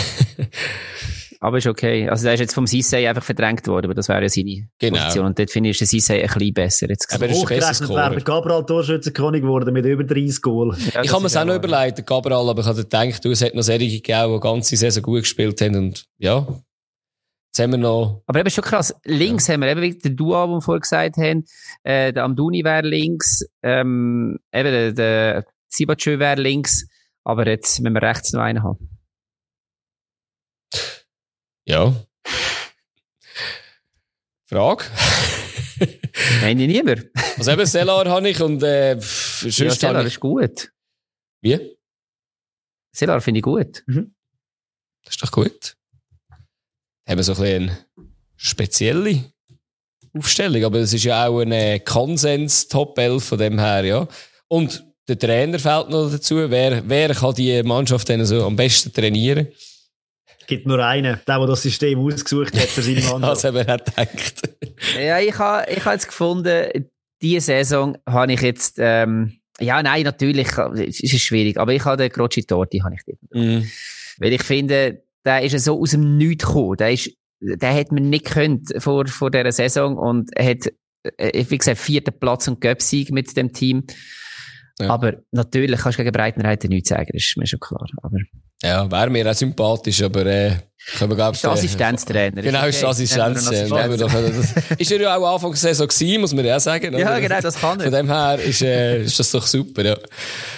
Aber ist okay. Also, der ist jetzt vom Sissay einfach verdrängt worden, aber das wäre ja seine genau. Position. Und dort finde ich, ist der Sissay ein bisschen besser jetzt Aber er ist besser wäre der Gabriel Torschützenkönig geworden mit über 30 Goal. Ja, ich habe mir es auch noch überlegt, Gabriel, aber ich habe gedacht, du, es hat noch solche gegeben, die ganze Saison gut gespielt haben und, ja. Jetzt haben wir noch. Aber eben schon krass. Links ja. haben wir eben wie der Duo, den wir vorher gesagt haben. Äh, der Amduni wäre links. Ähm, eben der, der Sibachö wäre links. Aber jetzt müssen wir rechts noch einen haben. Ja. Frage? Nein, ich niemand. Also eben Selar habe ich und äh, ja, Selar ist gut. Wie? Selar finde ich gut. Mhm. Das ist doch gut. Haben so ein bisschen eine spezielle Aufstellung, aber es ist ja auch eine Konsens Top 11 von dem her, ja. Und der Trainer fällt noch dazu. Wer, wer kann die Mannschaft denn so am besten trainieren? Gibt nur einen, der, der das System ausgesucht hat für seine <laughs> Mannschaft. das haben wir nicht gedacht. ja, ich habe ich ha jetzt gefunden, diese Saison habe ich jetzt, ähm, ja, nein, natürlich, es ist schwierig, aber ich habe den Croci Torti, habe ich dort. Mm. Weil ich finde, der ist so aus dem Nichts gekommen. Der ist, der hat man nicht können vor, vor dieser Saison und er hat, äh, wie gesagt, vierten Platz und Göpsieg mit dem Team. Ja. Aber natürlich kannst du gegen Breitenreiter nichts sagen, das ist mir schon klar. Aber ja, wäre mir auch sympathisch, aber äh, können wir. Ist Assistenztrainer. Genau, ist Assistenztrainer. ist er ja auch Anfang der Saison gewesen, muss man ja sagen. Ja, genau, das kann er. Von dem her ist, äh, ist das doch super, ja.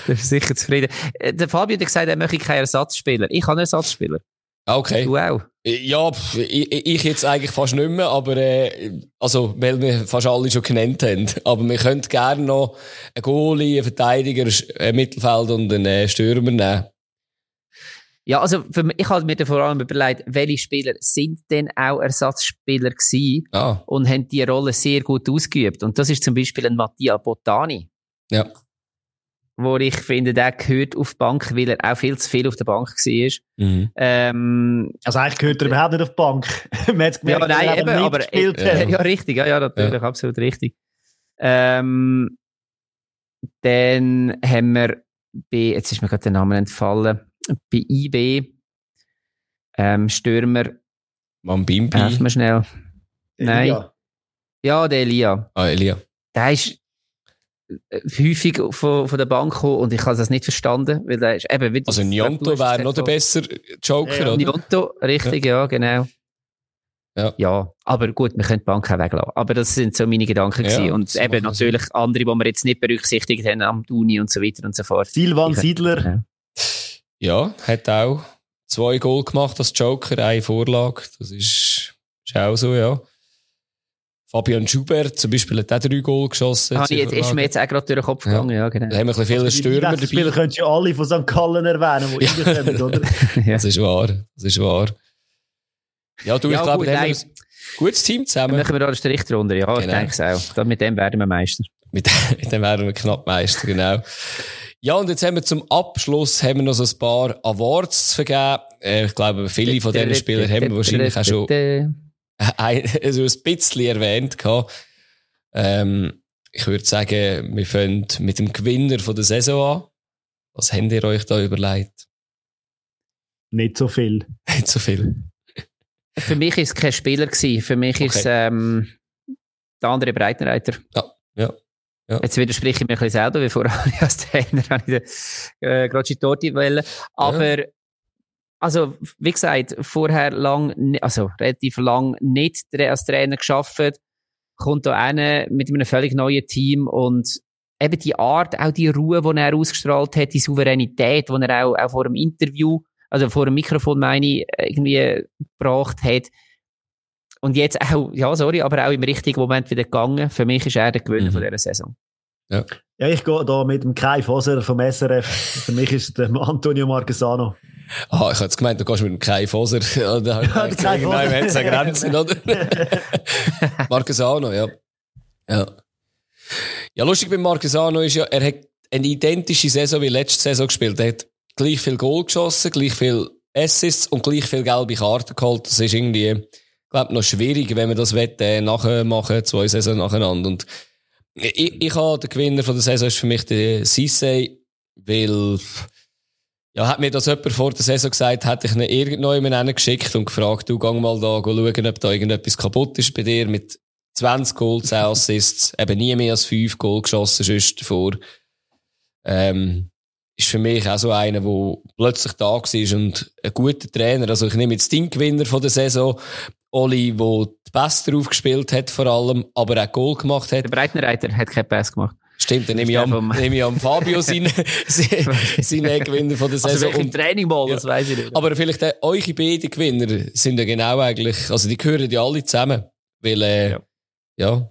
Das ist sicher zufrieden. Äh, der Fabio hat gesagt, er möchte keinen Ersatzspieler. Ich habe einen Ersatzspieler. Ah, okay. Du auch? Ja, ich, ich jetzt eigentlich fast nicht mehr, aber äh, also, weil wir fast alle schon genannt haben. <laughs> Aber wir könnten gerne noch einen Goalie, einen Verteidiger, ein Mittelfeld und einen äh, Stürmer nehmen. Ja, also für mich, ich habe mir vor allem überlegt, welche Spieler sind denn auch Ersatzspieler gewesen ah. und haben die Rolle sehr gut ausgeübt. Und das ist zum Beispiel ein Mattia Botani. Ja. Wo ich finde, der gehört auf die Bank, weil er auch viel zu viel auf der Bank war. Mhm. Ähm, also eigentlich gehört er überhaupt nicht auf die Bank. <laughs> Man hat gemerkt, ja, nein, eben, aber, äh, ja, richtig, ja, ja, natürlich, ja. absolut richtig. Ähm, dann haben wir bei, jetzt ist mir gerade der Name entfallen, bei IB ähm, Stürmer. Mambimbi. Helfen wir schnell. Nein. Elia. Ja, der Elia. Ah, Elia. Der ist äh, häufig von, von der Bank gekommen und ich habe das nicht verstanden, weil der ist eben Also Nionto wäre noch der bessere Joker, ja, oder? Nionto, richtig, ja, ja genau. Ja. ja, aber gut, wir können die Bank auch weglassen. Aber das sind so meine Gedanken ja, Und eben natürlich Sinn. andere, die wir jetzt nicht berücksichtigt haben, am Uni und so weiter und so fort. Silvan Siedler. Ja. Ja, hat auch zwei Goal gemacht als Joker, eine Vorlage. Das ist, ist auch so, ja. Fabian Schubert zum Beispiel hat auch drei Goal geschossen. Ah, jetzt ist mir jetzt auch gerade durch den Kopf gegangen, ja, genau. Da haben wir ein viele Stürmer dabei. Spieler könntest du alle von St. Gallen erwähnen, die ja. reinkommen, oder? ja. <laughs> Das ist wahr, das ist wahr. Ja, du, ja, ich glaube, wir haben ein gutes Team zusammen. Dann machen wir da den Strich drunter, ja, genau. ich denke es auch. Mit dem werden wir Meister. Mit, mit dem werden wir knapp Meister, genau. Ja, und jetzt haben wir zum Abschluss haben wir noch so ein paar Awards zu vergeben. Äh, ich glaube, viele von diesen Spielern haben wir wahrscheinlich auch schon ein, also ein bisschen erwähnt gehabt. Ähm, ich würde sagen, wir fangen mit dem Gewinner von der Saison an. Was habt ihr euch da überlegt? Nicht so viel. <laughs> Nicht so viel. Für mich ist es kein Spieler gewesen. Für mich okay. ist es ähm, der andere Breitenreiter. Ja, ja. Ja. Jetzt widerspreche ich mir ein bisschen selber, wie vorher <laughs> als Trainer habe ich den äh, Grocci Torti wollen. Aber, ja. Also, wie gesagt, vorher lang, also relativ lang nicht als Trainer geschafft, kommt da einer mit einem völlig neuen Team und eben die Art, auch die Ruhe, die er ausgestrahlt hat, die Souveränität, die er auch, auch vor dem Interview, also vor dem Mikrofon, meine ich, irgendwie gebracht hat. Und jetzt auch, ja, sorry, aber auch im richtigen Moment wieder gegangen. Für mich ist er der Gewinner mhm. von dieser Saison. Ja. Ja, ich gehe da mit dem Kai Foser vom SRF. Für mich ist der Antonio Marquesano. Ah, ich habe jetzt gemeint, du gehst mit dem Kai Foser. <laughs> Ja, da ja, der Kai Foser. Nein, wir haben Grenzen, oder? <laughs> Marquesano, ja. Ja. Ja, lustig bei Marquesano ist ja, er hat eine identische Saison wie letzte Saison gespielt. Er hat gleich viel Goal geschossen, gleich viel Assists und gleich viel gelbe Karten geholt. Das ist irgendwie, ich glaube, noch schwierig, wenn man das will, äh, nachher machen, zwei Saison nacheinander. Und ich, ich habe den Gewinner von der Saison ist für mich der Sissay, weil, ja, hat mir das jemand vor der Saison gesagt, hätte ich ihn irgendjemanden geschickt und gefragt, du gang mal da schauen, ob da irgendetwas kaputt ist bei dir mit 20 Goals, 10 Assists, eben nie mehr als 5 Goal geschossen sonst davor. Ähm, ist für mich auch so einer, der plötzlich da war und ein guter Trainer. Also ich nehme jetzt den Gewinner von der Saison, Oli, der die Beste drauf gespielt hat vor allem, aber auch Goal gemacht hat. Der Breitenreiter hat keinen Pass gemacht. Stimmt, dann nehme ich, am, nehme ich am Fabio <laughs> seinen, <laughs> seinen Gewinner von der also Saison. Also im Training mal, ja. das weiß ich nicht. Aber vielleicht äh, eure beiden Gewinner sind ja genau eigentlich, also die gehören ja alle zusammen. Weil, äh, ja. ja.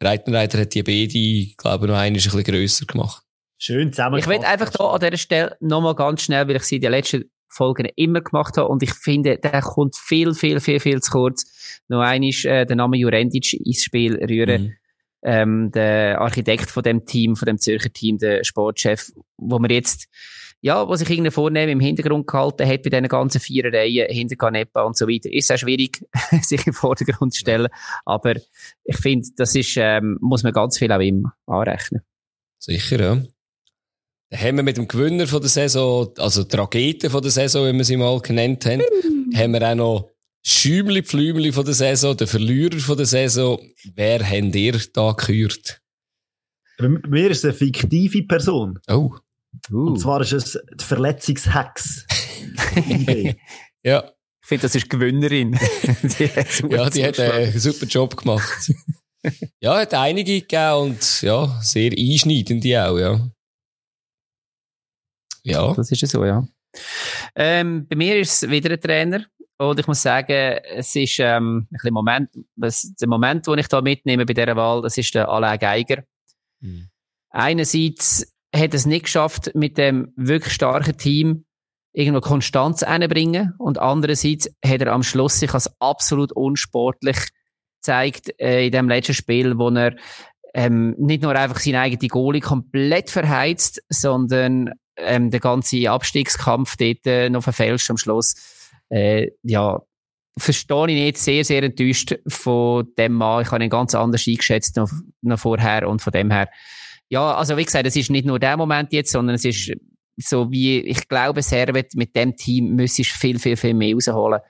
Breitenreiter hat die beide, glaube ich, noch einen ein bisschen grösser gemacht. Schön zusammen. Ich will einfach da an dieser Stelle nochmal ganz schnell, weil ich sie in den letzten Folgen immer gemacht habe und ich finde, der kommt viel, viel, viel, viel zu kurz. Noch einmal äh, den Namen Jurendic ins Spiel rühren. Mhm. Ähm, der Architekt von dem Team, von dem Zürcher Team, der Sportchef, wo man jetzt, ja, was sich irgendwie vornehmen im Hintergrund gehalten hat bei diesen ganzen Vierereien, hinter Canepa und so weiter, ist auch schwierig, <laughs> sich im Vordergrund zu stellen. Aber ich finde, das ist, ähm, muss man ganz viel auch immer anrechnen. Sicher, ja. Dann haben wir mit dem Gewinner von der Saison, also Trageten von der Saison, wie wir sie mal genannt haben, haben wir auch noch Schümli Pflümli von der Saison, der Verlierer von der Saison. Wer habt ihr da gehört? Bei mir ist es eine fiktive Person. Oh. Uh. Und zwar ist es die Verletzungshex. <laughs> ja. Ich finde, das ist die Gewinnerin. <laughs> die ja, die hat einen super Job gemacht. <laughs> ja, hat einige gegeben und ja, sehr einschneidende auch, ja. Ja. Das ist so, ja. Ähm, bei mir ist es wieder ein Trainer. Und ich muss sagen, es ist ähm, ein bisschen Moment, was, der Moment, den ich da mitnehme bei dieser Wahl, das ist der Alain Geiger. Mhm. Einerseits hat es nicht geschafft, mit dem wirklich starken Team irgendwo Konstanz einzubringen. Und andererseits hat er am Schluss sich als absolut unsportlich gezeigt äh, in dem letzten Spiel, wo er ähm, nicht nur einfach seine eigene Goalie komplett verheizt, sondern ähm, der ganze Abstiegskampf dort äh, noch verfälscht am Schluss. Äh, ja, verstehe ich nicht, sehr, sehr enttäuscht von dem Mann. Ich habe ihn ganz anders eingeschätzt noch, noch vorher und von dem her. Ja, also wie gesagt, es ist nicht nur der Moment jetzt, sondern es ist so wie, ich glaube, Servet mit dem Team müsste viel, viel, viel mehr rausholen.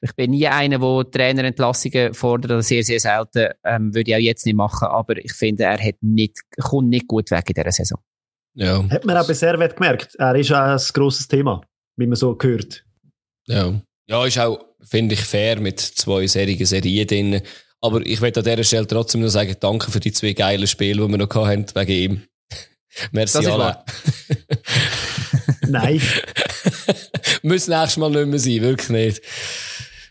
Ich bin nie einer, der Trainerentlassungen fordert, oder sehr, sehr selten, ähm, würde ich auch jetzt nicht machen, aber ich finde, er hat nicht, kommt nicht gut weg in dieser Saison. Ja. Hat man auch bei Servet gemerkt. Er ist auch ein grosses Thema, wie man so hört. Ja. Ja, ist auch, finde ich, fair mit zwei serigen Serien drin. Aber ich möchte an dieser Stelle trotzdem nur sagen, danke für die zwei geilen Spiele, die wir noch hatten, wegen ihm. <laughs> Merci alle. <laughs> Nein. Muss nächstes Mal nicht mehr sein, wirklich nicht.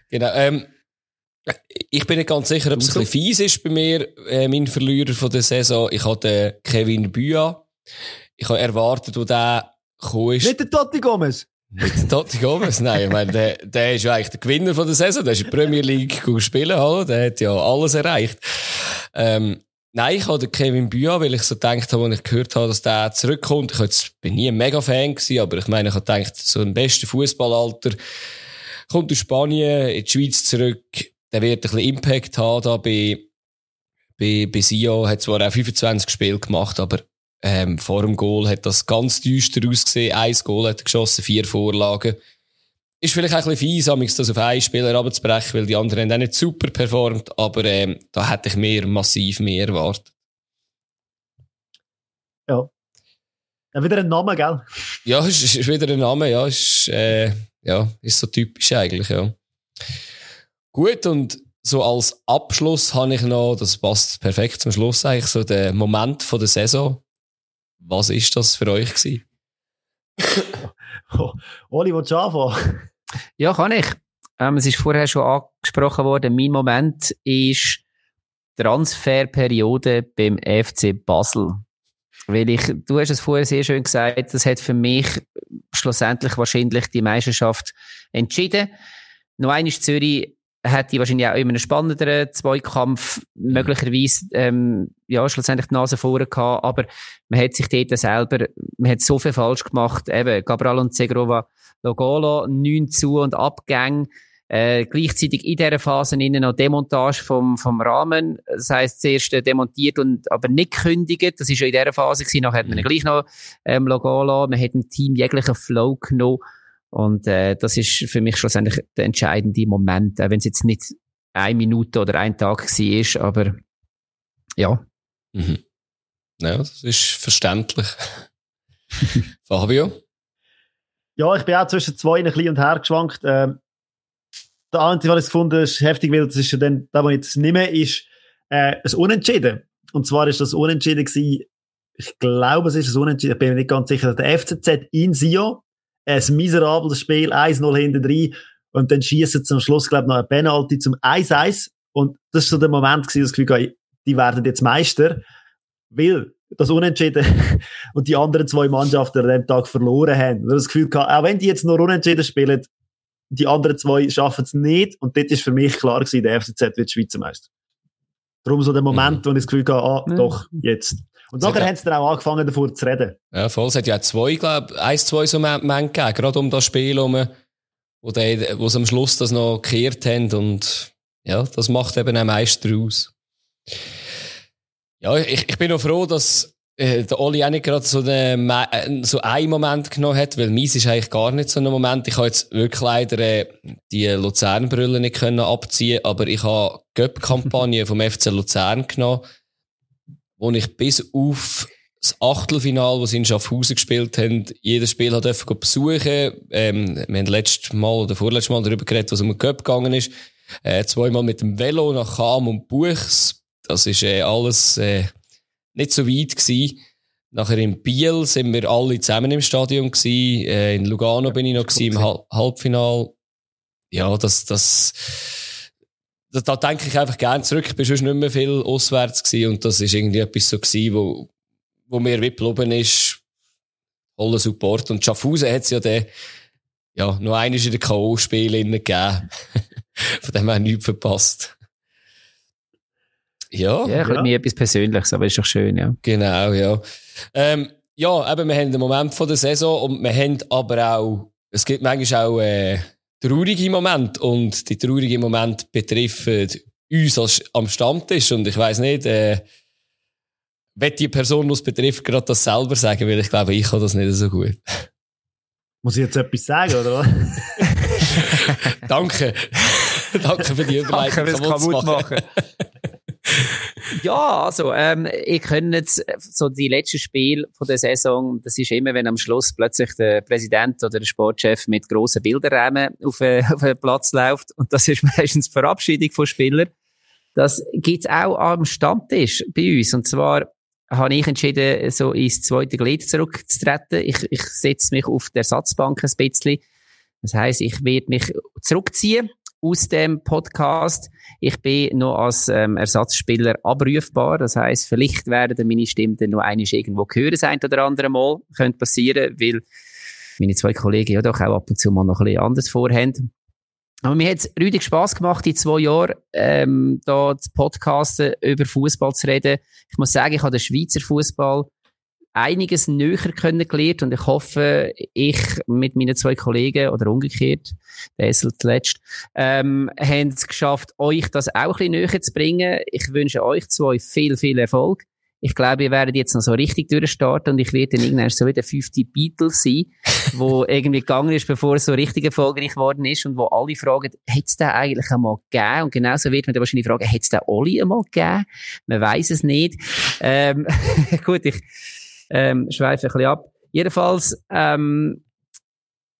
Genau. Ähm, ich bin nicht ganz sicher, ob es ein bisschen fies ist bei mir, äh, mein Verlierer von der Saison. Ich hatte Kevin Büa. Ich habe erwartet, wo der gekommen. Nicht der Totti Gomez? Nicht der Totti Gomez, nein. Ich meine, der, der ist ja eigentlich der Gewinner von der Saison. Der ist in der Premier League spielen, hallo. Der hat ja alles erreicht. Ähm, nein, ich hatte Kevin Büa, weil ich so gedacht habe, als ich gehört habe, dass der zurückkommt. Ich jetzt, bin nie ein mega Fan gewesen, aber ich meine, ich habe gedacht, so ein bester Fußballalter kommt aus Spanien in die Schweiz zurück. Der wird ein bisschen Impact haben da bei, bei, bei Sio. Hat zwar auch 25 Spiele gemacht, aber ähm, vor dem Goal hat das ganz düster ausgesehen. Ein Goal hat er geschossen, vier Vorlagen. Ist vielleicht auch ein bisschen fies, das auf einen Spieler abzubrechen, weil die anderen haben auch nicht super performt, aber ähm, da hätte ich mehr, massiv mehr erwartet. Ja. ja. Wieder ein Name, gell? Ja, ist, ist wieder ein Name, ja. Ist, äh, ja, ist so typisch eigentlich, ja. Gut, und so als Abschluss habe ich noch, das passt perfekt zum Schluss eigentlich, so der Moment von der Saison. Was ist das für euch gewesen? <laughs> oh, Oli, willst du anfangen? Ja, kann ich. Ähm, es ist vorher schon angesprochen worden. Mein Moment ist Transferperiode beim FC Basel. Weil ich, du hast es vorher sehr schön gesagt, das hat für mich schlussendlich wahrscheinlich die Meisterschaft entschieden. Noch einmal Zürich hätte wahrscheinlich auch immer einen spannenderen Zweikampf möglicherweise ähm, ja schlussendlich die Nase vorne gehabt, aber man hat sich dort selber, man hat so viel falsch gemacht, eben Gabriel und Segrova Logolo, 9 zu und Abgänge, äh, gleichzeitig in dieser Phase innen noch Demontage vom, vom Rahmen. Das heisst, zuerst demontiert und aber nicht kündigt. Das ist ja in dieser Phase gewesen. Nachher hat man mhm. gleich noch ähm, Logolo. Man hat im Team jeglichen Flow genommen. Und äh, das ist für mich schlussendlich der entscheidende Moment, auch wenn es jetzt nicht eine Minute oder ein Tag war, aber ja. Mhm. Ja, das ist verständlich. <laughs> Fabio? Ja, ich bin auch zwischen zwei ein bisschen und her geschwankt. Ähm, der einzige, was ich gefunden habe, ist heftig, weil das ist ja dann, da, wo ich jetzt nehme, ist äh, ein Unentschieden. Und zwar ist das Unentschieden gewesen, ich glaube, es ist ein Unentschieden, ich bin mir nicht ganz sicher, der FCZ in Sion, ein miserables Spiel, 1-0 hinten drin, und dann schießen zum Schluss, glaube ich, noch ein Penalty zum 1-1. Und das ist so der Moment gewesen, das Gefühl, die werden jetzt Meister, weil das Unentschieden <laughs> und die anderen zwei Mannschaften an dem Tag verloren haben. Und das Gefühl gehabt, auch wenn die jetzt nur Unentschieden spielen, die anderen zwei schaffen es nicht. Und dort ist für mich klar gewesen, der FCZ wird Schweizer Meister. Darum so der Moment, mhm. wo ich das Gefühl hatte, ah, mhm. doch, jetzt. Und nachher haben sie dann auch angefangen, davor zu reden. Ja, voll. Es hat ja zwei, glaube eins, zwei so Momente gegeben, gerade um das Spiel herum, wo, die, wo sie am Schluss das noch gekehrt haben. Und ja, das macht eben auch Meister aus. Ja, ich, ich bin noch froh, dass äh, der Oli auch nicht gerade so, einen, äh, so einen Moment genommen hat, weil meins ist eigentlich gar nicht so ein Moment. Ich habe jetzt wirklich leider äh, die Luzern-Brille nicht können abziehen, aber ich habe Göpp-Kampagne <laughs> vom FC Luzern genommen, wo ich bis auf das Achtelfinal, das sie in Schaffhausen gespielt haben, jedes Spiel hat dürfen besuchen. Ähm, wir haben letztes Mal oder vorletztes Mal darüber geredet, was um den Cup gegangen ist. Äh, zweimal mit dem Velo nach Cham und Buchs. Das ist äh, alles äh, nicht so weit gewesen. Nachher in Biel sind wir alle zusammen im Stadion gewesen. Äh, in Lugano bin ich noch gewesen, im Hal Halbfinal. Ja, das, das, da, da denke ich einfach gerne zurück. Ich bin schon nicht mehr viel auswärts gewesen und das ist irgendwie etwas so gewesen, wo, wo mir wie geblieben ist. Toller Support. Und Schaffhausen hat es ja den, ja, noch eines in den K.O.-Spielen gegeben. <laughs> Von dem haben wir nichts verpasst. Ja. Ja, ja. nie etwas Persönliches, aber ist doch schön, ja. Genau, ja. Ähm, ja, eben, wir haben den Moment von der Saison und wir haben aber auch, es gibt manchmal auch äh, traurige Momente und die traurigen Momente betreffen uns als, am Stammtisch und ich weiß nicht, äh, wird die Person, die es betrifft, gerade das selber sagen, weil ich glaube, ich kann das nicht so gut. Muss ich jetzt etwas sagen, oder was? <laughs> Danke. <laughs> Danke für die Überleitung. Danke fürs kaputt machen. <laughs> ja, also, ähm, ich könnt jetzt so die letzten Spiele von der Saison, das ist immer, wenn am Schluss plötzlich der Präsident oder der Sportchef mit grossen Bilderrahmen auf, äh, <laughs> auf den Platz läuft und das ist <laughs> meistens die Verabschiedung von Spielern. Das gibt's auch am Stammtisch bei uns und zwar habe ich entschieden, so ins zweite Glied zurückzutreten. Ich, ich setze mich auf der Ersatzbank ein bisschen. Das heißt, ich werde mich zurückziehen aus dem Podcast. Ich bin noch als ähm, Ersatzspieler abrufbar. Das heißt, vielleicht werden meine Stimmen dann noch einiges irgendwo hören, sein oder andere Mal. Könnte passieren, weil meine zwei Kollegen ja doch auch ab und zu mal noch ein bisschen anders vorhaben. Aber mir hat es rüdig Spass gemacht, in zwei Jahren ähm, da zu podcasten, über Fußball zu reden. Ich muss sagen, ich habe den Schweizer Fußball einiges näher kennengelernt und ich hoffe, ich mit meinen zwei Kollegen oder umgekehrt, der Essel zuletzt, ähm, haben es geschafft, euch das auch ein bisschen näher zu bringen. Ich wünsche euch zwei viel, viel Erfolg. Ich glaube, ihr werdet jetzt noch so richtig durchstarten und ich werde dann irgendwann so wie der fünfte Beatles sein, <laughs> wo irgendwie gegangen ist, bevor es so richtig erfolgreich geworden ist und wo alle fragen, hätte es den eigentlich einmal gegeben? Und genauso wird man dann wahrscheinlich fragen, hätte es den Oli einmal gegeben? Man weiß es nicht. Ähm, <laughs> gut, ich, ähm, schweife ein bisschen ab. Jedenfalls, ähm,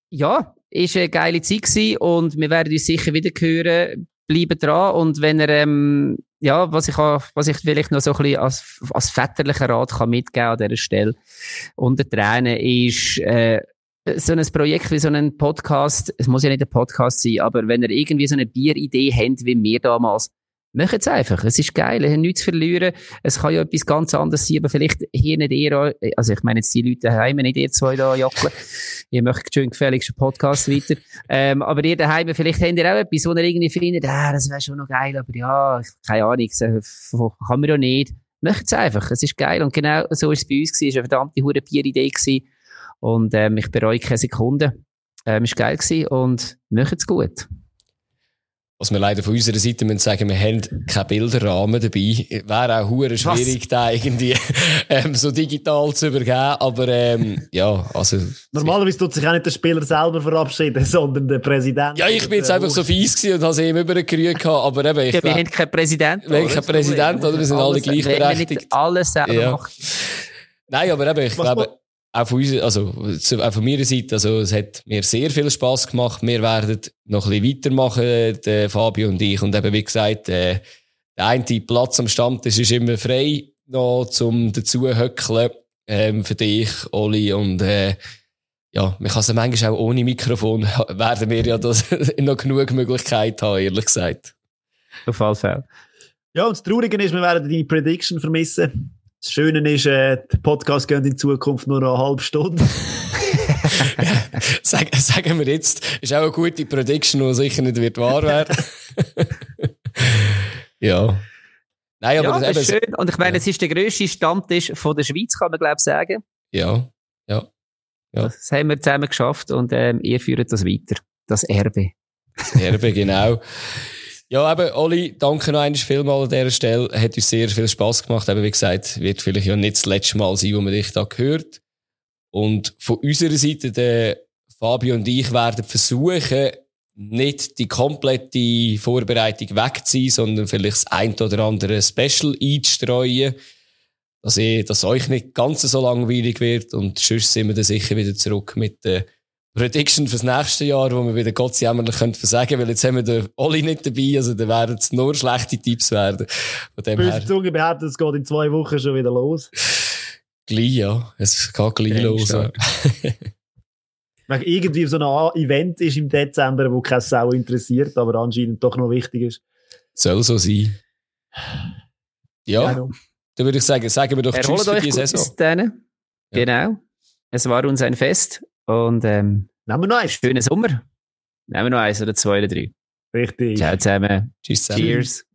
ja, ist eine geile Zeit gewesen und wir werden uns sicher wieder hören. Bleiben dran und wenn er, ähm, ja, was ich, was ich vielleicht noch so ein bisschen als, als väterlicher Rat kann mitgeben an dieser Stelle unter Tränen ist, äh, so ein Projekt wie so ein Podcast, es muss ja nicht ein Podcast sein, aber wenn ihr irgendwie so eine Bieridee habt, wie wir damals, Macht es einfach. Es ist geil. Es hat nichts zu verlieren. Es kann ja etwas ganz anderes sein, aber vielleicht hier nicht ihr, also ich meine jetzt die Leute daheim, nicht ihr zwei da jackeln. <laughs> ihr möchtet schön gefälligst einen Podcast weiter. Ähm, aber ihr daheim, vielleicht habt ihr auch etwas, wo ihr irgendwie findet, ah, das wäre schon noch geil, aber ja, keine Ahnung, so, kann man ja nicht. Macht es einfach. Es ist geil. Und genau so ist es bei uns gewesen. Es war eine verdammte hure Bieridee gewesen. Und, ähm, ich bereue keine Sekunde. Ähm, ist geil gewesen und macht es gut. Was wir leider von unserer Seite müssen sagen, wir haben keinen Bilderrahmen dabei. Wäre auch hure schwierig, da irgendwie <laughs> ähm, so digital zu übergeben. Aber ähm, ja, also. Normalerweise tut sich auch nicht der Spieler selber verabschieden, <laughs> sondern der Präsident. Ja, ich bin jetzt einfach so fies und habe es ihm übergerührt. Aber eben, ich ja, wir haben keinen Präsidenten. Wir haben keinen Präsidenten, oder? Wir sind alle gleichberechtigt. Alles selber ja. machen. Nein, aber eben, ich Was glaube, auch von, uns, also, auch von meiner Seite, also, es hat mir sehr viel Spass gemacht. Wir werden noch ein bisschen weitermachen, der Fabio und ich. Und eben, wie gesagt, äh, der eine Platz am Stammtisch ist immer frei, noch zum dazuhöckeln, ähm, für dich, Oli, und, äh, ja, man kann es manchmal auch ohne Mikrofon, <laughs> werden wir ja das <laughs> noch genug Möglichkeit haben, ehrlich gesagt. Auf alle Fälle. Ja, und das Traurige ist, wir werden deine Prediction vermissen. Das Schöne ist, äh, der Podcast geht in Zukunft nur noch eine halbe Stunde. <laughs> Sag, sagen wir jetzt, ist auch eine gute Prediction, die sicher nicht wird wahr werden. <laughs> ja. Nein, aber ja, das ist schön. Und ich meine, ja. es ist der grösste Stammtisch von der Schweiz, kann man glaube ich sagen. Ja, ja. ja. Das haben wir zusammen geschafft und ähm, ihr führt das weiter. Das Erbe. Das Erbe, genau. <laughs> Ja, eben, Oli, danke noch einmal vielmal an dieser Stelle. Hat uns sehr viel Spass gemacht. Eben, wie gesagt, wird vielleicht ja nicht das letzte Mal sein, wo man dich da gehört. Und von unserer Seite, der Fabio und ich werden versuchen, nicht die komplette Vorbereitung wegzuziehen, sondern vielleicht das ein oder andere Special einzustreuen, dass, ich, dass euch nicht ganz so langweilig wird. Und sonst sind wir dann sicher wieder zurück mit der Prediction fürs nächste Jahr, wo wir wieder Gott sei Dank versagen weil jetzt haben wir den Oli nicht dabei, also da werden es nur schlechte Tipps werden. Von dem Böse her. Zunge behauptet, es geht in zwei Wochen schon wieder los. Gleich, ja. Es geht gleich los. Ja. <laughs> irgendwie so ein Event ist im Dezember, wo keine Sau interessiert, aber anscheinend doch noch wichtig ist. Soll so sein. Ja. Genau. Dann würde ich sagen, sagen wir doch Erholt Tschüss für die Saison. Ja. Genau. Es war uns ein Fest. Und ähm, nehmen wir noch eins. Schönen Sommer. Nehmen wir noch eins oder zwei oder drei. Richtig. Ciao zusammen. Tschüss zusammen. Cheers.